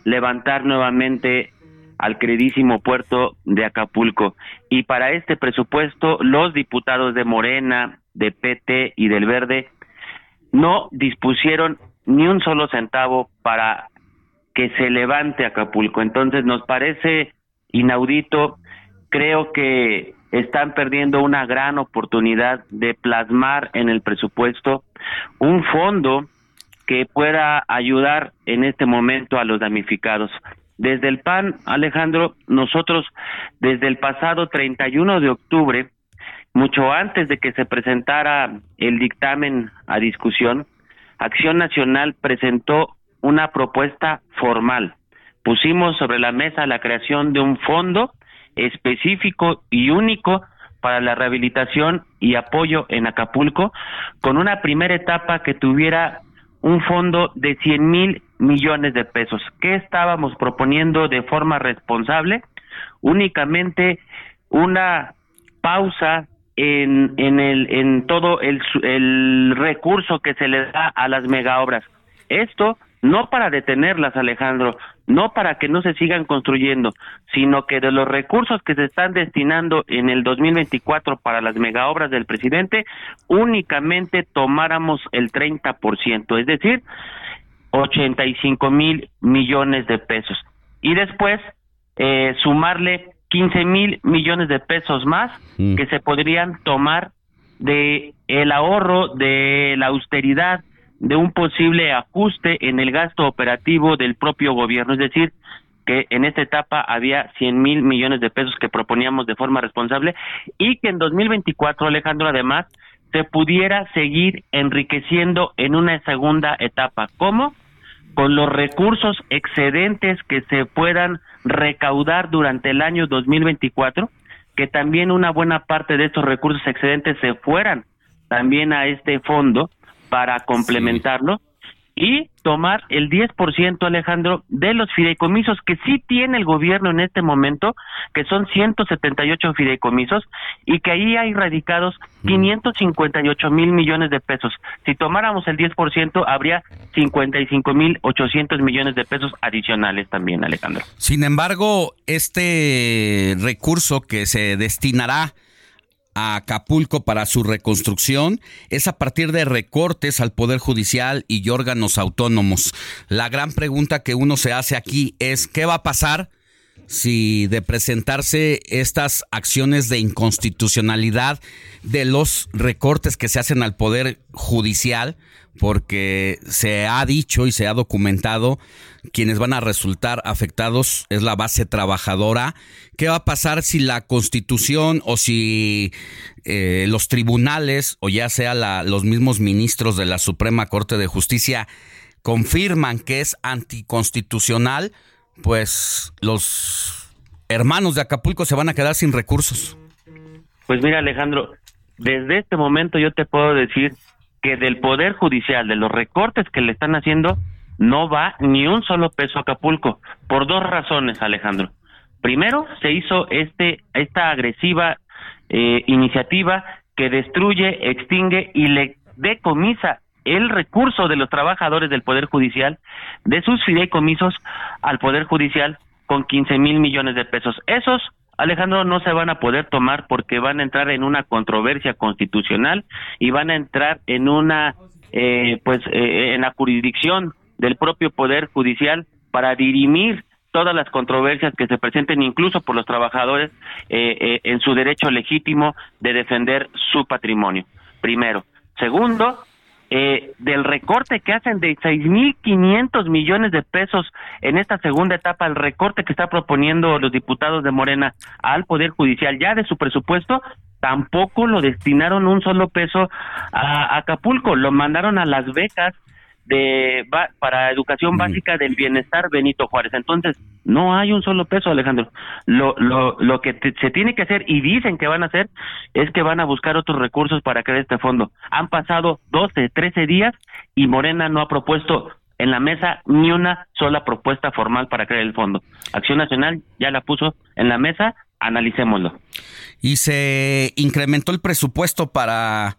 levantar nuevamente al queridísimo puerto de Acapulco. Y para este presupuesto, los diputados de Morena, de PT y del Verde no dispusieron ni un solo centavo para que se levante Acapulco. Entonces nos parece inaudito, creo que están perdiendo una gran oportunidad de plasmar en el presupuesto un fondo que pueda ayudar en este momento a los damnificados. Desde el PAN, Alejandro, nosotros desde el pasado 31 de octubre, mucho antes de que se presentara el dictamen a discusión, Acción Nacional presentó una propuesta formal. Pusimos sobre la mesa la creación de un fondo específico y único para la rehabilitación y apoyo en Acapulco, con una primera etapa que tuviera un fondo de 100 mil millones de pesos. ¿Qué estábamos proponiendo de forma responsable? Únicamente una pausa en, en, el, en todo el, el recurso que se le da a las megaobras. Esto no para detenerlas, Alejandro, no para que no se sigan construyendo, sino que de los recursos que se están destinando en el 2024 para las megaobras del presidente, únicamente tomáramos el 30%, es decir, 85 mil millones de pesos. Y después eh, sumarle 15 mil millones de pesos más mm. que se podrían tomar de el ahorro, de la austeridad, de un posible ajuste en el gasto operativo del propio gobierno, es decir, que en esta etapa había 100 mil millones de pesos que proponíamos de forma responsable y que en 2024, Alejandro, además, se pudiera seguir enriqueciendo en una segunda etapa. ¿Cómo? Con los recursos excedentes que se puedan recaudar durante el año 2024, que también una buena parte de estos recursos excedentes se fueran también a este fondo para complementarlo y tomar el 10%, Alejandro, de los fideicomisos que sí tiene el gobierno en este momento, que son 178 fideicomisos, y que ahí hay radicados 558 mil millones de pesos. Si tomáramos el 10%, habría 55 mil 800 millones de pesos adicionales también, Alejandro. Sin embargo, este recurso que se destinará a Acapulco para su reconstrucción es a partir de recortes al Poder Judicial y órganos autónomos. La gran pregunta que uno se hace aquí es, ¿qué va a pasar si de presentarse estas acciones de inconstitucionalidad de los recortes que se hacen al Poder Judicial, porque se ha dicho y se ha documentado quienes van a resultar afectados es la base trabajadora. ¿Qué va a pasar si la constitución o si eh, los tribunales o ya sea la, los mismos ministros de la Suprema Corte de Justicia confirman que es anticonstitucional? pues los hermanos de Acapulco se van a quedar sin recursos. Pues mira Alejandro, desde este momento yo te puedo decir que del Poder Judicial, de los recortes que le están haciendo, no va ni un solo peso a Acapulco, por dos razones Alejandro. Primero, se hizo este, esta agresiva eh, iniciativa que destruye, extingue y le decomisa el recurso de los trabajadores del Poder Judicial, de sus fideicomisos al Poder Judicial con 15 mil millones de pesos. Esos, Alejandro, no se van a poder tomar porque van a entrar en una controversia constitucional y van a entrar en una, eh, pues, eh, en la jurisdicción del propio Poder Judicial para dirimir todas las controversias que se presenten incluso por los trabajadores eh, en su derecho legítimo de defender su patrimonio. Primero. Segundo, eh, del recorte que hacen de 6.500 millones de pesos en esta segunda etapa, el recorte que está proponiendo los diputados de Morena al Poder Judicial ya de su presupuesto, tampoco lo destinaron un solo peso a Acapulco, lo mandaron a las becas de para educación mm. básica del bienestar Benito Juárez. Entonces, no hay un solo peso, Alejandro. Lo, lo, lo que se tiene que hacer y dicen que van a hacer es que van a buscar otros recursos para crear este fondo. Han pasado 12, 13 días y Morena no ha propuesto en la mesa ni una sola propuesta formal para crear el fondo. Acción Nacional ya la puso en la mesa, analicémoslo. Y se incrementó el presupuesto para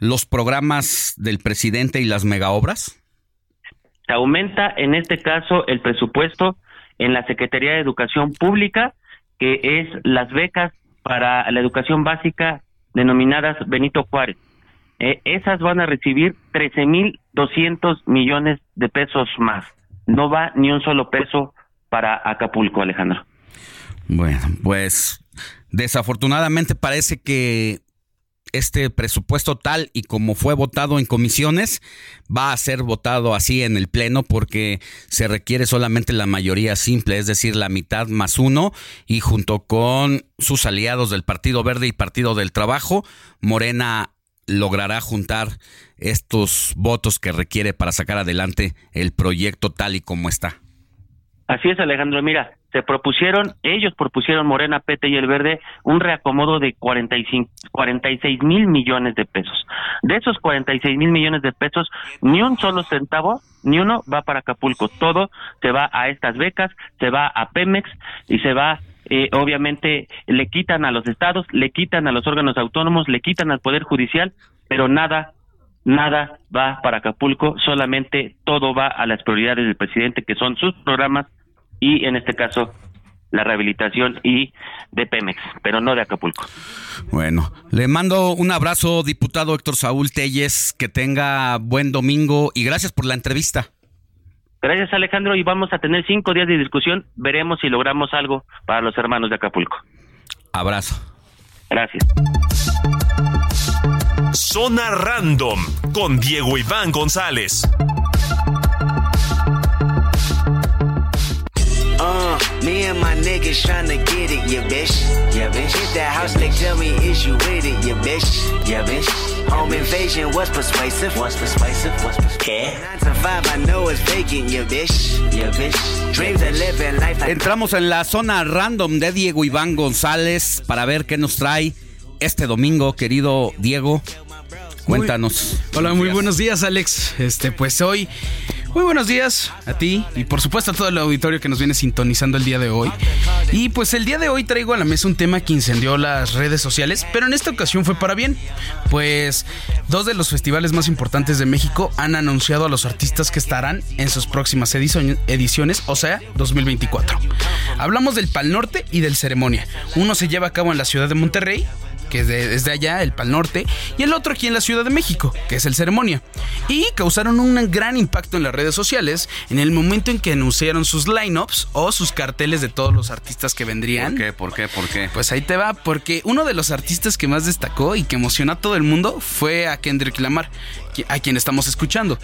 los programas del presidente y las megaobras? Se aumenta en este caso el presupuesto en la Secretaría de Educación Pública, que es las becas para la educación básica denominadas Benito Juárez. Eh, esas van a recibir 13.200 millones de pesos más. No va ni un solo peso para Acapulco, Alejandro. Bueno, pues desafortunadamente parece que este presupuesto tal y como fue votado en comisiones va a ser votado así en el pleno porque se requiere solamente la mayoría simple, es decir, la mitad más uno y junto con sus aliados del Partido Verde y Partido del Trabajo, Morena logrará juntar estos votos que requiere para sacar adelante el proyecto tal y como está. Así es, Alejandro. Mira, se propusieron, ellos propusieron Morena, Pete y el Verde un reacomodo de 45, 46 mil millones de pesos. De esos 46 mil millones de pesos, ni un solo centavo, ni uno va para Acapulco. Todo se va a estas becas, se va a Pemex y se va eh, obviamente le quitan a los estados, le quitan a los órganos autónomos, le quitan al Poder Judicial, pero nada, nada va para Acapulco, solamente todo va a las prioridades del presidente, que son sus programas y en este caso la rehabilitación y de Pemex, pero no de Acapulco. Bueno, le mando un abrazo, diputado Héctor Saúl Telles, que tenga buen domingo y gracias por la entrevista. Gracias Alejandro y vamos a tener cinco días de discusión, veremos si logramos algo para los hermanos de Acapulco. Abrazo. Gracias. Zona Random con Diego Iván González. Uh, me and my niggas tryna get it, yeah, bitch. Yeah, bitch. Hit that house, they tell me, is you with it, yeah, bitch. Yeah, bitch. Home invasion, what's persuasive? What's persuasive? What's persuasive? Nine to five, I know it's vacant, yeah, bitch. Yeah, bitch. Dreams of living life Entramos en la zona random de Diego Iván González para ver qué nos trae este domingo, querido Diego. Cuéntanos. Hola, muy buenos días, Alex. Este, pues hoy muy buenos días a ti y por supuesto a todo el auditorio que nos viene sintonizando el día de hoy. Y pues el día de hoy traigo a la mesa un tema que incendió las redes sociales, pero en esta ocasión fue para bien, pues dos de los festivales más importantes de México han anunciado a los artistas que estarán en sus próximas ediciones, o sea, 2024. Hablamos del Pal Norte y del Ceremonia. Uno se lleva a cabo en la ciudad de Monterrey que es de, es de allá, el Pal Norte, y el otro aquí en la Ciudad de México, que es el Ceremonia. Y causaron un gran impacto en las redes sociales en el momento en que anunciaron sus lineups o sus carteles de todos los artistas que vendrían. ¿Por qué? ¿Por qué? ¿Por qué? Pues ahí te va, porque uno de los artistas que más destacó y que emocionó a todo el mundo fue a Kendrick Lamar, a quien estamos escuchando.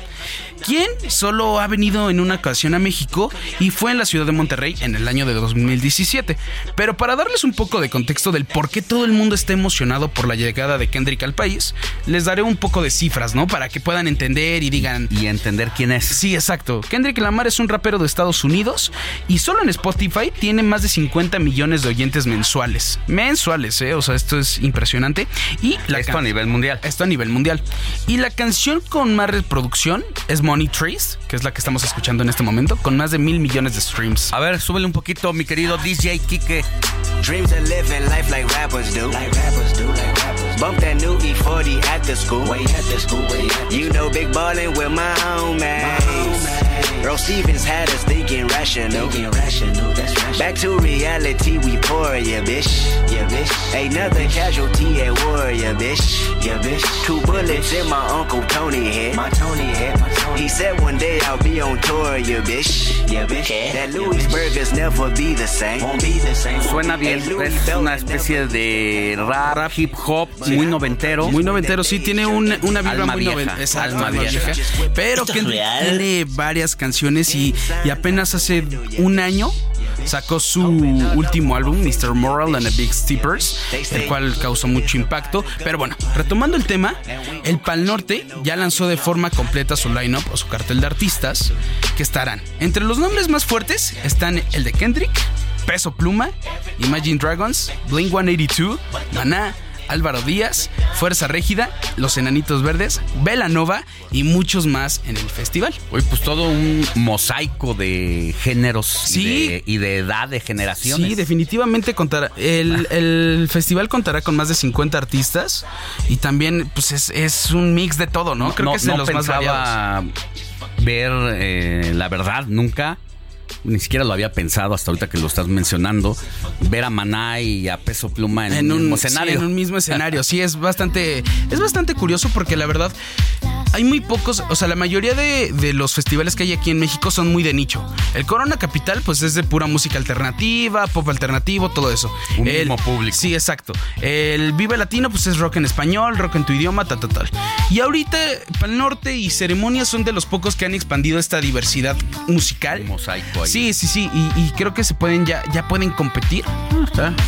Quien solo ha venido en una ocasión a México y fue en la ciudad de Monterrey en el año de 2017. Pero para darles un poco de contexto del por qué todo el mundo está emocionado por la llegada de Kendrick al país, les daré un poco de cifras, ¿no? Para que puedan entender y digan... Y entender quién es. Sí, exacto. Kendrick Lamar es un rapero de Estados Unidos y solo en Spotify tiene más de 50 millones de oyentes mensuales. Mensuales, ¿eh? O sea, esto es impresionante. Y la Esto a nivel mundial. Esto a nivel mundial. Y la canción con más reproducción es Money Trees, que es la que estamos escuchando en este momento, con más de mil millones de streams. A ver, súbele un poquito, mi querido DJ Kike. Dreams of living life like rappers do. Like rappers do, like rappers. Bump that new E40 at the school. Way at the school, way at You know, big ballin' with my homies. Earl Stevens had us thinking rational. Thinking rational, that's rational. Back to reality, we pour, yeah, bitch. Yeah, bitch. Ain't nothing casualty at war, yeah, bitch. Yeah, bitch. Two bullets in my Uncle Tony head. My Tony head, my Tony. He said one day I'll be on tour, yeah, bitch. Yeah, bitch. Yeah, That Louisburgers never be the same. Won't be the same. Suena bien, es una especie de rap, hip hop, muy noventero. Muy noventero, sí, tiene un- una vibra Alma muy vieja, noventera. Exacto, alma alma vieja. vieja. Pero ¿Esto es Kendrick real? tiene varias canciones y, y apenas hace un año sacó su último álbum, Mr. Moral and the Big Steppers, el cual causó mucho impacto. Pero bueno, retomando el tema, el Pal Norte ya lanzó de forma completa su lineup o su cartel de artistas que estarán. Entre los nombres más fuertes están el de Kendrick, Peso Pluma, Imagine Dragons, Blink 182, Maná, Álvaro Díaz, Fuerza Régida, Los Enanitos Verdes, Nova y muchos más en el festival. Oye, pues todo un mosaico de géneros Sí. y, de, y de edad, de generaciones. Sí, definitivamente contará. El, el festival contará con más de 50 artistas y también pues es, es un mix de todo, ¿no? Creo que es de los más variados. ver eh, la verdad, nunca. Ni siquiera lo había pensado hasta ahorita que lo estás mencionando. Ver a Maná y a Peso Pluma en, en un mismo sí, escenario. en un mismo escenario. Sí, es bastante, es bastante curioso porque la verdad hay muy pocos, o sea, la mayoría de, de los festivales que hay aquí en México son muy de nicho. El Corona Capital, pues es de pura música alternativa, pop alternativo, todo eso. Un El- mismo público. Sí, exacto. El Vive Latino, pues es rock en español, rock en tu idioma, tal, tal, tal. Y ahorita Pal Norte y Ceremonia son de los pocos que han expandido esta diversidad musical. mosaico Sí, sí, sí. Y, creo que se pueden ya, ya pueden competir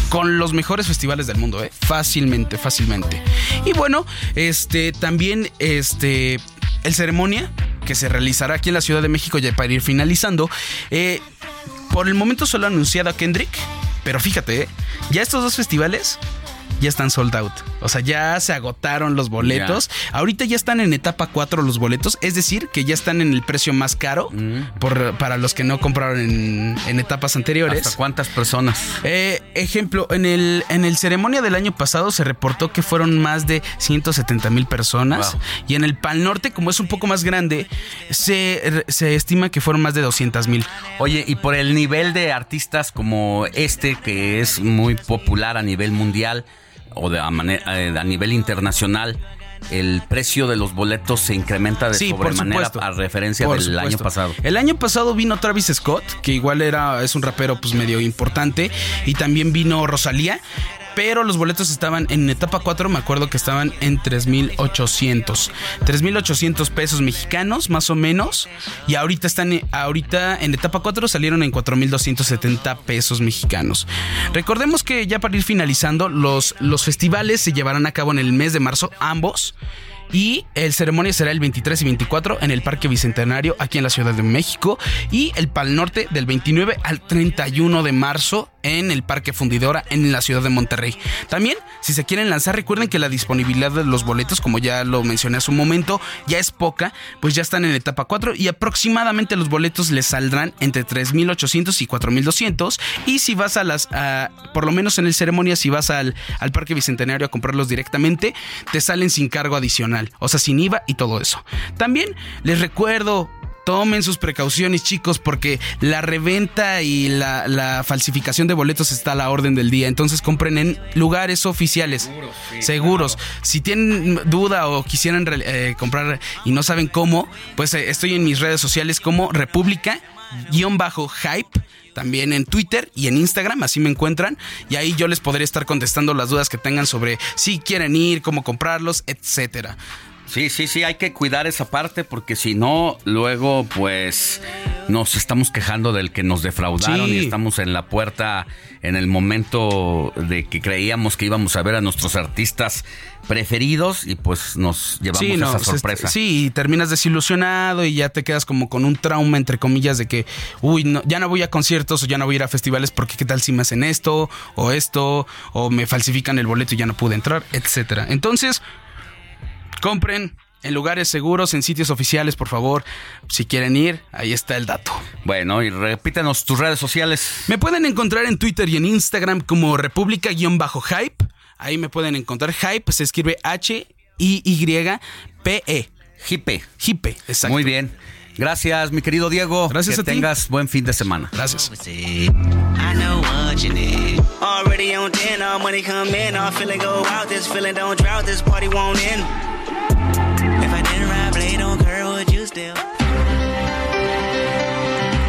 con los mejores festivales del mundo, ¿eh? Fácilmente, fácilmente. Y bueno, este también este el ceremonia que se realizará aquí en la Ciudad de México ya para ir finalizando. eh, por el momento solo ha anunciado a Kendrick, pero fíjate, ¿eh? ya estos dos festivales ya están sold out. O sea, ya se agotaron los boletos. Ahorita ya están en etapa 4 los boletos, es decir, que ya están en el precio más caro por, para los que no compraron en, en etapas anteriores. ¿Hasta cuántas personas? Eh, ejemplo, en el, en el ceremonia del año pasado se reportó que fueron más de 170 mil personas. Wow. Y en el Pal Norte, como es un poco más grande, se, se estima que fueron más de 200 mil. Oye, y por el nivel de artistas como este, que es muy popular a nivel mundial o de a, eh, a nivel internacional, el precio de los boletos se incrementa de Sí, sobremanera a referencia Por del supuesto. año pasado. El año pasado vino Travis Scott, que igual era es un rapero pues medio importante, y también vino Rosalía. Pero los boletos estaban en etapa 4, me acuerdo que estaban en 3.800. 3.800 pesos mexicanos, más o menos. Y ahorita están ahorita en etapa 4 salieron en 4.270 pesos mexicanos. Recordemos que ya para ir finalizando, los, los festivales se llevarán a cabo en el mes de marzo, ambos. Y el ceremonia será el 23 y 24 en el Parque Bicentenario aquí en la Ciudad de México. Y el Pal Norte del 29 al 31 de marzo en el Parque Fundidora en la Ciudad de Monterrey. También, si se quieren lanzar, recuerden que la disponibilidad de los boletos, como ya lo mencioné hace un momento, ya es poca, pues ya están en etapa 4 y aproximadamente los boletos les saldrán entre 3.800 y 4.200. Y si vas a las, a- por lo menos en el ceremonia, si vas al, al Parque Bicentenario a comprarlos directamente, te salen sin cargo adicional, o sea, sin IVA y todo eso. También les recuerdo tomen sus precauciones, chicos, porque la reventa y la, falsificación de boletos está a la orden del día. Entonces compren en lugares oficiales, seguros. Si tienen duda o quisieran eh, comprar y no saben cómo, pues eh, estoy en mis redes sociales como República-Hype también en Twitter y en Instagram, así me encuentran. Y ahí yo les podré estar contestando las dudas que tengan sobre si quieren ir, cómo comprarlos, etcétera. Sí, sí, sí, hay que cuidar esa parte porque si no, luego pues nos estamos quejando del que nos defraudaron y estamos en la puerta en el momento de que creíamos que íbamos a ver a nuestros artistas preferidos y pues nos llevamos esa sorpresa. sí, y terminas desilusionado y ya te quedas como con un trauma entre comillas de que, uy, no, ya no voy a conciertos o ya no voy a ir a festivales porque qué tal si me hacen esto o esto o me falsifican el boleto y ya no pude entrar, etcétera. Entonces, Compren en lugares seguros, en sitios oficiales, por favor. Si quieren ir, ahí está el dato. Bueno, y repítanos tus redes sociales. Me pueden encontrar en Twitter y en Instagram como República-Hype. Ahí me pueden encontrar. Hype se escribe H-I-Y-P-E. Hipe. Hipe, exacto. Muy bien. Gracias, mi querido Diego. Gracias que a ti. tengas buen fin de semana. Gracias.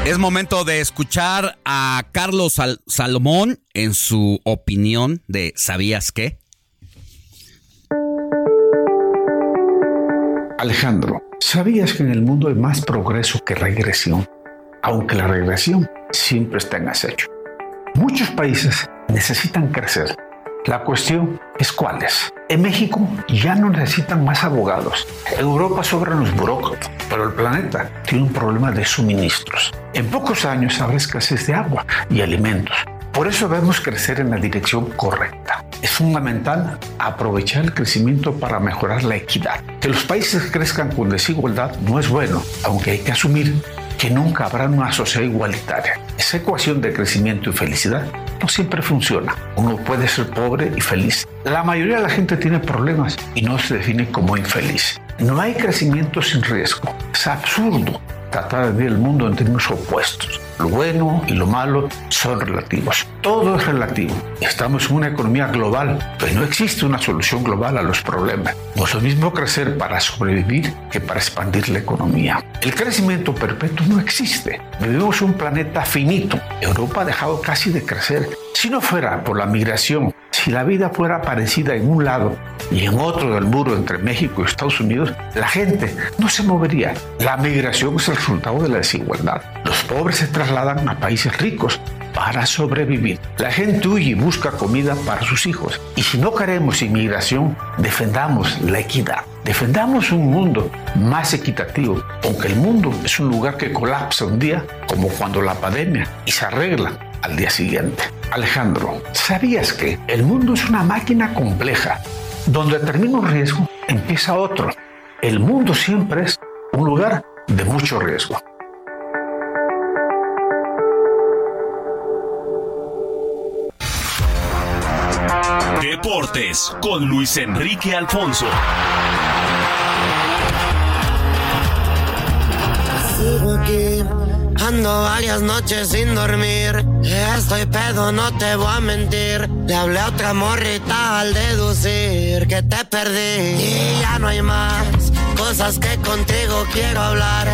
Es momento de escuchar a Carlos Salomón en su opinión de ¿Sabías qué? Alejandro, ¿sabías que en el mundo hay más progreso que regresión? Aunque la regresión siempre está en acecho. Muchos países necesitan crecer la cuestión es cuáles. En México ya no necesitan más abogados. En Europa sobran los burócratas, pero el planeta tiene un problema de suministros. En pocos años habrá escasez de agua y alimentos. Por eso debemos crecer en la dirección correcta. Es fundamental aprovechar el crecimiento para mejorar la equidad. Que los países crezcan con desigualdad no es bueno, aunque hay que asumir que nunca habrá una sociedad igualitaria. Esa ecuación de crecimiento y felicidad no siempre funciona. Uno puede ser pobre y feliz. La mayoría de la gente tiene problemas y no se define como infeliz. No hay crecimiento sin riesgo. Es absurdo tratar de ver el mundo en términos opuestos. Lo bueno y lo malo son relativos. Todo es relativo. Estamos en una economía global, pero no existe una solución global a los problemas. No es lo mismo crecer para sobrevivir que para expandir la economía. El crecimiento perpetuo no existe. Vivimos un planeta finito. Europa ha dejado casi de crecer. Si no fuera por la migración, si la vida fuera parecida en un lado y en otro del muro entre México y Estados Unidos, la gente no se movería. La migración es el resultado de la desigualdad. Los pobres se trasladan a países ricos para sobrevivir. La gente huye y busca comida para sus hijos. Y si no queremos inmigración, defendamos la equidad. Defendamos un mundo más equitativo, aunque el mundo es un lugar que colapsa un día, como cuando la pandemia, y se arregla al día siguiente. Alejandro, ¿sabías que el mundo es una máquina compleja? Donde termina un riesgo, empieza otro. El mundo siempre es un lugar de mucho riesgo. Deportes con Luis Enrique Alfonso. Ando varias noches sin dormir. Estoy pedo, no te voy a mentir. Le hablé a otra morrita al deducir que te perdí. Y ya no hay más cosas que contigo quiero hablar.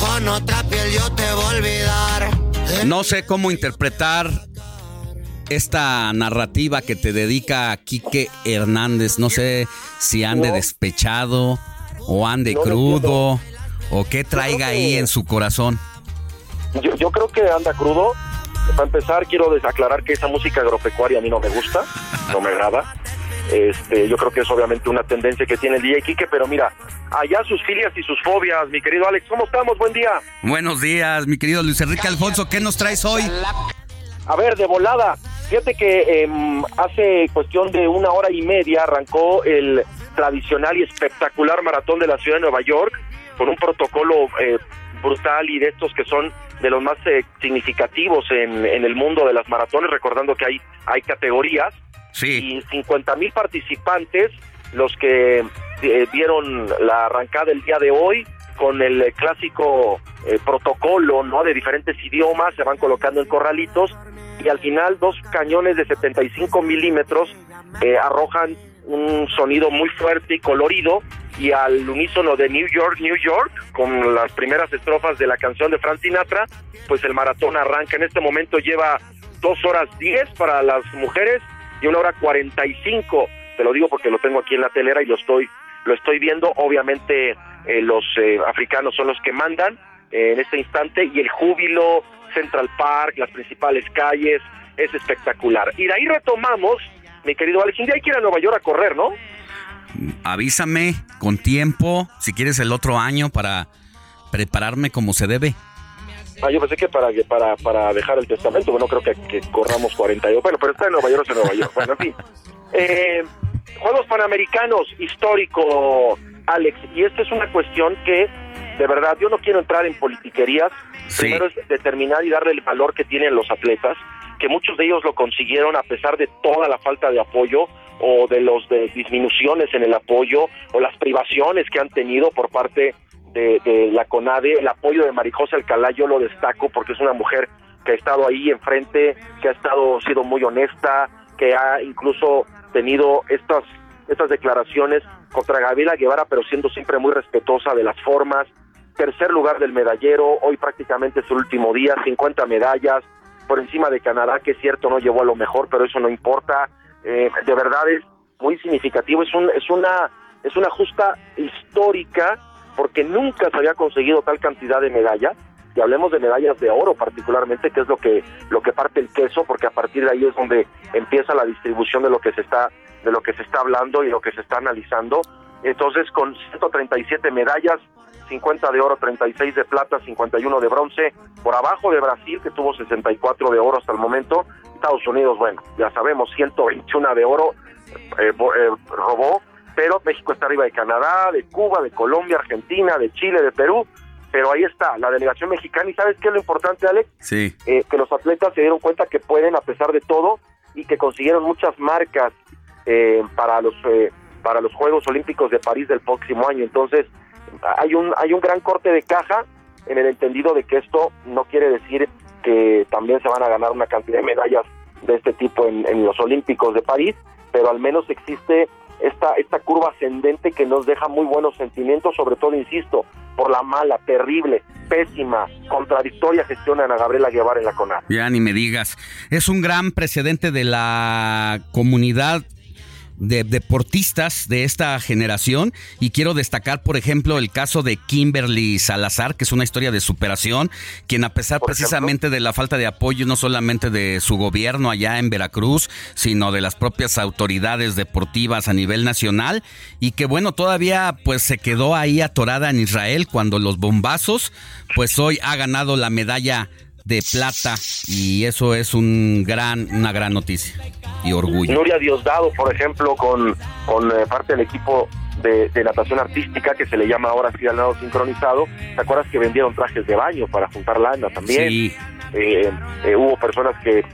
Con otra piel yo te voy a olvidar. No sé cómo interpretar esta narrativa que te dedica Quique Hernández. No sé si ande despechado o ande crudo o qué traiga ahí en su corazón. Yo, yo creo que anda crudo. Para empezar, quiero desaclarar que esa música agropecuaria a mí no me gusta, no me agrada. Este, yo creo que es obviamente una tendencia que tiene el DJ Quique, pero mira, allá sus filias y sus fobias, mi querido Alex, ¿cómo estamos? Buen día. Buenos días, mi querido Luis Enrique Alfonso, ¿qué nos traes hoy? A ver, de volada, fíjate que em, hace cuestión de una hora y media arrancó el tradicional y espectacular maratón de la ciudad de Nueva York con un protocolo eh, brutal y de estos que son de los más eh, significativos en, en, el mundo de las maratones, recordando que hay, hay categorías. Sí. Y 50 mil participantes, los que eh, vieron la arrancada el día de hoy, con el clásico eh, protocolo, ¿no? De diferentes idiomas, se van colocando en corralitos y al final dos cañones de 75 milímetros eh, arrojan un sonido muy fuerte y colorido y al unísono de New York, New York, con las primeras estrofas de la canción de Frank Sinatra, pues el maratón arranca. En este momento lleva dos horas diez para las mujeres y una hora cuarenta y cinco. Te lo digo porque lo tengo aquí en la telera y lo estoy, lo estoy viendo. Obviamente eh, los eh, africanos son los que mandan eh, en este instante y el júbilo, Central Park, las principales calles, es espectacular. Y de ahí retomamos, mi querido Alex, un día hay que ir a Nueva York a correr, ¿no? Avísame con tiempo, si quieres el otro año para prepararme como se debe. Ah, yo pensé que para, para, para dejar el testamento, bueno, creo que, que corramos 42. Bueno, pero está en Nueva York, es en Nueva York. Bueno, en fin. Eh, Juegos Panamericanos, histórico, Alex. Y esta es una cuestión que, de verdad, yo no quiero entrar en politiquerías. Primero es determinar y darle el valor que tienen los atletas, que muchos de ellos lo consiguieron a pesar de toda la falta de apoyo o de los de disminuciones en el apoyo o las privaciones que han tenido por parte de, la CONADE, el apoyo de Marijosa Alcalá, yo lo destaco porque es una mujer que ha estado ahí enfrente, que ha estado sido muy honesta, que ha incluso tenido estas estas declaraciones contra Gabriela Guevara, pero siendo siempre muy respetuosa de las formas. Tercer lugar del medallero, hoy prácticamente es el último día, 50 medallas, por encima de Canadá, que es cierto, no llevó a lo mejor, pero eso no importa. Eh, de verdad es muy significativo, es, un, es, una, es una justa histórica porque nunca se había conseguido tal cantidad de medallas y hablemos de medallas de oro particularmente que es lo que lo que parte el queso porque a partir de ahí es donde empieza la distribución de lo que se está de lo que se está hablando y lo que se está analizando entonces con 137 medallas 50 de oro, 36 de plata, 51 de bronce, por abajo de Brasil, que tuvo 64 de oro hasta el momento. Estados Unidos, bueno, ya sabemos, 121 de oro eh, eh, robó, pero México está arriba de Canadá, de Cuba, de Colombia, Argentina, de Chile, de Perú, pero ahí está, la delegación mexicana. ¿Y sabes qué es lo importante, Alex? Sí. Eh, que los atletas se dieron cuenta que pueden, a pesar de todo, y que consiguieron muchas marcas para los para los Juegos Olímpicos de París del próximo año. Entonces, hay un, hay un gran corte de caja en el entendido de que esto no quiere decir que también se van a ganar una cantidad de medallas de este tipo en, los Olímpicos de París, pero al menos existe esta, esta curva ascendente que nos deja muy buenos sentimientos, sobre todo, insisto, por la mala, terrible, pésima, contradictoria gestión de Ana Gabriela Guevara en la CONAR. Ya ni me digas, es un gran precedente de la comunidad de deportistas de esta generación. Y quiero destacar, por ejemplo, el caso de Kimberly Salazar, que es una historia de superación, quien a pesar precisamente de la falta de apoyo no solamente de su gobierno allá en Veracruz, sino de las propias autoridades deportivas a nivel nacional y que bueno, todavía pues se quedó ahí atorada en Israel cuando los bombazos, pues hoy ha ganado la medalla de plata y eso es un gran, una gran noticia y orgullo. Nuria Diosdado, por ejemplo, con, con eh, parte del equipo de, natación artística que se le llama ahora sí al nado sincronizado. ¿Te acuerdas que vendieron trajes de baño para juntar lana también? Sí. Eh, eh, hubo personas que,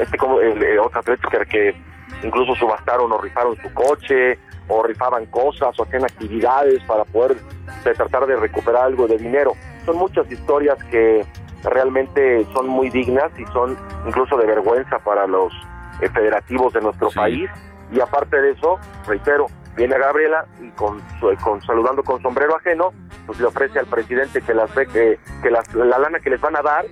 este como otros atletas que, incluso subastaron o rifaron su coche o rifaban cosas o hacían actividades para poder tratar de recuperar algo de dinero. Son muchas historias que realmente son muy dignas y son incluso de vergüenza para los eh, federativos de nuestro país. Y aparte de eso, reitero, viene Gabriela y con, con saludando con sombrero ajeno, pues le ofrece al presidente que las ve que, que la lana que les van a dar,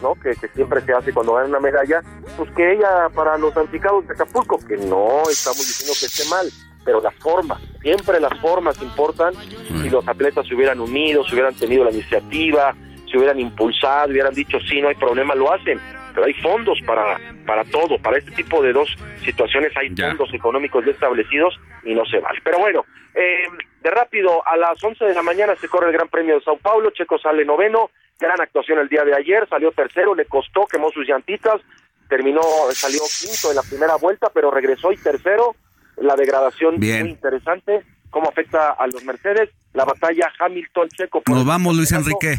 ¿no? Que, siempre se hace cuando dan una medalla, pues que ella para los anticados de Acapulco, que no estamos diciendo que esté mal, pero las formas, siempre las formas importan. Si los atletas se hubieran unido, si hubieran tenido la iniciativa, hubieran impulsado, hubieran dicho sí, no hay problema, lo hacen. Pero hay fondos para, para todo, para este tipo de dos situaciones hay fondos económicos ya establecidos y no se vale. Pero bueno, eh, de rápido, a las 11 de la mañana se corre el Gran Premio de Sao Paulo, Checo sale noveno, gran actuación el día de ayer, salió tercero, le costó, quemó sus llantitas, terminó, salió quinto en la primera vuelta, pero regresó y tercero, la degradación muy interesante, cómo afecta a los Mercedes, la batalla Hamilton-Checo. Nos vamos, Luis Enrique.